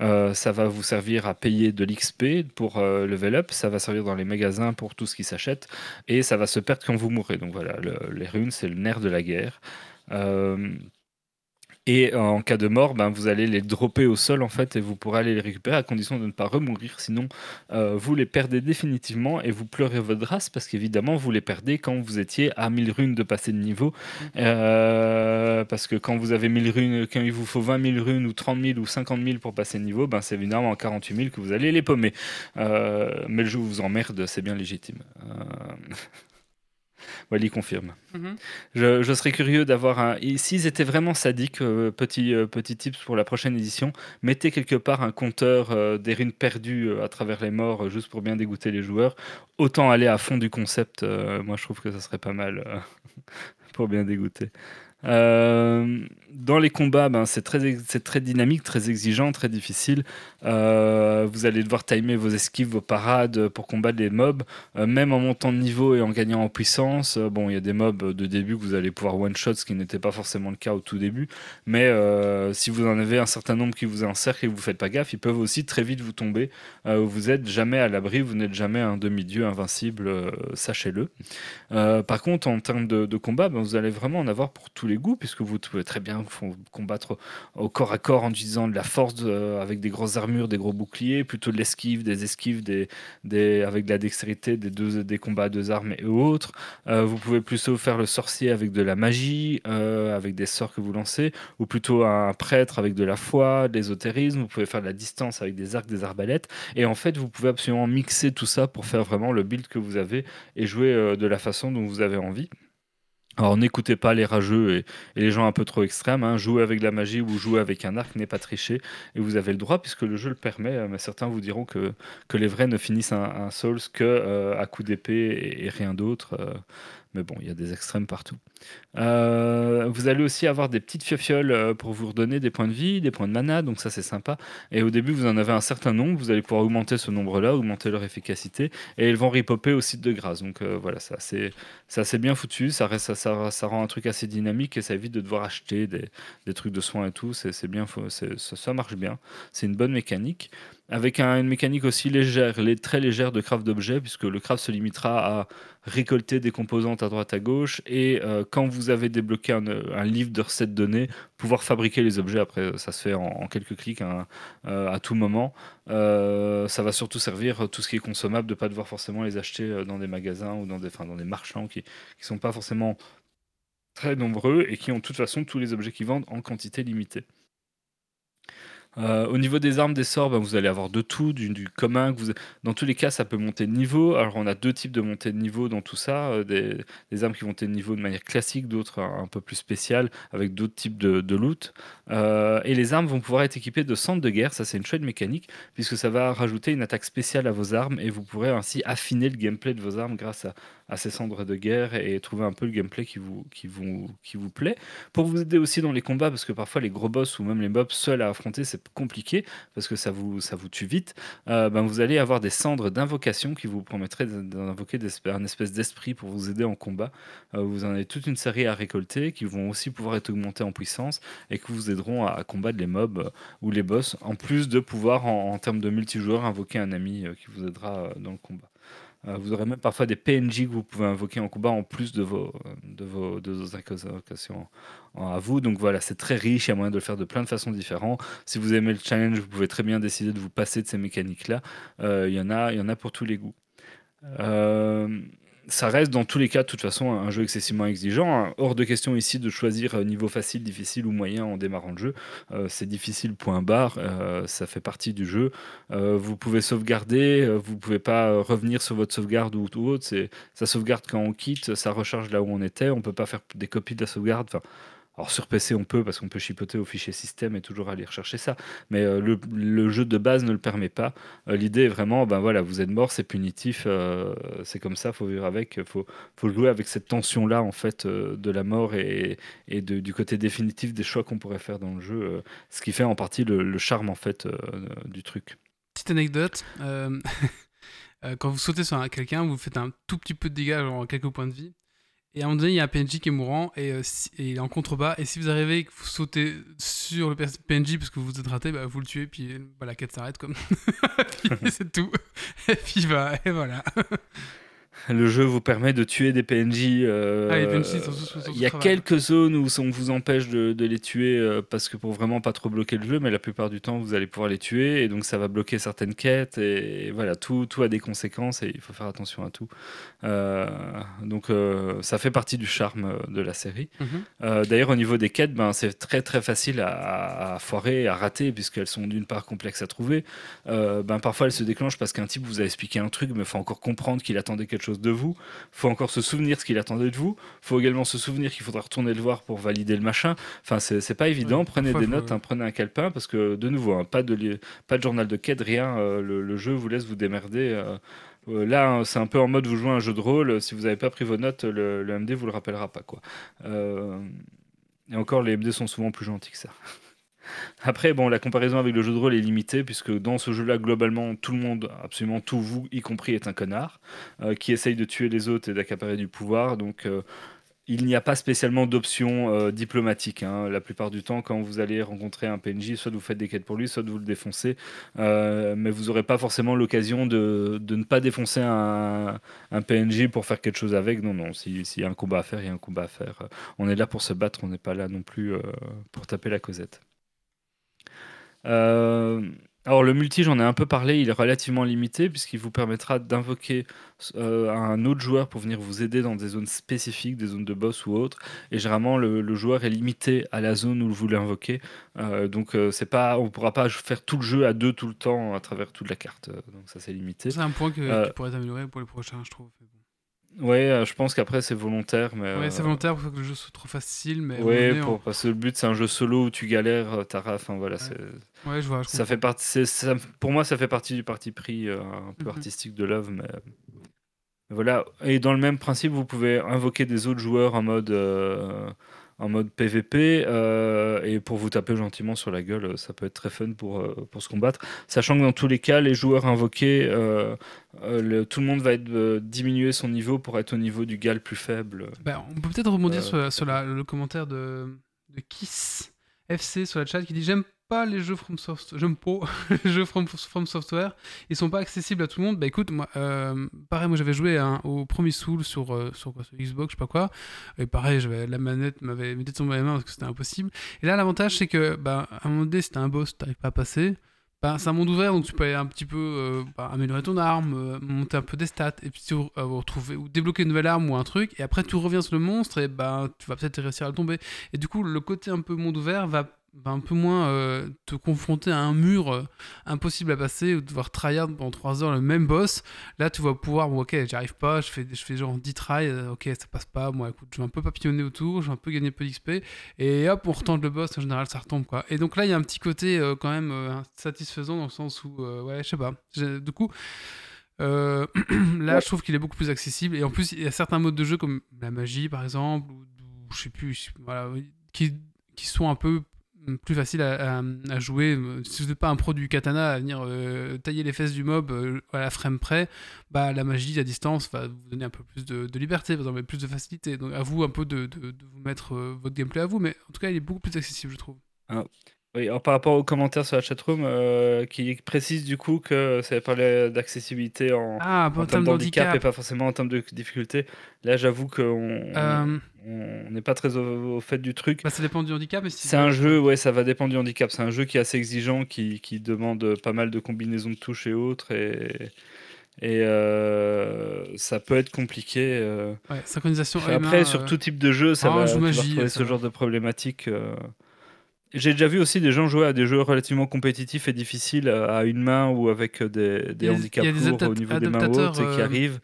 Euh, ça va vous servir à payer de l'XP pour euh, level up. Ça va servir dans les magasins pour tout ce qui s'achète. Et ça va se perdre quand vous mourrez. Donc voilà, le- les runes, c'est le nerf de la guerre. Et euh, en cas de mort, ben, vous allez les dropper au sol en fait et vous pourrez aller les récupérer à condition de ne pas remourir. Sinon, euh, vous les perdez définitivement et vous pleurez votre race parce qu'évidemment, vous les perdez quand vous étiez à 1000 runes de passer de niveau. Euh, parce que quand vous avez 1000 runes, quand il vous faut 20 000 runes ou 30 000 ou 50 000 pour passer de niveau, ben, c'est évidemment en 48 000 que vous allez les paumer. Euh, mais le jeu vous emmerde, c'est bien légitime. [LAUGHS] Wally confirme. Mhm. Je, je serais curieux d'avoir un. S'ils étaient vraiment sadiques, euh, petit, euh, petit tips pour la prochaine édition, mettez quelque part un compteur euh, des runes perdues à travers les morts, juste pour bien dégoûter les joueurs. Autant aller à fond du concept, moi je trouve que ça serait pas mal [LAUGHS] pour bien dégoûter. Euh, dans les combats, ben, c'est très, dynamique, très exigeant, très difficile. Euh, vous allez devoir timer vos esquives, vos parades pour combattre les mobs, euh, même en montant de niveau et en gagnant en puissance. Bon, il y a des mobs de début que vous allez pouvoir one-shot, ce qui n'était pas forcément le cas au tout début. Mais si vous en avez un certain nombre qui vous encerclent et vous faites pas gaffe, ils peuvent aussi très vite vous tomber. Vous êtes jamais à l'abri, vous n'êtes jamais un demi-dieu invincible, sachez-le. Par contre, en termes de, de combat, ben, vous allez vraiment en avoir pour tous les goûts, puisque vous pouvez très bien combattre au corps à corps en utilisant de la force euh, avec des grosses armures, des gros boucliers, plutôt de l'esquive, des esquives, avec de la dextérité, des, combats à deux armes et autres. Euh, vous pouvez plutôt faire le sorcier avec de la magie, euh, avec des sorts que vous lancez, ou plutôt un prêtre avec de la foi, de l'ésotérisme. Vous pouvez faire de la distance avec des arcs, des arbalètes. Et en fait, vous pouvez absolument mixer tout ça pour faire vraiment le build que vous avez et jouer de la façon dont vous avez envie. Alors n'écoutez pas les rageux et, les gens un peu trop extrêmes. hein. Jouer avec la magie ou jouer avec un arc n'est pas tricher. Et vous avez le droit puisque le jeu le permet. euh, Mais certains vous diront que, les vrais ne finissent un, Souls que euh, à coup d'épée et, et rien d'autre. euh. mais bon, il y a des extrêmes partout. Euh, vous allez aussi avoir des petites fiofioles euh, pour vous redonner des points de vie, des points de mana, donc ça c'est sympa. Et au début, vous en avez un certain nombre, vous allez pouvoir augmenter ce nombre-là, augmenter leur efficacité, et ils vont repopper au site de grâce. Donc euh, voilà, assez, c'est assez bien foutu, ça, ça, ça, ça rend un truc assez dynamique et ça évite de devoir acheter des, trucs de soins et tout, c'est bien, ça, ça marche bien, c'est une bonne mécanique. Avec un- une mécanique aussi légère, très légère de craft d'objets, puisque le craft se limitera à récolter des composantes à droite à gauche et quand vous avez débloqué un, un livre de recettes données, pouvoir fabriquer les objets. Après, ça se fait en, quelques clics hein, euh, à tout moment. Euh, ça va surtout servir euh, tout ce qui est consommable, de ne pas devoir forcément les acheter euh, dans des magasins ou dans des, dans des marchands qui ne sont pas forcément très nombreux et qui ont de toute façon tous les objets qu'ils vendent en quantité limitée. Euh, au niveau des armes, des sorts, ben, vous allez avoir de tout, du, commun. dans tous les cas, ça peut monter de niveau. Alors, on a deux types de montée de niveau dans tout ça. euh, des, armes qui vont monter de niveau de manière classique, d'autres un, peu plus spéciales, avec d'autres types de, de loot. Euh, et les armes vont pouvoir être équipées de centres de guerre. Ça, c'est une chouette mécanique, puisque ça va rajouter une attaque spéciale à vos armes, et vous pourrez ainsi affiner le gameplay de vos armes grâce à, à ces cendres de guerre et trouver un peu le gameplay qui vous, qui vous, qui vous plaît. Pour vous aider aussi dans les combats, parce que parfois les gros boss ou même les mobs seuls à affronter, c'est compliqué, parce que ça vous, ça vous tue vite, euh, ben vous allez avoir des cendres d'invocation qui vous permettraient d'invoquer un espèce d'esprit pour vous aider en combat. Euh, vous en avez toute une série à récolter qui vont aussi pouvoir être augmentés en puissance et qui vous aideront à, combattre les mobs euh, ou les boss, en plus de pouvoir, en, termes de multijoueur, invoquer un ami qui vous aidera dans le combat. Euh, vous aurez même parfois des PNJ que vous pouvez invoquer en combat en plus de vos, de vos, de vos invocations à vous. Donc voilà, c'est très riche, il y a moyen de le faire de plein de façons différentes. Si vous aimez le challenge, vous pouvez très bien décider de vous passer de ces mécaniques-là. Euh, Il y, en a- y en a pour tous les goûts. Euh, ça reste dans tous les cas de toute façon un jeu excessivement exigeant. hein. Hors de question ici de choisir euh, niveau facile, difficile ou moyen en démarrant le jeu. Euh, c'est difficile, point barre. euh, ça fait partie du jeu. Vous pouvez sauvegarder, vous pouvez pas revenir sur votre sauvegarde ou, ou autre. Ça sauvegarde quand on quitte, ça recharge là où on était. On peut pas faire des copies de la sauvegarde. Alors sur PC on peut parce qu'on peut chipoter au fichier système et toujours aller rechercher ça. Mais euh, le, jeu de base ne le permet pas. Euh, L'idée est vraiment, ben voilà, vous êtes mort, c'est punitif, euh, c'est comme ça, faut vivre avec, faut, faut jouer avec cette tension là en fait de la mort et, et du côté définitif des choix qu'on pourrait faire dans le jeu, ce qui fait en partie le, le charme en fait du truc. Petite anecdote. [LAUGHS] quand vous sautez sur un- quelqu'un, vous faites un tout petit peu de dégâts, genre quelques points de vie. Et à un moment donné, il y a un PNJ qui est mourant et, euh, si- et il est en contrebas. Et si vous arrivez et que vous sautez sur le PNJ parce que vous vous êtes raté, bah, vous le tuez. Puis bah, la quête s'arrête comme. [LAUGHS] [LAUGHS] c'est tout. Et puis bah, et voilà. [LAUGHS] Le jeu vous permet de tuer des PNJ. euh, Ah, les PNJ sont sous Il y a travail. quelques zones où on vous empêche de, de les tuer euh, parce que pour vraiment pas trop bloquer le jeu, mais la plupart du temps vous allez pouvoir les tuer et donc ça va bloquer certaines quêtes et voilà tout, tout a des conséquences et il faut faire attention à tout. Euh, donc euh, ça fait partie du charme euh, de la série. Mhm. D'ailleurs, au niveau des quêtes, ben, c'est très très facile à, à- foirer, à rater, puisqu'elles sont d'une part complexes à trouver. Ben, parfois, elles se déclenchent parce qu'un type vous a expliqué un truc, mais il faut encore comprendre qu'il attendait quelque chose de vous. faut encore se souvenir ce qu'il attendait de vous. faut également se souvenir qu'il faudra retourner le voir pour valider le machin. Enfin, c'est c'est pas évident. Ouais, prenez des notes, hein, prenez un calepin, parce que de nouveau, hein, pas, de, li- pas de journal de quête, rien. euh, le, le jeu vous laisse vous démerder. euh, euh, Là, hein, c'est un peu en mode vous jouez un jeu de rôle. Si vous n'avez pas pris vos notes, le, MD vous le rappellera pas. Quoi. Euh, et encore, les MD sont souvent plus gentils que ça. [LAUGHS] Après, bon, la comparaison avec le jeu de rôle est limitée, puisque dans ce jeu-là, globalement, tout le monde, absolument tout, vous y compris, est un connard, euh, qui essaye de tuer les autres et d'accaparer du pouvoir. Donc, il n'y a pas spécialement d'option euh, diplomatique. hein. La plupart du temps, quand vous allez rencontrer un PNJ, soit vous faites des quêtes pour lui, soit vous le défoncez. Euh, mais vous n'aurez pas forcément l'occasion de, de ne pas défoncer un, PNJ pour faire quelque chose avec. Non, non. si- S'il y a un combat à faire, il y a un combat à faire. On est là pour se battre, on n'est pas là non plus euh, pour taper la causette. Euh, alors le multi, j'en ai un peu parlé, il est relativement limité puisqu'il vous permettra d'invoquer euh, un autre joueur pour venir vous aider dans des zones spécifiques, des zones de boss ou autres. Et généralement, le, le joueur est limité à la zone où vous l'invoquez. Euh, donc euh, c'est pas, on ne pourra pas faire tout le jeu à deux tout le temps à travers toute la carte. Donc ça c'est limité. C'est un point que, qui pourrait s'améliorer pour les prochains, je trouve. Ouais, euh, je pense qu'apraprès c'est volontaire, mais Ouais, euh, c'est volontaire pour que le jeu soit trop facile, mais. Ouais, moment donné, pour, parce que le but c'est un jeu solo où tu galères, euh, t'as enfin voilà, c'est on- Ouais, je vois. je Ça comprends. fait partie, ça- pour moi, ça fait partie du parti pris euh, un peu Mhm. artistique de l'œuvre, mais voilà. Et dans le même principe, vous pouvez invoquer des autres joueurs en mode euh, en mode PVP euh, et pour vous taper gentiment sur la gueule, ça peut être très fun pour euh, pour se combattre. Sachant que dans tous les cas, les joueurs invoqués, euh, le- tout le monde va être euh, diminuer son niveau pour être au niveau du gal plus faible. Bah, on peut peut-être rebondir sur, sur la- le commentaire de, de Kiss FC sur la chat qui dit J'aime pas les jeux From Software, j'aime pas [LAUGHS] les jeux From, From Software, ils sont pas accessibles à tout le monde. Bah écoute, moi, euh, pareil, moi j'avais joué au premier Soul sur, euh, sur, Xbox, je sais pas quoi, et pareil, la manette m'avait m'était tombée à la main parce que c'était impossible. Et là, l'avantage c'est que, bah, à un moment donné, t'as un boss, t'arrives pas à passer. Bah, c'est un monde ouvert, donc tu peux aller un petit peu euh, bah, améliorer ton arme, monter un peu des stats, et puis euh, retrouver ou débloquer une nouvelle arme ou un truc, et après tu reviens sur le monstre, et bah, tu vas peut-être réussir à le tomber. Et du coup, le côté un peu monde ouvert va, va un peu moins euh, te confronter à un mur euh, impossible à passer, ou devoir tryhard pendant 3 heures le même boss. Là, tu vas pouvoir, bon, ok, j'y arrive pas, je fais, je fais genre 10 tries, euh, ok, ça passe pas, moi écoute, je vais un peu papillonner autour, je vais un peu gagner un peu d'XP, et hop, on retente le boss, en général, ça retombe, quoi. Et donc là, il y a un petit côté euh, quand même satisfaisant dans le sens où, ouais, je sais pas. Du coup, [CLEARS THROAT] là, Ouais. je trouve qu'il est beaucoup plus accessible. Et en plus, il y a certains modes de jeu comme la magie, par exemple, ou, ou je sais plus, voilà, qui, qui sont un peu plus faciles à, jouer. Si vous n'êtes pas un pro du katana à venir euh, tailler les fesses du mob euh, à la frame près, bah, la magie à distance va vous donner un peu plus de, liberté, exemple, et plus de facilité. Donc à vous un peu de vous mettre euh, votre gameplay à vous, mais en tout cas, il est beaucoup plus accessible, je trouve. Oui, alors par rapport aux commentaires sur la chatroom, euh, qui précise du coup que ça parlait d'accessibilité en, Ah, en en termes d'handicap et pas forcément en termes de difficulté. Là, j'avoue qu'on Euh, on n'est pas très au, au fait du truc. bah, ça dépend du handicap. si C'est un jeu, ouais, ça va dépendre du handicap. C'est un jeu qui est assez exigeant, qui, qui demande pas mal de combinaisons de touches et autres. Et, et euh, ça peut être compliqué. euh. Ouais, synchronisation. Après, main, sur euh, tout type de jeu, ça ah, va, vas magie, ça ce va. genre de problématique. Euh. J'ai déjà vu aussi des gens jouer à des jeux relativement compétitifs et difficiles à à une main ou avec des, des handicaps lourds au niveau des mains hautes et qui euh, arrivent.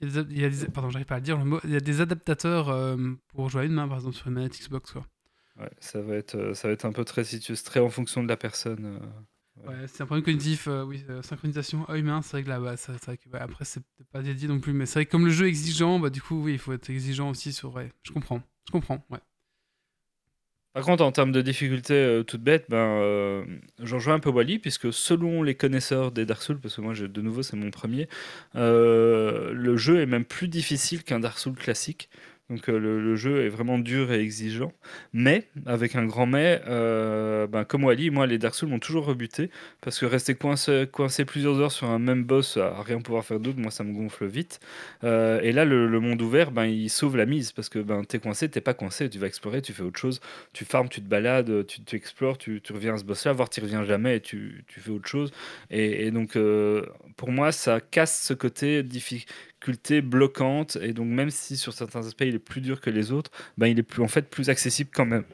Il y a des, il y a des- pardon, j'arrive pas à le dire le mot. Il y a des adaptateurs euh, pour jouer à une main, par exemple, sur une manette Xbox. Quoi. Ouais, ça, va être, euh, ça va être un peu très, situ- très en fonction de la personne. euh. Ouais, c'est un problème cognitif, euh, oui, euh, synchronisation œil-main, c'est vrai que là, bah, c'est vrai que, bah, après, c'est pas dédié non plus, mais c'est vrai que comme le jeu est exigeant, bah, du coup, oui, il faut être exigeant aussi sur. Ouais, je comprends, je comprends, ouais. Par contre, en termes de difficulté euh, toute bête, ben, euh, j'en rejoins un peu Wally, puisque selon les connaisseurs des Dark Souls, parce que moi, de nouveau, c'est mon premier, euh, le jeu est même plus difficile qu'un Dark Souls classique. Donc euh, le, jeu est vraiment dur et exigeant. Mais, avec un grand mais, euh, ben, comme Wally, moi, les Dark Souls m'ont toujours rebuté, parce que rester coincé, plusieurs heures sur un même boss à rien pouvoir faire d'autre, moi, ça me gonfle vite. Euh, et là, le, monde ouvert, ben, il sauve la mise, parce que ben, t'es coincé, t'es pas coincé, tu vas explorer, tu fais autre chose tu farmes, tu te balades, tu, explores, tu, reviens à ce boss-là, voire tu reviens jamais et tu, fais autre chose. Et, donc, pour moi, ça casse ce côté difficulté bloquante. Et donc, même si sur certains aspects, il est plus dur que les autres, ben, il est plus, en fait plus accessible quand même.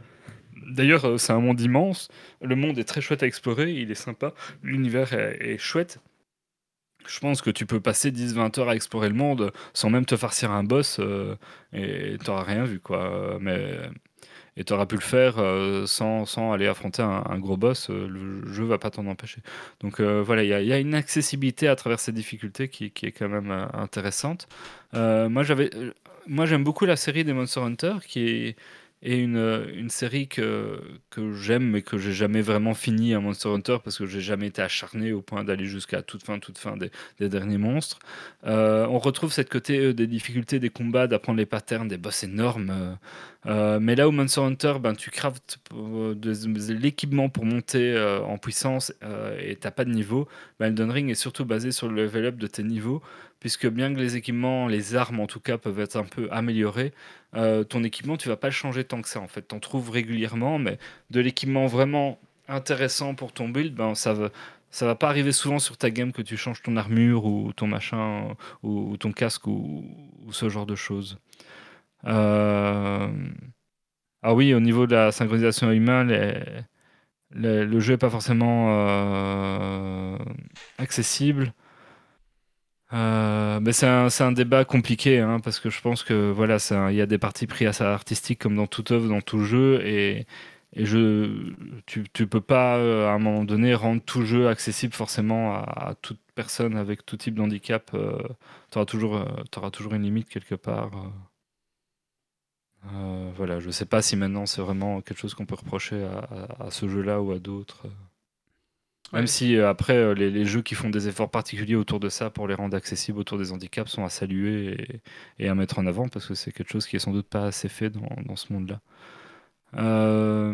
D'ailleurs, euh, c'est un monde immense. Le monde est très chouette à explorer, il est sympa. L'univers est, chouette. Je pense que tu peux passer 10-20 heures à explorer le monde sans même te farcir un boss euh, et tu n'auras rien vu. quoi. Mais et tu auras pu le faire euh, sans, sans aller affronter un, gros boss, euh, le jeu va pas t'en empêcher. Donc euh, voilà, il y, y a une accessibilité à travers ces difficultés qui, qui est quand même intéressante. Moi, moi, j'aime beaucoup la série des Monster Hunter qui est, et une, euh, une série que, que j'aime mais que j'ai jamais vraiment fini à Monster Hunter parce que j'ai jamais été acharné au point d'aller jusqu'à toute fin, toute fin des, derniers monstres. Euh, on retrouve cette côté euh, des difficultés des combats, d'apprendre les patterns, des boss énormes. mais là où Monster Hunter, ben, tu craftes l'équipement pour monter en puissance et t'as pas de niveau, ben, Elden Ring est surtout basé sur le level up de tes niveaux, puisque bien que les équipements, les armes en tout cas, peuvent être un peu améliorés, euh, ton équipement, tu vas pas le changer tant que ça en fait. T'en trouves régulièrement, mais de l'équipement vraiment intéressant pour ton build, ben, ça va. Va pas arriver souvent sur ta game que tu changes ton armure ou ton machin ou, ton casque ou, ce genre de choses. Euh, Ah oui, au niveau de la synchronisation humaine, le jeu est pas forcément euh, accessible. Euh, mais c'est un, débat compliqué hein, parce que je pense que voilà, il y a des parties pris assez artistiques comme dans toute œuvre, dans tout jeu et, tu, tu peux pas euh, à un moment donné rendre tout jeu accessible forcément à, à toute personne avec tout type d'handicap. tu auras euh, toujours une limite quelque part. euh. Euh, voilà, je sais pas si maintenant c'est vraiment quelque chose qu'on peut reprocher à, à- à ce jeu-là ou à d'autres. Même si euh, après euh, les, les jeux qui font des efforts particuliers autour de ça pour les rendre accessibles autour des handicaps sont à saluer et, et à mettre en avant parce que c'est quelque chose qui est sans doute pas assez fait dans, dans ce monde-là. Euh,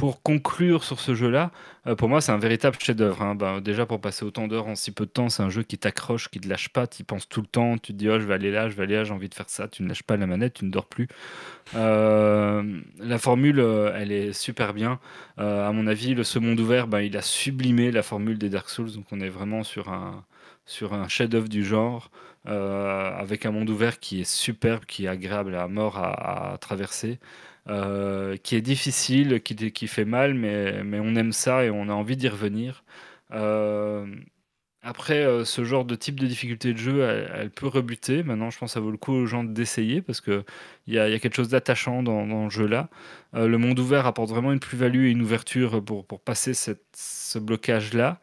pour conclure sur ce jeu-là, euh, pour moi c'est un véritable chef-d'œuvre. hein. Ben, déjà pour passer autant d'heures en si peu de temps, c'est un jeu qui t'accroche, qui te lâche pas, tu y penses tout le temps, tu te dis oh je vais aller là, je vais aller là, j'ai envie de faire ça, tu ne lâches pas la manette, tu ne dors plus. Euh, la formule, euh, elle est super bien. Euh, à mon avis, le ce monde ouvert, ben, il a sublimé la formule des Dark Souls, donc on est vraiment sur un, sur un chef-d'œuvre du genre, avec un monde ouvert qui est superbe, qui est agréable à mort à traverser, euh, qui est difficile, qui, fait mal, mais, on aime ça et on a envie d'y revenir. Euh, après, euh, ce genre de type de difficulté de jeu, elle, peut rebuter. Maintenant, je pense que ça vaut le coup aux gens d'essayer parce qu'il y a, quelque chose d'attachant dans, dans le jeu-là. Le monde ouvert apporte vraiment une plus-value et une ouverture pour, passer ce blocage-là.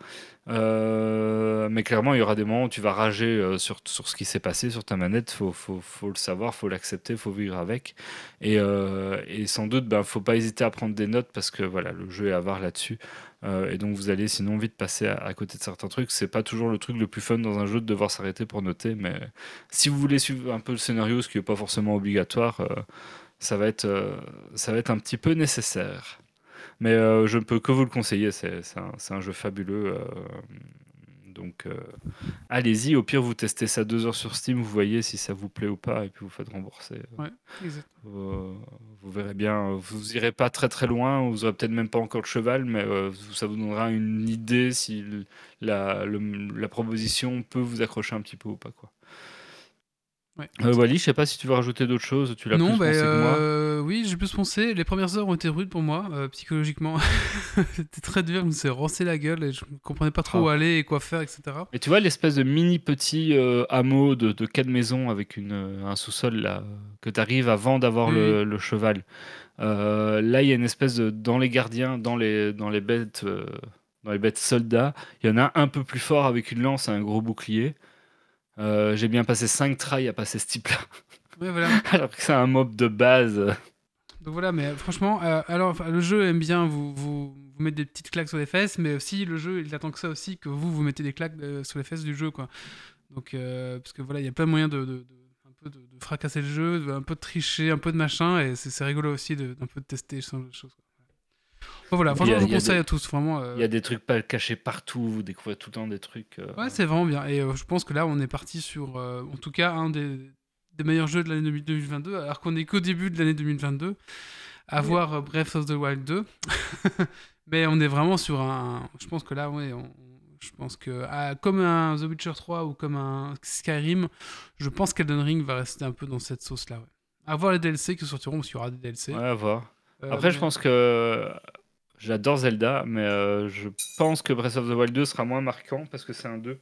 Euh, mais clairement, il y aura des moments où tu vas rager euh, sur, sur ce qui s'est passé sur ta manette. Faut, faut, le savoir, faut l'accepter, faut vivre avec. Et, euh, et sans doute, ben, faut pas hésiter à prendre des notes parce que voilà, le jeu est avare là-dessus. Et donc, vous allez sinon vite passer à, côté de certains trucs. C'est pas toujours le truc le plus fun dans un jeu de devoir s'arrêter pour noter, mais si vous voulez suivre un peu le scénario, ce qui n'est pas forcément obligatoire, ça, va être, ça va être un petit peu nécessaire. Mais euh, je ne peux que vous le conseiller, c'est un, jeu fabuleux. euh, donc euh, allez-y, au pire vous testez ça deux heures sur Steam, vous voyez si ça vous plaît ou pas, et puis vous faites rembourser. Ouais, exact. Vous verrez bien, vous irez pas très très loin, vous aurez peut-être même pas encore le cheval, mais ça vous donnera une idée si la, le- la proposition peut vous accrocher un petit peu ou pas. Quoi. Ouais. Euh, Wally, je sais pas si tu veux rajouter d'autres choses, tu l'as Non, plus bah, pensé que moi. euh, oui, j'ai plus pensé. Les premières heures ont été rudes pour moi, euh, psychologiquement. [LAUGHS] C'était très dur, je me suis roncé la gueule et je ne comprenais pas trop Ah. où aller et quoi faire, etc. Et tu vois l'espèce de mini petit euh, hameau de, de quatre maisons avec une, un sous-sol là que tu arrives avant d'avoir le, le cheval. Euh, là, il y a une espèce de dans les gardiens, dans les dans les bêtes, euh, dans les bêtes soldats, il y en a un peu plus fort avec une lance et un gros bouclier. Euh, J'ai bien passé 5 tries à passer ce type-là, [LAUGHS] Ouais, voilà. [LAUGHS] alors que c'est un mob de base. Donc voilà, mais franchement, euh, alors enfin, le jeu aime bien vous, vous, vous mettre des petites claques sur les fesses, mais aussi le jeu, il attend que ça aussi, que vous, vous mettez des claques euh, sur les fesses du jeu, quoi. Donc, euh, parce que voilà, il y a plein de moyens de, de- de- un peu de, de fracasser le jeu, de- un peu de tricher, un peu de machin, et c'est rigolo aussi d'un peu de tester ce genre de choses. quoi. Bon, voilà, franchement, a- je vous conseille des- à tous, vraiment. euh, Il y a des trucs pas cachés partout, vous découvrez tout le temps des trucs. euh, Ouais, c'est vraiment bien. Et euh, je pense que là, on est parti sur, euh, en tout cas, un des, des meilleurs jeux de l'année 2022, alors qu'on est qu'au début de l'année 2022, à Oui. voir euh, Breath of the Wild 2. [LAUGHS] Mais on est vraiment sur un. Je pense que là, ouais, on- je pense que ah, comme un The Witcher 3 ou comme un Skyrim, je pense qu'Elden Ring va rester un peu dans cette sauce-là. Ouais. À voir les DLC qui sortiront, parce qu'il y aura des DLC. ouais, à voir. Euh, Après, je pense que j'adore Zelda, mais euh, je pense que Breath of the Wild 2 sera moins marquant parce que c'est un 2.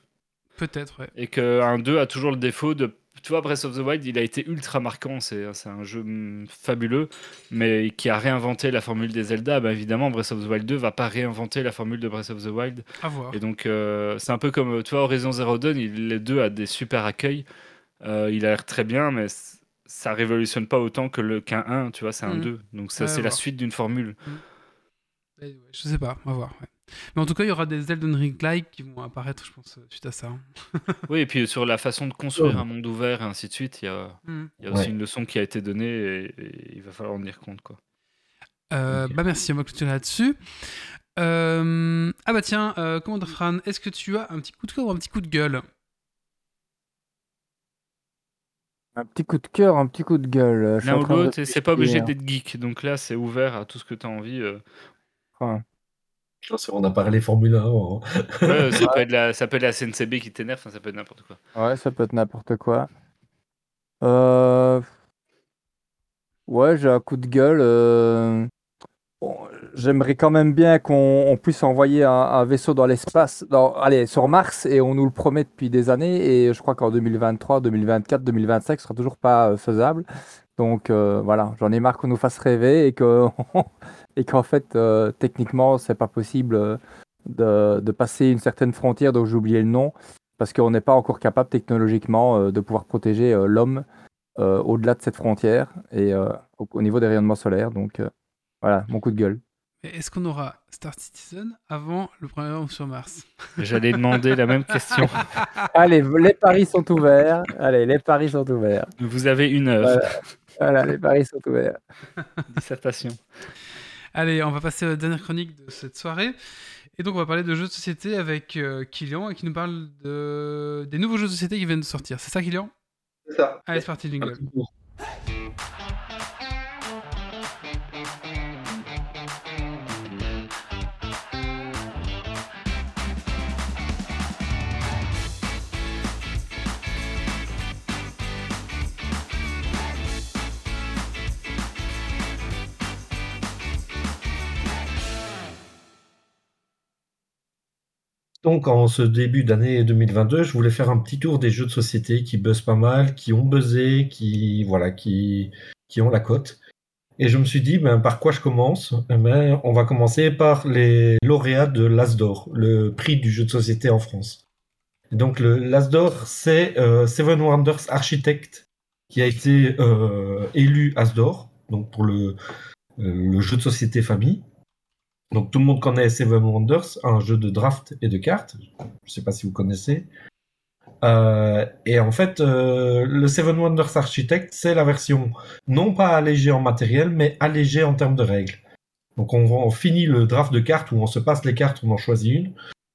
Peut-être, ouais. Et qu'un 2 a toujours le défaut de. Tu vois, Breath of the Wild, il a été ultra marquant. C'est un jeu mm, fabuleux, mais qui a réinventé la formule des Zelda. Bah, évidemment, Breath of the Wild 2 va pas réinventer la formule de Breath of the Wild. À voir. Et donc, euh, c'est un peu comme, tu vois, Horizon Zero Dawn, il, les deux a des super accueils. Euh, il a l'air très bien, mais ça révolutionne pas autant que le qu'un 1, tu vois, c'est un Mhm. 2. Donc ça, Ouais, c'est la suite d'une formule. Ouais, Je sais pas, on va voir. ouais. Mais en tout cas, il y aura des Elden Ring-like qui vont apparaître, je pense, euh, suite à ça. hein. [LAUGHS] Oui, et puis sur la façon de construire un monde ouvert et ainsi de suite, il y a, il y a aussi Ouais. une leçon qui a été donnée et, et il va falloir en tenir compte. Quoi. Euh, Ok. Bah merci, on va clôturer là-dessus. Euh, Ah bah tiens, euh, Commander Fran, est-ce que tu as un petit coup de cœur ou un petit coup de gueule? Un petit coup de cœur, un petit coup de gueule. L'un ou de l'autre, c'est pas obligé d'être geek. Donc là, c'est ouvert à tout ce que tu as envie. euh. On a parlé Formule 1 avant. Ouais, ça, [LAUGHS] peut être la, ça peut être la CNCB qui t'énerve, ça peut être n'importe quoi. Ouais, ça peut être n'importe quoi. Euh, Ouais, j'ai un coup de gueule. euh, bon, J'aimerais quand même bien qu'on on puisse envoyer un, un vaisseau dans l'espace, allez, sur Mars, et on nous le promet depuis des années, et je crois qu'en 2023, 2024, 2025, ce sera toujours pas euh, faisable. Donc euh, voilà, j'en ai marre qu'on nous fasse rêver et que [LAUGHS] et qu'en fait, euh, techniquement, c'est pas possible euh, de, de passer une certaine frontière dont j'ai oublié le nom parce qu'on n'est pas encore capable technologiquement euh, de pouvoir protéger l'homme au-delà de cette frontière et au, au niveau des rayonnements solaires. Donc voilà, mon coup de gueule. Est-ce qu'on aura Star Citizen avant le premier homme sur Mars? J'allais demander la même question. [LAUGHS] Allez, les paris sont ouverts. Allez, les paris sont ouverts. Vous avez une heure. Voilà. Voilà, les paris sont ouverts. Dissertation. Allez, on va passer à la dernière chronique de cette soirée. Et donc, on va parler de jeux de société avec euh, Kylian et qui nous parle de... des nouveaux jeux de société qui viennent de sortir. C'est ça, Kylian? C'est ça. Allez, c'est parti, jingle. Donc, en ce début d'année 2022, je voulais faire un petit tour des jeux de société qui buzzent pas mal, qui ont buzzé, qui, voilà, qui, qui ont la cote. Et je me suis dit, ben, par quoi je commence? Eh ben, On va commencer par les lauréats de l'Asdor, le prix du jeu de société en France. Donc, l'Asdor, c'est euh, Seven Wonders Architect qui a été euh, élu Asdor, donc pour le, le jeu de société famille. Donc tout le monde connaît Seven Wonders, un jeu de draft et de cartes. Je ne sais pas si vous connaissez. Euh, et en fait, euh, le Seven Wonders Architect, c'est la version non pas allégée en matériel, mais allégée en termes de règles. Donc on, finit le draft de cartes où on se passe les cartes, on en choisit une.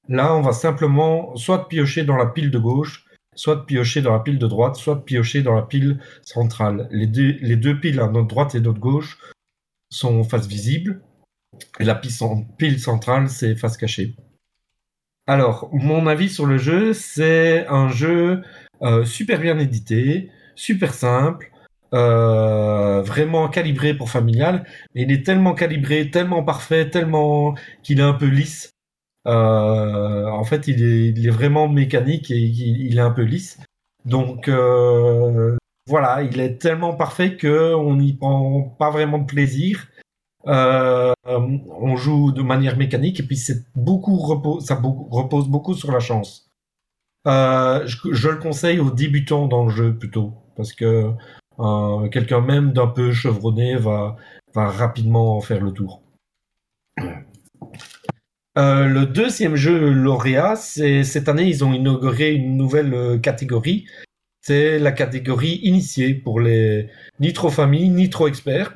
Là, on va simplement soit piocher dans la pile de gauche, soit piocher dans la pile de droite, soit piocher dans la pile centrale. Les deux, les deux piles, à notre droite et notre gauche, sont face visible. Et la pile, cen- pile centrale, c'est face cachée. Alors, mon avis sur le jeu, c'est un jeu euh, super bien édité, super simple, euh, vraiment calibré pour familial. Mais il est tellement calibré, tellement parfait, tellement qu'il est un peu lisse. Euh, en fait, il est, vraiment mécanique et il, est un peu lisse. Donc, euh, voilà, il est tellement parfait qu'on n'y prend pas vraiment de plaisir. Euh, on joue de manière mécanique et puis c'est beaucoup ça repose beaucoup sur la chance. Euh, je, le conseille aux débutants dans le jeu plutôt parce que euh, quelqu'un même d'un peu chevronné va, va rapidement en faire le tour. Le deuxième jeu lauréat, c'est cette année ils ont inauguré une nouvelle catégorie. C'est la catégorie initiée pour les ni trop familles ni trop experts.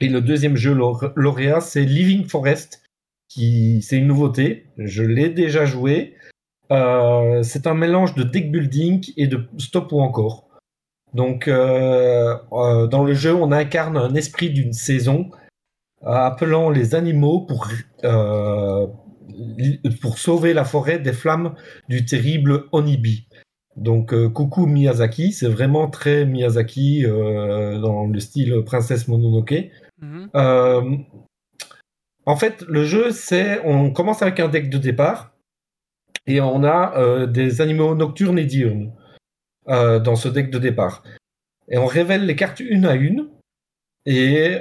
Et le deuxième jeu lauréat, c'est Living Forest, qui c'est une nouveauté. Je l'ai déjà joué. Euh, c'est un mélange de deck building et de stop ou encore. Donc, euh, euh, dans le jeu, on incarne un esprit d'une saison, appelant les animaux pour pour sauver la forêt des flammes du terrible Onibi. Donc, coucou Miyazaki, c'est vraiment très Miyazaki dans le style Princesse Mononoke. Mhm. Euh, en fait, le jeu, c'est on commence avec un deck de départ et on a euh, des animaux nocturnes et diurnes euh, dans ce deck de départ. Et on révèle les cartes une à une et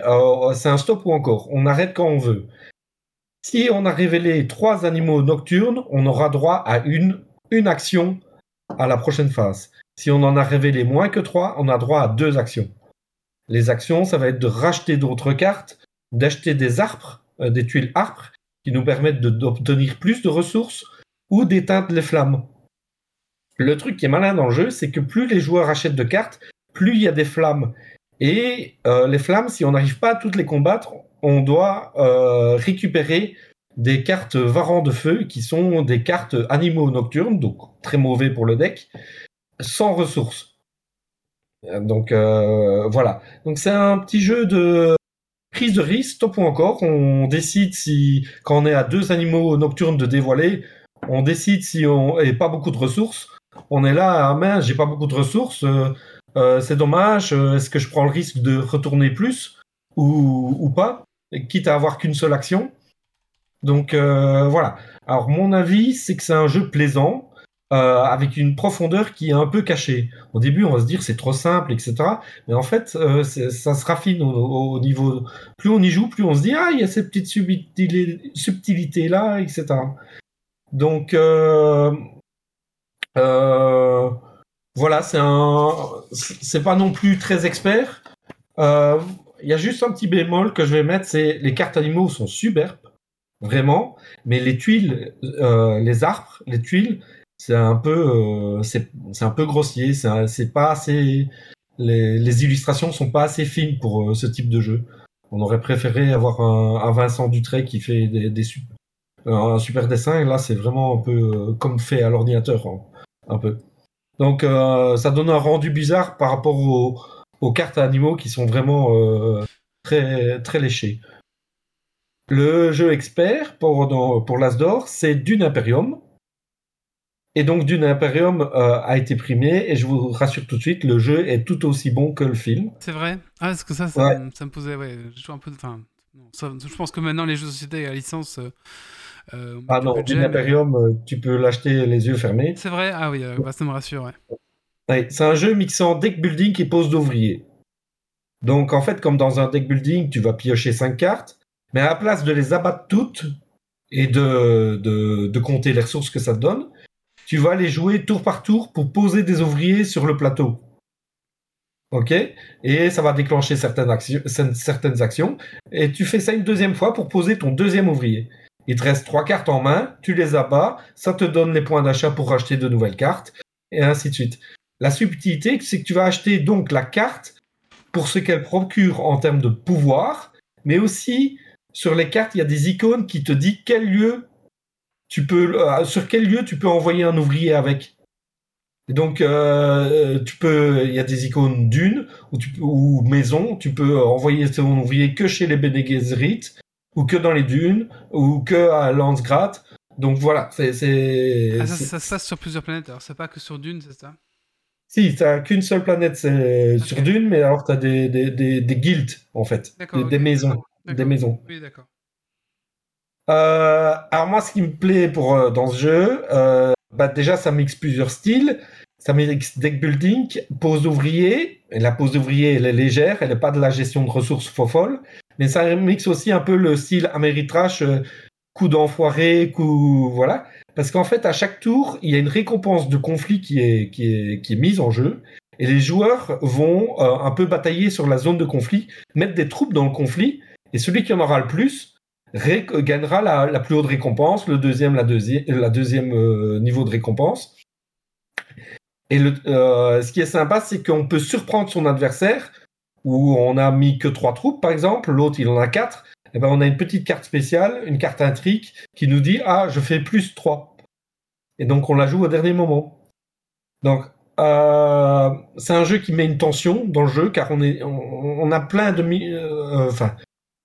c'est un stop ou encore. On arrête quand on veut. Si on a révélé trois animaux nocturnes, on aura droit à une, action à la prochaine phase. Si on en a révélé moins que 3, on a droit à deux actions. Les actions, ça va être de racheter d'autres cartes, d'acheter des arbres, euh, des tuiles arbres, qui nous permettent d'obtenir plus de ressources, ou d'éteindre les flammes. Le truc qui est malin dans le jeu, c'est que plus les joueurs achètent de cartes, plus il y a des flammes. Et euh, les flammes, si on n'arrive pas à toutes les combattre, on doit euh, récupérer des cartes varans de feu, qui sont des cartes animaux nocturnes, donc très mauvais pour le deck, sans ressources. Euh, Donc euh, voilà. Donc c'est un petit jeu de prise de risque, top ou encore. On décide si, quand on est à deux animaux nocturnes de dévoiler, on décide si on et pas beaucoup de ressources. On est là, ah mince, j'ai pas beaucoup de ressources, euh, euh, c'est dommage. Est-ce que je prends le risque de retourner plus ou, ou pas, quitte à avoir qu'une seule action? Donc euh, voilà. Alors mon avis, c'est que c'est un jeu plaisant. Euh, avec une profondeur qui est un peu cachée. Au début, on va se dire c'est trop simple, etc. Mais en fait, euh, ça se raffine au, au niveau. Plus on y joue, plus on se dit ah il y a ces petites subtili- subtilités là, etc. Donc euh, euh, voilà, c'est un, c'est pas non plus très expert. Euh, Il y a juste un petit bémol que je vais mettre, c'est les cartes animaux sont superbes, vraiment, mais les tuiles, euh, les arbres, les tuiles, c'est un peu, euh, c'est un peu grossier, c'est pas assez, les, les illustrations sont pas assez fines pour euh, ce type de jeu. On aurait préféré avoir un, un Vincent Dutré qui fait des, des sup- un super dessin, et là c'est vraiment un peu euh, comme fait à l'ordinateur, hein, un peu. Donc euh, ça donne un rendu bizarre par rapport aux, aux cartes animaux qui sont vraiment euh, très, très léchées. Le jeu expert pour, dans- pour l'Asdor, c'est Dune Imperium. Et donc Dune Imperium euh, a été primé, et je vous rassure tout de suite, le jeu est tout aussi bon que le film. C'est vrai? Ah, est-ce que ça, ça, Ouais. me- ça me posait. Ouais, je un peu. Enfin, je pense que maintenant, les jeux de société à licence. euh, euh, Ah non, budget, Dune Imperium, tu peux l'acheter les yeux fermés. C'est vrai? Ah oui, bah, ça me rassure, ouais. Ouais, c'est un jeu mixant deck building et pose d'ouvrier. Donc en fait, comme dans un deck building, tu vas piocher 5 cartes, mais à la place de les abattre toutes et de, de, de compter les ressources que ça te donne, tu vas les jouer tour par tour pour poser des ouvriers sur le plateau. Ok? Et ça va déclencher certaines actions. Et tu fais ça une deuxième fois pour poser ton deuxième ouvrier. Il te reste trois cartes en main, tu les abats, ça te donne les points d'achat pour acheter de nouvelles cartes, et ainsi de suite. La subtilité, c'est que tu vas acheter donc la carte pour ce qu'elle procure en termes de pouvoir, mais aussi sur les cartes, il y a des icônes qui te disent quel lieu tu peux, euh, sur quel lieu tu peux envoyer un ouvrier avec? Et donc, euh, tu peux, il y a des icônes d'une ou, tu ou maison, tu peux envoyer ton ouvrier que chez les Bene Gesserit, ou que dans les dunes, ou que à Landsgrat. Donc voilà, c'est, c'est, Ah, ça, c'est- ça se passe sur plusieurs planètes, alors c'est pas que sur Dune, c'est ça? Si, t'as qu'une seule planète c'est sur Dune, mais alors t'as des, des, des, des guilds, en fait. Des, maisons. Des maisons. Oui, d'accord. Euh, alors moi, ce qui me plaît pour, euh, dans ce jeu, euh, bah déjà, ça mixe plusieurs styles. Ça mixe deck building, pose d'ouvrier. Et la pose d'ouvrier, elle est légère, elle n'est pas de la gestion de ressources faux folles. Mais ça mixe aussi un peu le style Ameritrash, euh, coup d'enfoiré, coup... Voilà. Parce qu'en fait, à chaque tour, il y a une récompense de conflit qui est, qui est, qui est mise en jeu. Et les joueurs vont euh, un peu batailler sur la zone de conflit, mettre des troupes dans le conflit. Et celui qui en aura le plus gagnera la, plus haute récompense, le deuxième, la, deuxième, euh, niveau de récompense. Et euh, ce qui est sympa, c'est qu'on peut surprendre son adversaire, où on a mis que trois troupes, par exemple, l'autre il en a quatre. Et ben on a une petite carte spéciale, une carte intrigue, qui nous dit ah je fais plus 3. Et donc on la joue au dernier moment. Donc euh, c'est un jeu qui met une tension dans le jeu car on est on, on a plein de enfin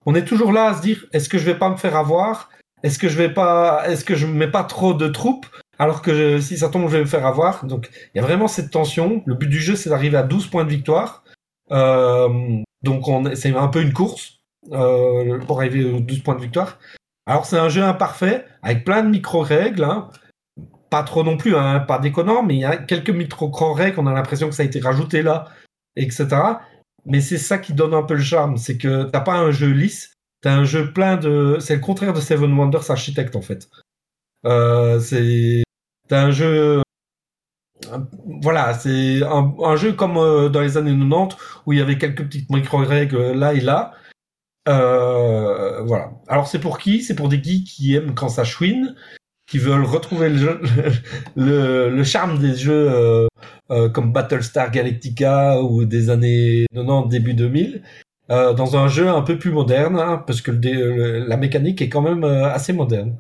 on est toujours là à se dire est-ce que je vais pas me faire avoir? Est-ce que je vais pas est-ce que je mets pas trop de troupes? Alors que je- si ça tombe je vais me faire avoir. Donc il y a vraiment cette tension. Le but du jeu c'est d'arriver à 12 points de victoire. Euh, donc on est- c'est un peu une course euh, pour arriver aux 12 points de victoire. Alors c'est un jeu imparfait avec plein de micro-règles hein. pas trop non plus hein, pas déconnant mais il y a quelques micro-règles on a l'impression que ça a été rajouté là etc mais c'est ça qui donne un peu le charme, c'est que t'as pas un jeu lisse, t'as un jeu plein de. C'est le contraire de Seven Wonders Architect en fait. Euh, c'est t'as un jeu voilà, c'est un, un jeu comme euh, dans les années 90 où il y avait quelques petites micro-règles euh, là et là. Euh, voilà. Alors c'est pour qui? C'est pour des geeks qui aiment quand ça chouine, qui veulent retrouver le, jeu, [LAUGHS] le, le charme des jeux euh, euh, comme Battlestar Galactica ou des années 90, début 2000, euh, dans un jeu un peu plus moderne, hein, parce que le le- la mécanique est quand même euh, assez moderne.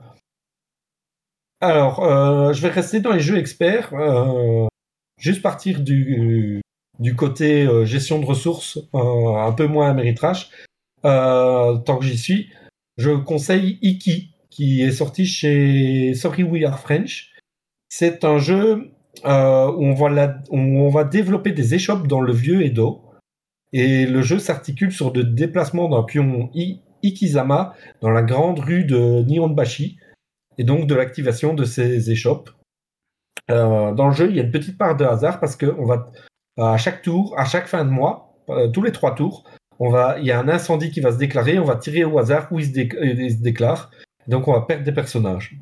Alors, euh, je vais rester dans les jeux experts, euh, juste partir du, du côté gestion de ressources, un peu moins Ameritrash. Euh, tant que j'y suis, je conseille Iki, qui est sorti chez Sorry We Are French. C'est un jeu euh, où, on va développer des échoppes dans le vieux Edo. Et le jeu s'articule sur le déplacement d'un pion I- Ikizama dans la grande rue de Nihonbashi, et donc de l'activation de ces échoppes. Euh, dans le jeu, il y a une petite part de hasard parce que on va à chaque tour, à chaque fin de mois, euh, tous les trois tours, il y a un incendie qui va se déclarer, on va tirer au hasard où il se déclare, donc on va perdre des personnages.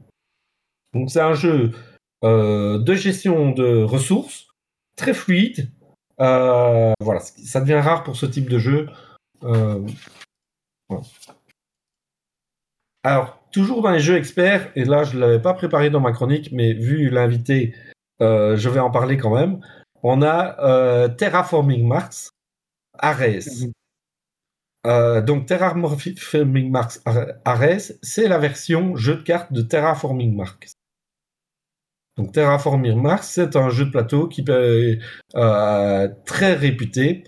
Donc c'est un jeu euh, de gestion de ressources, très fluide. Euh, voilà, ça devient rare pour ce type de jeu. Euh. Alors, toujours dans les jeux experts, et là je ne l'avais pas préparé dans ma chronique, mais vu l'invité, je vais en parler quand même. On a Terraforming Mars, Ares. Euh, donc Terraforming Mars Ares, c'est la version jeu de cartes de Terraforming Mars. Donc Terraforming Mars, c'est un jeu de plateau qui est euh, très réputé,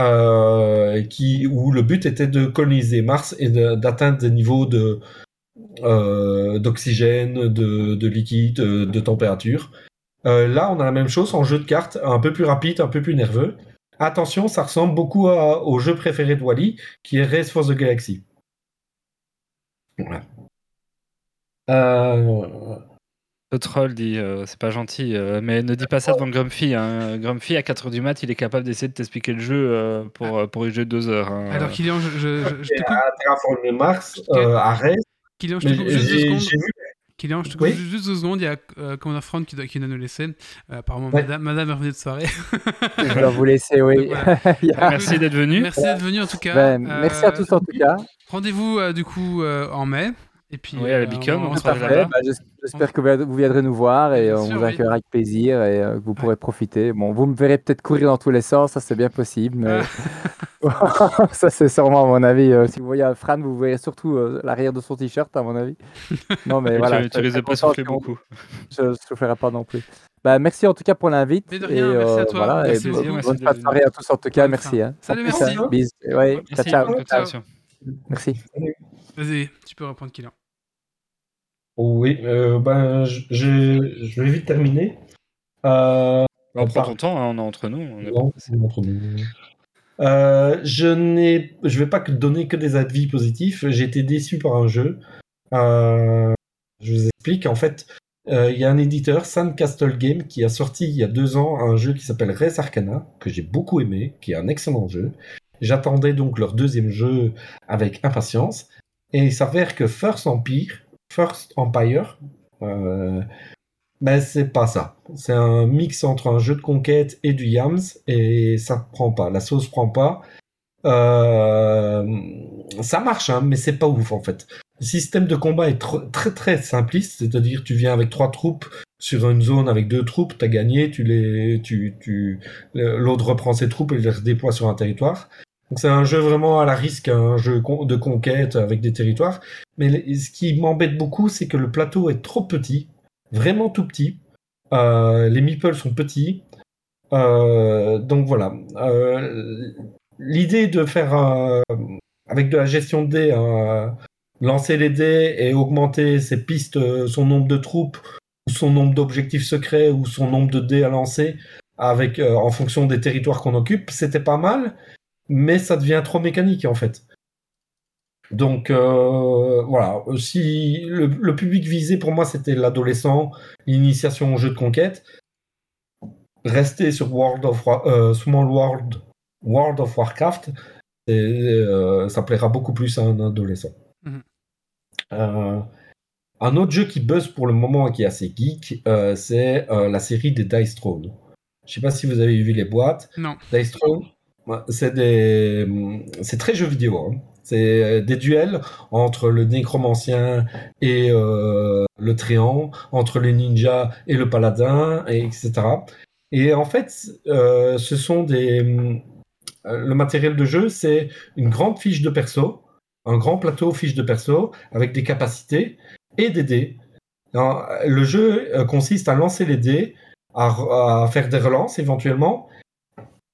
euh, qui, où le but était de coloniser Mars et d'atteindre des niveaux de euh, d'oxygène, de, de liquide, de, de température. Euh, là, on a la même chose en jeu de cartes, un peu plus rapide, un peu plus nerveux. Attention, ça ressemble beaucoup à- au jeu préféré de Wally, qui est Race for the Galaxy. Voilà. Euh, Le troll dit euh, c'est pas gentil, euh, mais ne dis pas ça devant Grumpy. Hein. Grumpy, à 4h du mat, il est capable d'essayer de t'expliquer le jeu euh, pour, pour y jouer 2 heures. hein. Alors, Kylian, je, je- je- je te coupe. à Mars, euh, à Race, Kylian, je te coupe juste deux secondes. j'ai vu Kylian, je te coupe Oui. juste deux secondes. Il y a euh, Commander Franck qui doit, qui doit nous laisser. Euh, apparemment, Ouais. madame, madame est revenue de soirée. [LAUGHS] Je dois vous laisser, oui. Voilà. [LAUGHS] Merci d'être venu. Merci d'être venu en tout cas. Ben, merci à Euh, tous en tout cas. Rendez-vous euh, du coup euh, en mai. Et puis, Oui, à la euh, Beacon, on- on on se travaille reverra. là-bas. Bah, j'es- J'espère que vous viendrez nous voir et euh, on sûr, vous oui. accueillera avec plaisir et euh, que vous pourrez profiter. Bon, vous me verrez peut-être courir dans tous les sens, ça c'est bien possible, mais [LAUGHS] ça c'est sûrement à mon avis. euh, si vous voyez Fran, vous verrez surtout euh, l'arrière de son t-shirt à mon avis. [LAUGHS] Non, mais voilà. tu, très pas on- beaucoup. [LAUGHS] Je ne soufflerai pas non plus. Bah, merci en tout cas pour l'invite. Mais de et, rien, merci à euh, toi. Voilà, Merci et bonne Merci bonne de soirée à tous en tout cas. Merci. hein. Salut, merci. Bisous. Ouais, ciao, Merci, ciao. Merci. Vas-y, tu peux reprendre Kylian. Oui, euh, ben, je, je- je vais vite terminer. Euh, On prend ton temps, hein, on est entre nous. On est Non, pas- c'est entre nous. Euh, je n'ai, je vais pas donner que des avis positifs. J'ai été déçu par un jeu. Euh, je vous explique. En fait, il y a un éditeur, Sandcastle Game, qui a sorti il y a deux ans un jeu qui s'appelle Res Arcana, que j'ai beaucoup aimé, qui est un excellent jeu. J'attendais donc leur deuxième jeu avec impatience. Et il s'avère que First Empire, First Empire, euh, ben c'est pas ça. C'est un mix entre un jeu de conquête et du Yams et ça prend pas. La sauce prend pas. Euh, ça marche, hein, mais c'est pas ouf en fait. Le système de combat est tr- très très simpliste, c'est-à-dire tu viens avec trois troupes sur une zone avec deux troupes, t'as gagné, tu les, tu, tu, l'autre reprend ses troupes et les redéploie sur un territoire. Donc c'est un jeu vraiment à la risque, un jeu de conquête avec des territoires. Mais ce qui m'embête beaucoup, c'est que le plateau est trop petit, vraiment tout petit. Euh, les meeples sont petits. Euh, donc voilà. Euh, L'idée de faire un- avec de la gestion de dés, un- lancer les dés et augmenter ses pistes, euh, son nombre de troupes, ou son nombre d'objectifs secrets, ou son nombre de dés à lancer, avec euh, en fonction des territoires qu'on occupe, c'était pas mal, mais ça devient trop mécanique en fait. Donc euh, voilà, si le, le public visé pour moi c'était l'adolescent, l'initiation au jeu de conquête, rester sur World of euh, Small World, World of Warcraft, et, euh, ça plaira beaucoup plus à un adolescent. Mhm. Un autre jeu qui buzz pour le moment et qui est assez geek, c'est la série des Dice Throne. Je sais pas si vous avez vu les boîtes. Non. Dice Throne, c'est des, très jeu vidéo. hein. C'est des duels entre le nécromancien et euh, le tréant, entre le ninja et le paladin, et etc. Et en fait, euh, ce sont des, euh, le matériel de jeu, c'est une grande fiche de perso, un grand plateau fiche de perso avec des capacités et des dés. Le jeu euh, consiste à lancer les dés, à faire des relances éventuellement,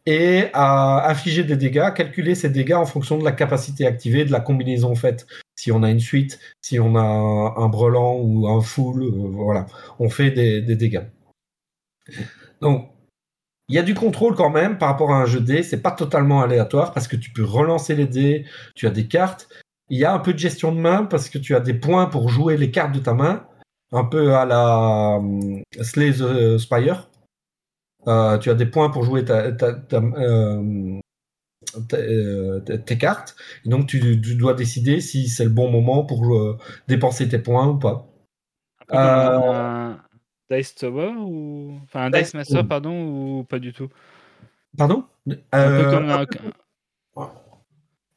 et à infliger des dégâts, calculer ces dégâts en fonction de la capacité activée, de la combinaison faite. Si on a une suite, si on a un, un brelan ou un full, euh, voilà, on fait des, dégâts. Donc, il y a du contrôle quand même par rapport à un jeu de dés. C'est pas totalement aléatoire parce que tu peux relancer les dés, tu as des cartes. Il y a un peu de gestion de main parce que tu as des points pour jouer les cartes de ta main, un peu à la euh, Slay the Spire. Euh, tu as des points pour jouer ta, ta- ta- euh, euh, tes cartes. Et donc, tu, tu dois décider si c'est le bon moment pour euh, dépenser tes points ou pas. Un Dice Tower ou enfin un Dice Master pardon ou pas du tout? Pardon? Un peu comme un-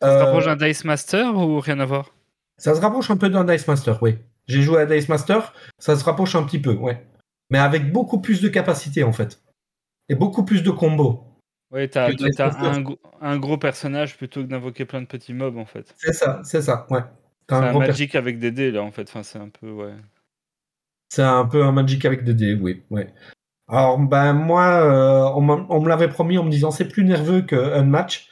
ça se rapproche d'un Dice Master ou rien à voir? Ça se rapproche un peu d'un Dice Master, oui. J'ai joué à Dice Master, ça se rapproche un petit peu, ouais. Mais avec beaucoup plus de capacité, en fait. Et beaucoup plus de combos. Oui, t'as Master. un, gros- un gros personnage plutôt que d'invoquer plein de petits mobs en fait. C'est ça, c'est ça, ouais. C'est un un Magic avec des dés là en fait. Enfin, c'est un peu ouais. C'est un peu un Magic avec des dés, oui. ouais. Alors, ben, moi, euh, on, me l'avait promis en me disant c'est plus nerveux qu'un match.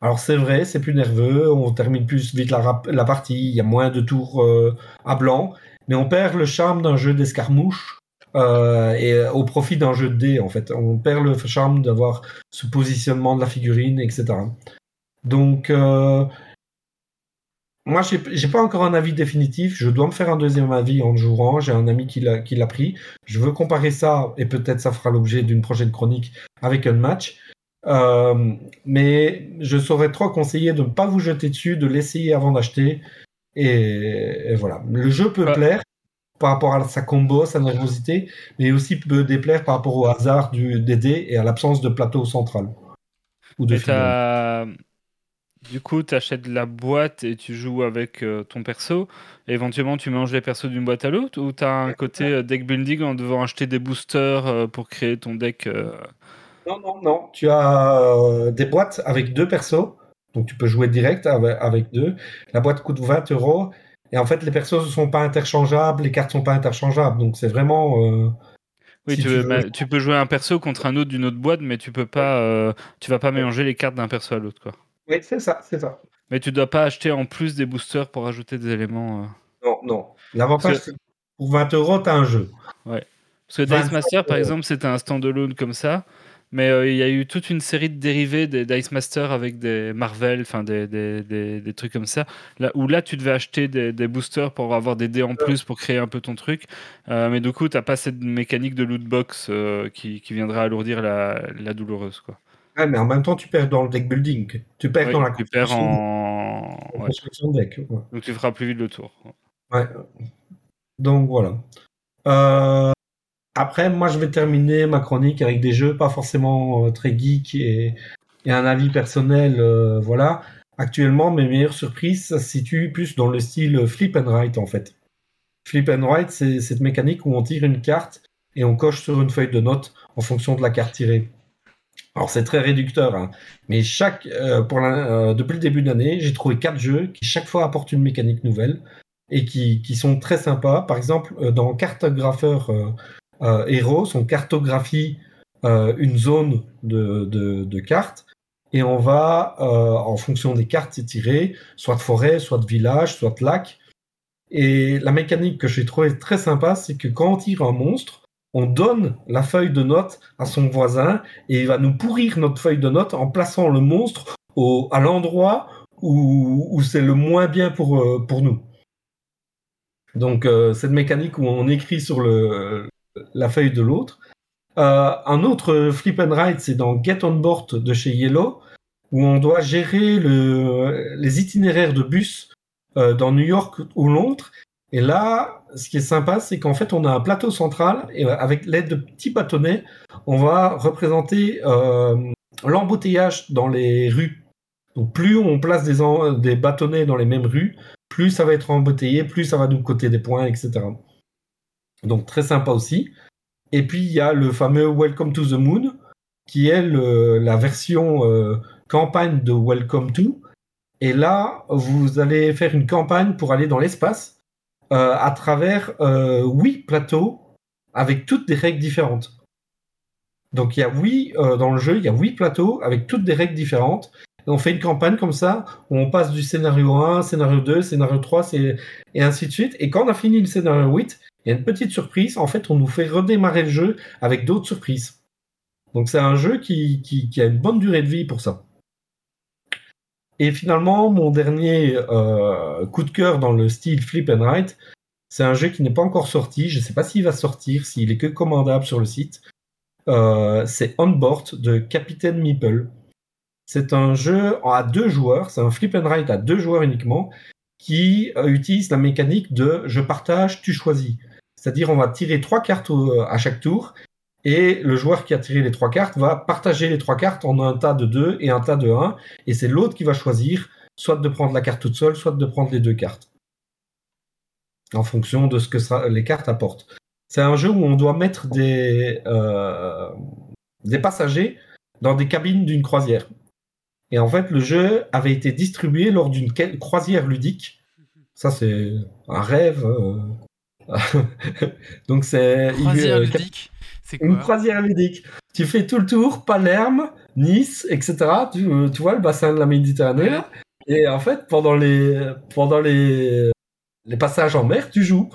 Alors, c'est vrai, c'est plus nerveux, on termine plus vite la partie, il y a moins de tours euh, à blanc, mais on perd le charme d'un jeu d'escarmouche euh, et euh, au profit d'un jeu de dés, en fait. On perd le charme d'avoir ce positionnement de la figurine, etc. Donc, euh, moi, j'ai pas encore un avis définitif. Je dois me faire un deuxième avis en le jouant. J'ai un ami qui l'a qui l'a pris. Je veux comparer ça et peut-être ça fera l'objet d'une prochaine chronique avec un match. Euh, mais je saurais trop conseiller de ne pas vous jeter dessus, de l'essayer avant d'acheter. Et, et voilà. Le jeu peut Ouais. plaire par rapport à sa combo, sa nervosité, mais aussi peut déplaire par rapport au hasard du, des dés et à l'absence de plateau central. Ou de Du coup, tu achètes la boîte et tu joues avec euh, ton perso. Et éventuellement, tu mélanges les persos d'une boîte à l'autre ou tu as un côté euh, deck building en devant acheter des boosters euh, pour créer ton deck Non, non, non. Tu as des boîtes avec deux persos. Donc tu peux jouer direct avec, avec deux. La boîte coûte 20 euros. Et en fait, les persos ne sont pas interchangeables, les cartes ne sont pas interchangeables. Donc c'est vraiment. euh, Oui, si tu, veux- bah, peux jouer un perso contre un autre d'une autre boîte, mais tu peux pas, euh, tu vas pas mélanger les cartes d'un perso à l'autre, quoi. Oui, c'est ça, c'est ça. Mais tu dois pas acheter en plus des boosters pour ajouter des éléments. euh. Non, non. L'avantage, c'est que pour 20 euros, tu as un jeu. Parce que 25 Dice Master, par exemple, c'était un standalone comme ça. Mais euh, il y a eu toute une série de dérivés des Dice Master avec des Marvel, enfin des, des, des, des trucs comme ça. Là, où là, tu devais acheter des, boosters pour avoir des dés en plus pour créer un peu ton truc. Euh, mais du coup, t'as pas cette mécanique de loot box euh, qui, qui viendrait alourdir la, la douloureuse. Quoi. Ouais, mais en même temps, tu perds dans le deck building. Tu perds Oui, dans la tu perds construction, en. ouais. construction de deck. ouais. Donc tu feras plus vite le tour. Ouais. Donc voilà. Euh, après, moi, je vais terminer ma chronique avec des jeux pas forcément euh, très geek et, un avis personnel. euh, voilà. Actuellement, mes meilleures surprises, ça se situe plus dans le style flip and write en fait. Flip and write, c'est cette mécanique où on tire une carte et on coche sur une feuille de notes en fonction de la carte tirée. Alors c'est très réducteur, hein. mais chaque, euh, pour depuis le début de l'année, j'ai trouvé quatre jeux qui chaque fois apportent une mécanique nouvelle et qui, sont très sympas. Par exemple, dans Cartographeur euh, Heroes, on cartographie euh, une zone de, de, cartes et on va, euh, en fonction des cartes tirées, soit de forêt, soit de village, soit de lac. Et la mécanique que j'ai trouvé très sympa, c'est que quand on tire un monstre, on donne la feuille de notes à son voisin et il va nous pourrir notre feuille de notes en plaçant le monstre au, à l'endroit où, où c'est le moins bien pour, pour nous. Donc, cette mécanique où on écrit sur le, la feuille de l'autre. Euh, un autre flip and write, c'est dans Get on Board de chez Yellow, où on doit gérer le, les itinéraires de bus euh, dans New York ou Londres. Et là, ce qui est sympa, c'est qu'en fait, on a un plateau central et euh, avec l'aide de petits bâtonnets, on va représenter euh, l'embouteillage dans les rues. Donc, plus on place des, des bâtonnets dans les mêmes rues, plus ça va être embouteillé, plus ça va nous coter des points, etc. Donc, très sympa aussi. Et puis, il y a le fameux Welcome to the Moon, qui est la version euh, campagne de Welcome to. Et là, vous allez faire une campagne pour aller dans l'espace euh, à travers euh, huit plateaux avec toutes des règles différentes. Donc il y a huit euh, dans le jeu, il y a huit plateaux avec toutes des règles différentes. Et on fait une campagne comme ça où on passe du scénario 1, scénario 2, scénario 3, c'est- et ainsi de suite. Et quand on a fini le scénario 8, il y a une petite surprise. En fait, on nous fait redémarrer le jeu avec d'autres surprises. Donc c'est un jeu qui, a une bonne durée de vie pour ça. Et finalement, mon dernier euh, coup de cœur dans le style Flip and Write, c'est un jeu qui n'est pas encore sorti. Je ne sais pas s'il va sortir, s'il est que commandable sur le site. Euh, c'est Onboard de Capitaine Meeple. C'est un jeu à deux joueurs, c'est un Flip and Write à deux joueurs uniquement, qui euh, utilise la mécanique de je partage, tu choisis. C'est-à-dire, on va tirer trois cartes au- à chaque tour, et le joueur qui a tiré les trois cartes va partager les trois cartes en un tas de deux et un tas de un, et c'est l'autre qui va choisir soit de prendre la carte toute seule, soit de prendre les deux cartes. En fonction de ce que les cartes apportent. C'est un jeu où on doit mettre des, euh, des passagers dans des cabines d'une croisière. Et en fait, le jeu avait été distribué lors d'une croisière ludique. Ça, c'est un rêve. euh. [LAUGHS] Donc, c'est. Croisière euh, ludique, c'est une quoi croisière ludique. Tu fais tout le tour, Palerme, Nice, etc. Tu, euh, tu vois le bassin de la Méditerranée. Ouais. là. Et en fait, pendant les, pendant les, les passages en mer, tu joues.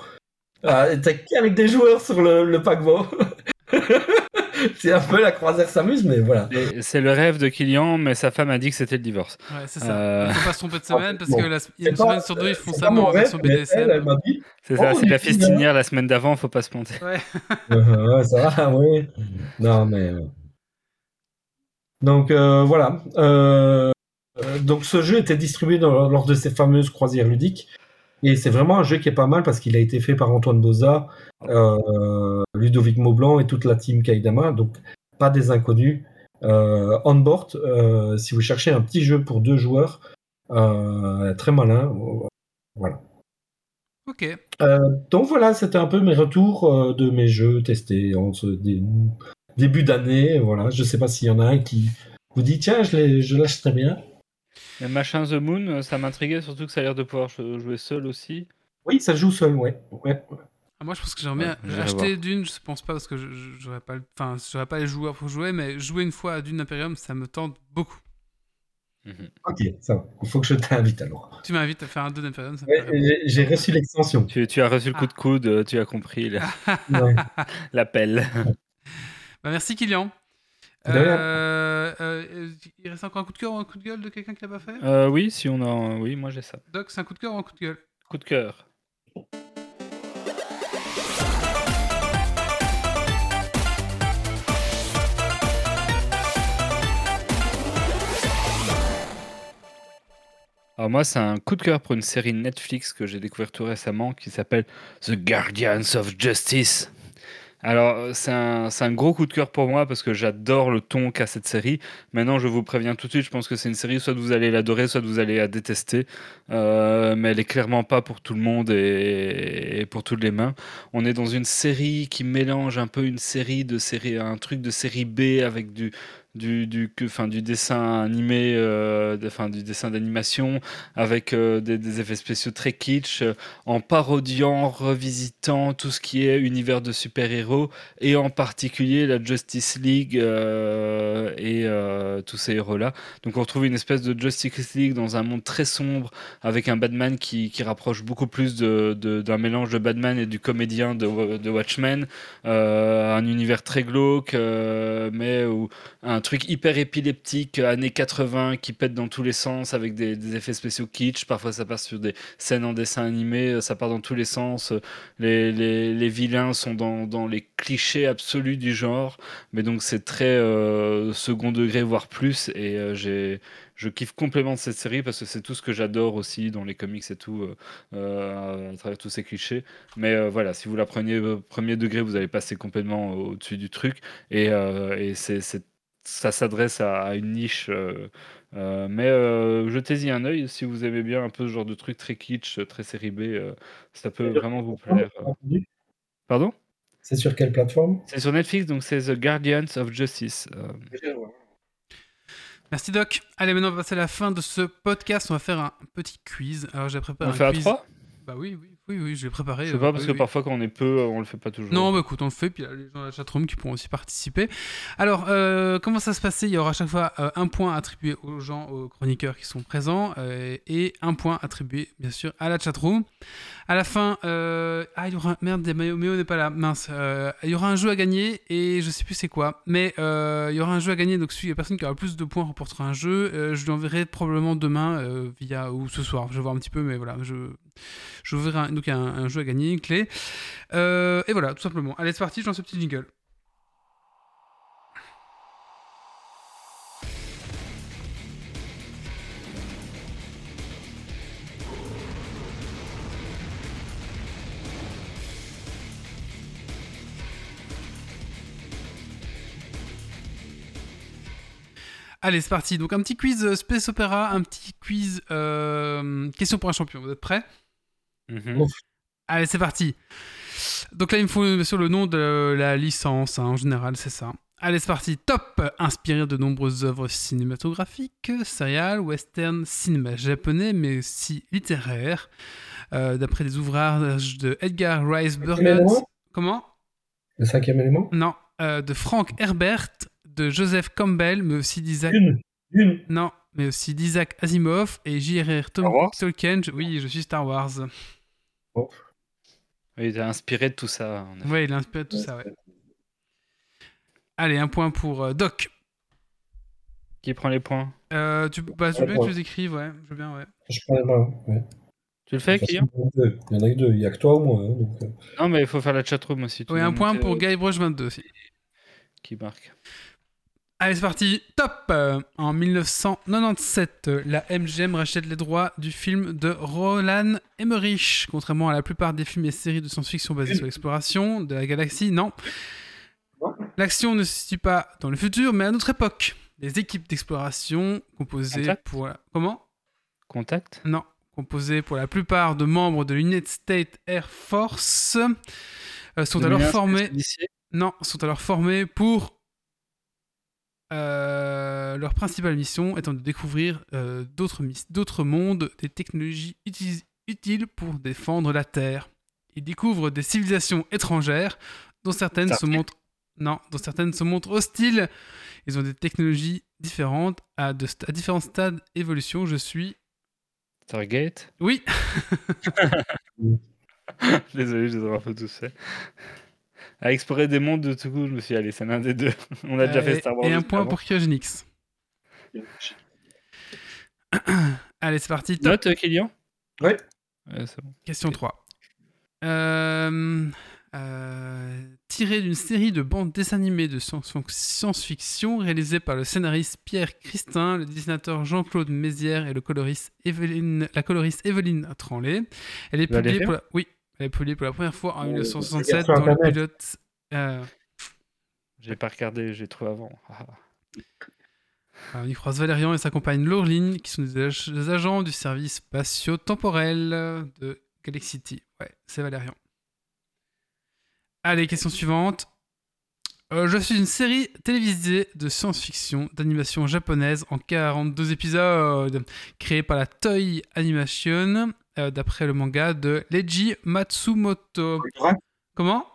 Euh, T'es qu'avec des joueurs sur le, le paquebot. [LAUGHS] [LAUGHS] c'est un peu la croisière s'amuse, mais voilà. C'est le rêve de Kylian, mais sa femme a dit que c'était le divorce. Ouais, c'est ça. Euh. Il faut pas se tromper de semaine parce Bon. que la- il y a une pas- semaine sur deux, ils font ça mon en version rêve, mais BDSM. Elle, elle m'a dit. C'est ça, Oh, c'est la festinière la semaine d'avant, faut pas se planter. Ouais. [LAUGHS] Euh, ouais, ça va, [LAUGHS] oui. Non, mais. euh. Donc, euh, voilà. Donc, ce jeu était distribué dans- lors de ces fameuses croisières ludiques. Et c'est vraiment un jeu qui est pas mal parce qu'il a été fait par Antoine Boza, euh, Ludovic Maublanc et toute la team Kaidama. Donc, pas des inconnus. Euh, on board, euh, si vous cherchez un petit jeu pour deux joueurs, très malin. Voilà. Ok. Donc voilà, c'était un peu mes retours de mes jeux testés en ce dé- début d'année. Voilà, je sais pas s'il y en a un qui vous dit tiens, je, je lâche très bien. Le machin The Moon, euh, ça m'intriguait, surtout que ça a l'air de pouvoir jou- jouer seul aussi. Oui, ça joue seul, ouais. ouais. Ah, moi, je pense que j'aimerais bien Ouais, acheter. Dune. Je pense pas parce que j'aurais pas, enfin, j'aurais pas les joueurs pour jouer, mais jouer une fois à Dune Imperium, ça me tente beaucoup. Mhm. Ok, ça va. Il faut que je t'invite alors. Tu m'invites à faire un Dune Imperium, Ouais, j'ai- reçu l'extension. Tu, tu as reçu le coup de coude, euh, tu as compris [LAUGHS] [LAUGHS] l'appel. Bah, merci Kylian. Euh, euh, il reste encore un coup de cœur ou un coup de gueule de quelqu'un qui l'a pas fait Euh, oui, si on a. Oui, moi j'ai ça. Doc, c'est un coup de cœur ou un coup de gueule? Coup de cœur. Alors moi, c'est un coup de cœur pour une série Netflix que j'ai découvert tout récemment qui s'appelle The Guardians of Justice. Alors, euh, c'est un, gros coup de cœur pour moi parce que j'adore le ton qu'a cette série. Maintenant, je vous préviens tout de suite, je pense que c'est une série, soit vous allez l'adorer, soit vous allez la détester. Euh, mais elle est clairement pas pour tout le monde et, et pour toutes les mains. On est dans une série qui mélange un peu une série de série, un truc de série B avec du du du que, enfin du dessin animé, euh, de- enfin du dessin d'animation avec euh, des, des effets spéciaux très kitsch, euh, en parodiant, revisitant tout ce qui est univers de super-héros et en particulier la Justice League euh, et euh, tous ces héros-là. Donc on retrouve une espèce de Justice League dans un monde très sombre avec un Batman qui, qui rapproche beaucoup plus de- de- d'un mélange de Batman et du comédien de, de Watchmen, un univers très glauque, mais où un truc hyper épileptique, euh, années 80, qui pète dans tous les sens, avec des, effets spéciaux kitsch. Parfois, ça passe sur des scènes en dessin animé, euh, ça part dans tous les sens. Euh, Les, les, les vilains sont dans, dans les clichés absolus du genre. Mais donc, c'est très second degré, voire plus. Et j'ai. Je kiffe complètement cette série parce que c'est tout ce que j'adore aussi dans les comics et tout, à travers tous ces clichés. Mais voilà, si vous la preniez premier degré, vous allez passer complètement au-dessus du truc. Et, et c'est- ça s'adresse à, à une niche. euh, euh, mais euh, jetez-y un œil si vous aimez bien un peu ce genre de truc très kitsch, très série B. euh, ça peut vraiment vous plaire. Pardon? C'est sur quelle plateforme? C'est sur Netflix, donc c'est The Guardians of Justice. euh, Merci Doc. Allez, maintenant on va passer à la fin de ce podcast. On va faire un petit quiz. Alors j'ai préparé on un fait à quiz. trois? Bah oui, oui, oui, oui, je l'ai préparé. Je sais euh, pas, parce oui, que oui. parfois quand on est peu, on le fait pas toujours. Non, bah écoute, on le fait, puis il y a les gens de la chatroom qui pourront aussi participer. Alors, euh, comment ça se passait? Il y aura à chaque fois euh, un point attribué aux gens, aux chroniqueurs qui sont présents, euh, et un point attribué, bien sûr, à la chatroom. À la fin, euh, ah, il y aura un... Merde, Méo n'est pas là, mince. Euh, il y aura un jeu à gagner, et je sais plus c'est quoi, mais euh, il y aura un jeu à gagner, donc celui, la personne qui aura plus de points remportera un jeu. Je lui enverrai probablement demain, via, ou ce soir, je vais voir un petit peu, mais voilà, je... Verrai un, donc un, jeu à gagner, une clé. Et voilà, tout simplement. Allez, c'est parti, je lance ce petit jingle. Allez, c'est parti. Donc un petit quiz euh, Space Opera, un petit quiz euh, question pour un champion. Vous êtes prêts? Mhm. Allez, c'est parti. Donc là, il me faut bien sûr le nom de la licence, hein, en général, c'est ça. Allez, c'est parti. Top Inspiré de nombreuses œuvres cinématographiques, serial, western, cinéma japonais, mais aussi littéraire, euh, d'après des ouvrages de Edgar Rice élément? Comment? Le cinquième élément? Non, euh, de Frank Herbert, de Joseph Campbell, mais aussi d'Isaac. Une. Une. Non, mais aussi d'Isaac Asimov et J.R.R. Tolkien. Oui, je suis Star Wars. Oui, il est inspiré de tout ça. Ouais, il a inspiré de tout ça, ouais. Allez, un point pour euh, Doc. Qui prend les points? Euh, tu, bah, je veux bien que tu les écrives, ouais. Je veux bien, ouais. Je prends les mains. Ouais. Tu le fais, Kylian? Il y en a que deux. Il y en a que a toi ou moi. hein, donc, euh, Non, mais il faut faire la chatroom aussi. dois un point monter, pour euh, Guybrush 22 aussi. Qui marque. Allez, c'est parti. Top Euh, En 1997, euh, la MGM rachète les droits du film de Roland Emmerich. Contrairement à la plupart des films et séries de science-fiction basés sur l'exploration de la galaxie, non. L'action ne se situe pas dans le futur, mais à notre époque. Les équipes d'exploration composées Contact pour... la- Comment? Contact Non. Composées pour la plupart de membres de l'United States Air Force euh, sont alors 2001, formés... Space Odyssey Non, sont alors formés pour euh, leur principale mission étant de découvrir euh, d'autres mondes, des technologies utiles pour défendre la Terre. Ils découvrent des civilisations étrangères dont certaines se montrent non, dont certaines se montrent hostiles. Ils ont des technologies différentes à, de sta- à différents stades d'évolution. Je suis Stargate? Oui, [LAUGHS] [LAUGHS] Désolé, je les un peu tous fait. À explorer des mondes de tout coup, je me suis dit, allez, c'est l'un des deux. [LAUGHS] On a déjà fait Star Wars. et un point avant. pour Cryogenix. [COUGHS] Allez, c'est parti. Top. Note, euh, Kylian? Ouais. Ouais, c'est bon. Question 3. Euh, euh, tiré d'une série de bandes dessinées de science- science-fiction réalisées par le scénariste Pierre Christin, le dessinateur Jean-Claude Mézières et le coloriste Evelyne, la coloriste Evelyne Tranlé. Elle est publiée pour la, oui, elle est publiée pour la première fois en Euh, 1967 regarde sur dans le pilote. euh, J'ai pas regardé, j'ai trouvé avant. Ah. on y croise Valérian et sa compagne Laureline, qui sont des, ag- des agents du service spatio-temporel de Galaxity. Ouais, c'est Valérian. Allez, question suivante. Euh, je suis une série télévisée de science-fiction d'animation japonaise en 42 épisodes, créée par la Toei Animation, euh, d'après le manga de Leiji Matsumoto. Goldorak? Comment?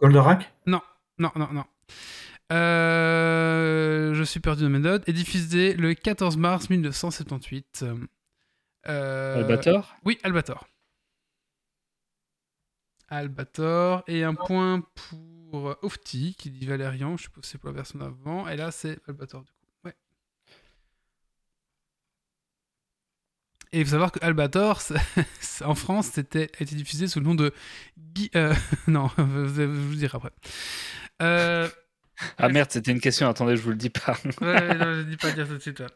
Goldorak? Non, non, non. Euh, je suis perdu dans mes notes. Et diffusé le 14 mars 1978. Euh, Albator? Oui, Albator. Albator. Et un point pour Ofti, qui dit Valérian. Je suppose que c'est pour la version d'avant. Et là, c'est Albator, du coup. Ouais. Et il faut savoir que Albator, en France, c'était, a été diffusé sous le nom de Guy. euh, [LAUGHS] non, je vous dirai après. Euh, Ah merde, c'était une question. Attendez, je vous le dis pas. Ouais, ouais, non, je dis pas dire tout de suite. là.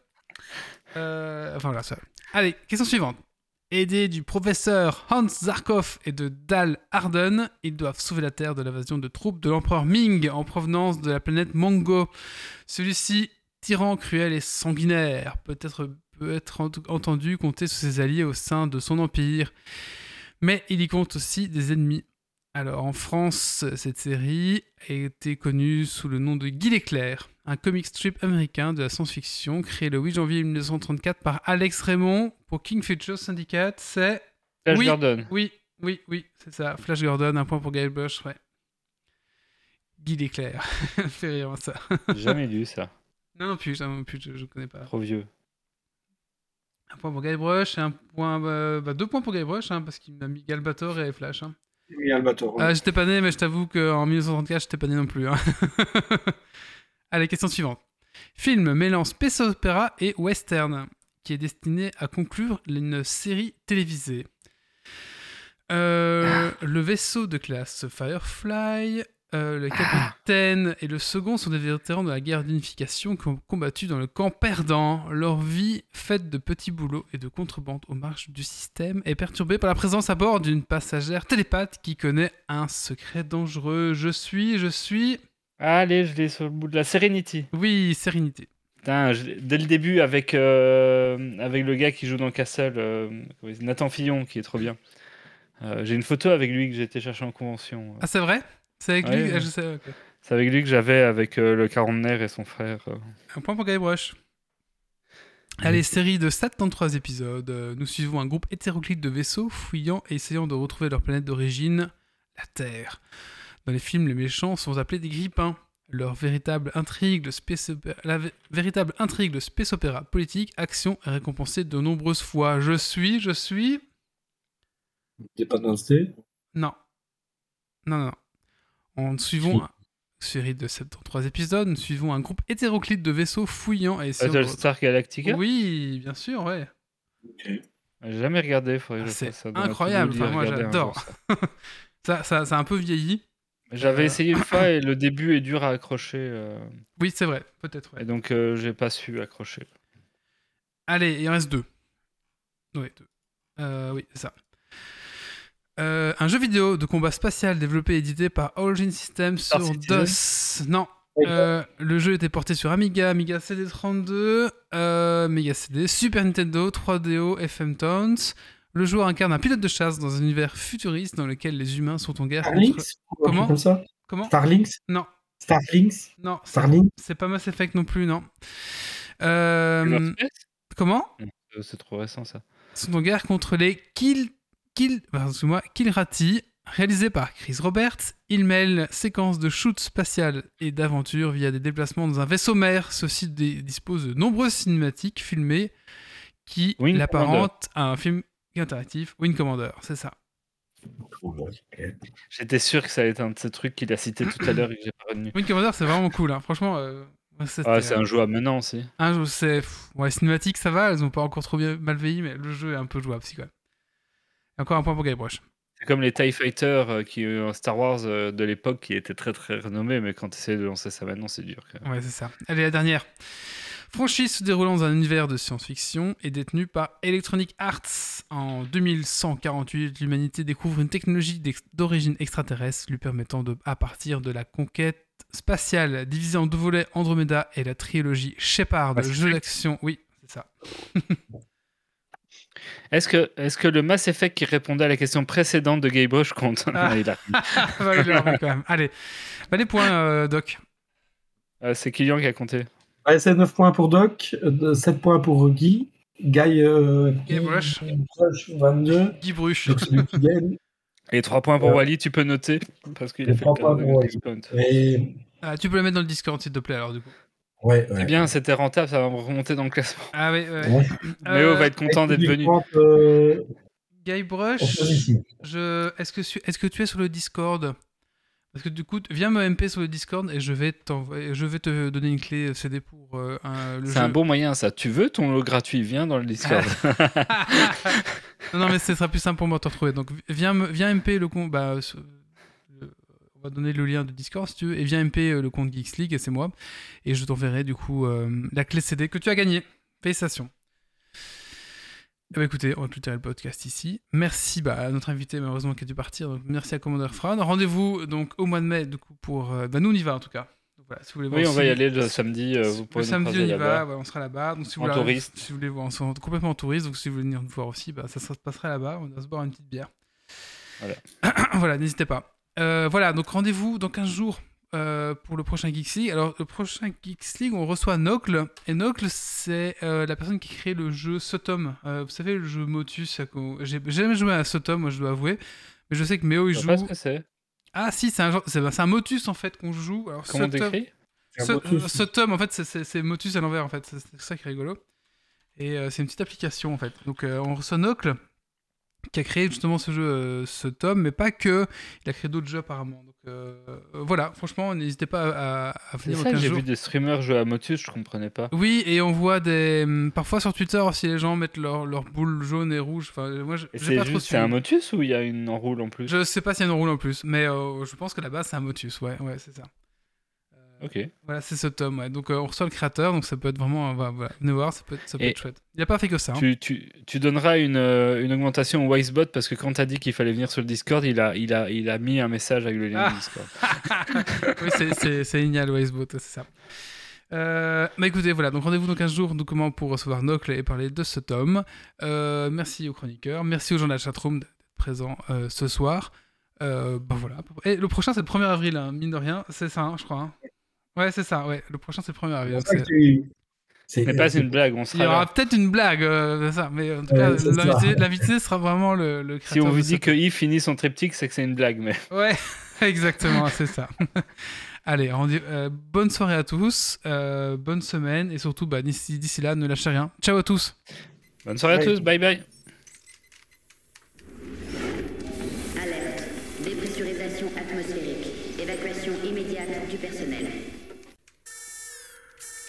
Euh, enfin voilà, ça. Allez, question suivante. Aidés du professeur Hans Zarkov et de Dal Arden, ils doivent sauver la Terre de l'invasion de troupes de l'empereur Ming en provenance de la planète Mongo. Celui-ci, tyran cruel et sanguinaire, peut-être peut être ent- entendu compter sur ses alliés au sein de son empire. Mais il y compte aussi des ennemis. Alors en France, cette série a été connue sous le nom de Guy l'éclair, un comic strip américain de la science-fiction créé le 8 janvier 1934 par Alex Raymond pour King Features Syndicate. C'est Flash Oui. Gordon. oui, oui, oui, c'est ça. Flash Gordon, un point pour Gail Bush, ouais. Guy l'éclair, [LAUGHS] fait rire ça. Jamais lu ça. Non, non plus, non plus, je, je connais pas. Trop vieux. Un point pour Guybrush et un point, euh, bah, deux points pour Guybrush, hein, parce qu'il m'a mis Galbator et Flash. hein. Oui, Albator. Ah, j'étais pas né, mais je t'avoue qu'en 1934, j'étais pas né non plus. hein. [LAUGHS] Allez, question suivante. Film mêlant space opéra et western, qui est destiné à conclure une série télévisée. Euh, Le vaisseau de classe Firefly, euh, le capitaine et le second sont des vétérans de la guerre d'unification qui ont combattu dans le camp perdant. Leur vie, faite de petits boulots et de contrebande aux marges du système, est perturbée par la présence à bord d'une passagère télépathe qui connaît un secret dangereux. Je suis, je suis... Allez, je l'ai sur le bout de la Serenity. Oui, sérénité. Putain, je dès le début, avec, euh, avec le gars qui joue dans Castle, euh, Nathan Fillon, qui est trop bien. J'ai une photo avec lui que j'ai été chercher en convention. Ah, c'est vrai? C'est avec Ouais, lui? Ouais. Ah, je sais, ok. C'est avec lui que j'avais avec euh, le quarantenaire et son frère. euh. Un point pour Guybrush. Allez, série de 73 épisodes. Nous suivons un groupe hétéroclite de vaisseaux fouillant et essayant de retrouver leur planète d'origine, la Terre. Dans les films, les méchants sont appelés des grippins. Leur véritable intrigue, le space la vé- véritable intrigue, le space opéra politique, action est récompensée de nombreuses fois. Je suis, je suis. Dependence Day. Non. Non, non, non. En suivant une série de 73 épisodes, nous suivons un groupe hétéroclite de vaisseaux fouillant et Battlestar Galactica Oui, bien sûr, ouais. J'ai jamais regardé. faudrait que Ah, je c'est incroyable, enfin, moi, j'adore. [LAUGHS] ça. Ça, ça, a un peu vieilli. J'avais Euh. essayé une fois [COUGHS] et le début est dur à accrocher. euh, Oui, c'est vrai, peut-être. ouais. Et donc, euh, j'ai pas su accrocher. Allez, il en reste deux. Oui, deux. Euh, oui, c'est ça. Euh, un jeu vidéo de combat spatial développé et édité par Origin Systems Star sur Citizen DOS. Non. Euh, le jeu était porté sur Amiga, Amiga CD32, euh, Mega CD, Super Nintendo, 3DO, FM Tones. Le joueur incarne un pilote de chasse dans un univers futuriste dans lequel les humains sont en guerre contre... Starlinks truc Comment comme ça Comment Starlinks Non, Starlinks non, c'est- Starlink c'est pas Mass Effect non plus, non. Euh, comment C'est trop récent ça. sont en guerre contre les Kill, Kill, pardon, excuse-moi, Killrati, réalisé par Chris Roberts. Il mêle séquences de shoot spatial et d'aventure via des déplacements dans un vaisseau mère. Ceci dispose de nombreuses cinématiques filmées qui Wing l'apparentent à un film interactif. Wing Commander, c'est ça. J'étais sûr que ça allait être un de ces trucs qu'il a cité tout à l'heure et que j'ai pas retenu. Wing Commander, c'est vraiment cool. hein. Franchement, euh, moi, Ah, c'est un jouable maintenant aussi. un jeu, c'est ouais, cinématique, ça va. Elles ont pas encore trop bien mal vieilli, mais le jeu est un peu jouable, si quand même. Encore un point pour Guybrush. C'est comme les TIE Fighters euh, qui euh, Star Wars euh, de l'époque qui étaient très très renommés, mais quand tu essaies de lancer ça maintenant, c'est dur. quand même. Ouais, c'est ça. Allez, la dernière. Franchise se déroulant dans un univers de science-fiction et détenue par Electronic Arts. En 2148, l'humanité découvre une technologie d'origine extraterrestre lui permettant de, à partir de la conquête spatiale divisée en deux volets Andromeda et la trilogie Shepard, Mass jeu d'action. Oui, c'est ça. [LAUGHS] Est-ce que, est que le Mass Effect qui répondait à la question précédente de Guybrush compte Ah. [LAUGHS] Il a- [LAUGHS] bah, il l'a remis quand même. Allez, bah, les points, euh, Doc. Euh, C'est Kylian qui a compté. Ouais, c'est 9 points pour Doc, euh, 7 points pour Guy. Guy, euh, Guy Brush. Brush, 22. Guy gagne. [LAUGHS] Et 3 points pour Euh, Wally, tu peux noter parce qu'il a fait trois le points quart de pour Wally. Et... Ah, tu peux le mettre dans le Discord, s'il te plaît, alors, du coup. Ouais, C'est ouais. bien, c'était rentable, ça va me remonter dans le classement. Ah oui, ouais. Ouais. Euh, Méo va être content d'être venu. Euh, Guy on Brush. choisit ici. Je... Est-ce que, su- est-ce que tu es sur le Discord? Parce que du coup, viens me MP sur le Discord et je vais, t'envoyer- je vais te donner une clé CD pour euh, un, le C'est un bon moyen, ça. Tu veux ton lot gratuit? Viens dans le Discord. [LAUGHS] non, non, mais ce sera plus simple pour moi de te retrouver. Donc, viens, me- viens MP le compte. Bah, on va donner le lien de Discord si tu veux. Et viens MP euh, le compte Geeks League, et c'est moi. Et je t'enverrai du coup euh, la clé CD que tu as gagnée. Félicitations. Eh ben, écoutez, on va clôturer le podcast ici. Merci bah, à notre invité, malheureusement, qui a dû partir. Donc, merci à Commander Fran. Rendez-vous donc au mois de mai, du coup, pour. euh, bah, nous, on y va en tout cas. Donc, voilà, si vous voulez voir oui, on va y aller le samedi. euh, vous le pouvez samedi, on y va, ouais, on sera là-bas. Donc, si vous En voulez, touriste. Si vous voulez voir, on sera complètement en touriste. Donc, si vous voulez venir nous voir aussi, bah, ça, ça se passera là-bas. On va se boire une petite bière. Voilà. [COUGHS] voilà, n'hésitez pas. Euh, voilà, donc rendez-vous dans 15 jours euh, pour le prochain Geeks League. Alors, le prochain Geeks League, on reçoit Nocle. Et Nocle, c'est euh, la personne qui crée le jeu Sotom. Euh, vous savez, le jeu Motus. J'ai jamais joué à Sotom, moi, je dois avouer. Mais je sais que Méo, il Je joue. sais pas ce que c'est. Ah, si, c'est un, genre- c'est c'est un Motus en fait qu'on joue. Alors, Comment Sotom- euh, ce tome, en fait, c'est- Motus à l'envers, en fait. C'est c'est ça qui est rigolo. Et euh, c'est une petite application, en fait. Donc, euh, on reçoit Nocle, qui a créé justement ce jeu, euh, ce tome, mais pas que. Il a créé d'autres jeux, apparemment. Donc, euh, euh, voilà, franchement, n'hésitez pas à, à venir au ça, 15 j'ai vu des streamers jouer à Motus, je comprenais pas. Oui, et on voit des. hum, Parfois sur Twitter aussi, les gens mettent leur, leur boule jaune et rouge. Enfin, moi, j'ai c'est pas trop juste, c'est un. Motus ou il y a une enroule en plus? Je sais pas s'il y a une roule en plus, mais euh, je pense que là-bas, c'est un Motus. Ouais, ouais, c'est ça. Ok. Voilà, c'est ce tome, ouais. Donc euh, on reçoit le créateur, donc ça peut être vraiment. euh, voilà, voilà. venez voir, ça peut être, ça peut Et être chouette. Il a pas fait que ça. hein. Tu, tu, tu donneras une, euh, une augmentation au Wisebot parce que quand t'as dit qu'il fallait venir sur le Discord, il a, il a, il a mis un message avec le lien Ah. du Discord. [LAUGHS] oui, c'est- génial, Wisebot, c'est ça. Euh, bah écoutez, voilà, donc rendez-vous dans 15 jours donc, comment pour recevoir Nocle et parler de ce tome. Merci aux chroniqueurs, merci aux gens de la chatroom d'être présents ce soir. Euh, bah voilà. Et le prochain, c'est le 1er avril, hein, mine de rien, c'est ça, hein, je crois. hein. Ouais, c'est ça, ouais. Le prochain, c'est le 1er avril. C'est donc pour ça c'est- que tu- Ce c'est- n'est pas une blague, on Il y sera aura peut-être une blague euh, de ça, mais en tout cas, l'invité- sera vraiment le, le Si créateur. on vous dit que Yves finit son triptyque, c'est que c'est une blague. Mais [LAUGHS] Ouais, [LAUGHS] exactement, c'est ça. [LAUGHS] Allez, rendu- euh, bonne soirée à tous, euh, bonne semaine, et surtout, bah, d'ici là, ne lâchez rien. Ciao à tous bonne soirée à tous, bye bye.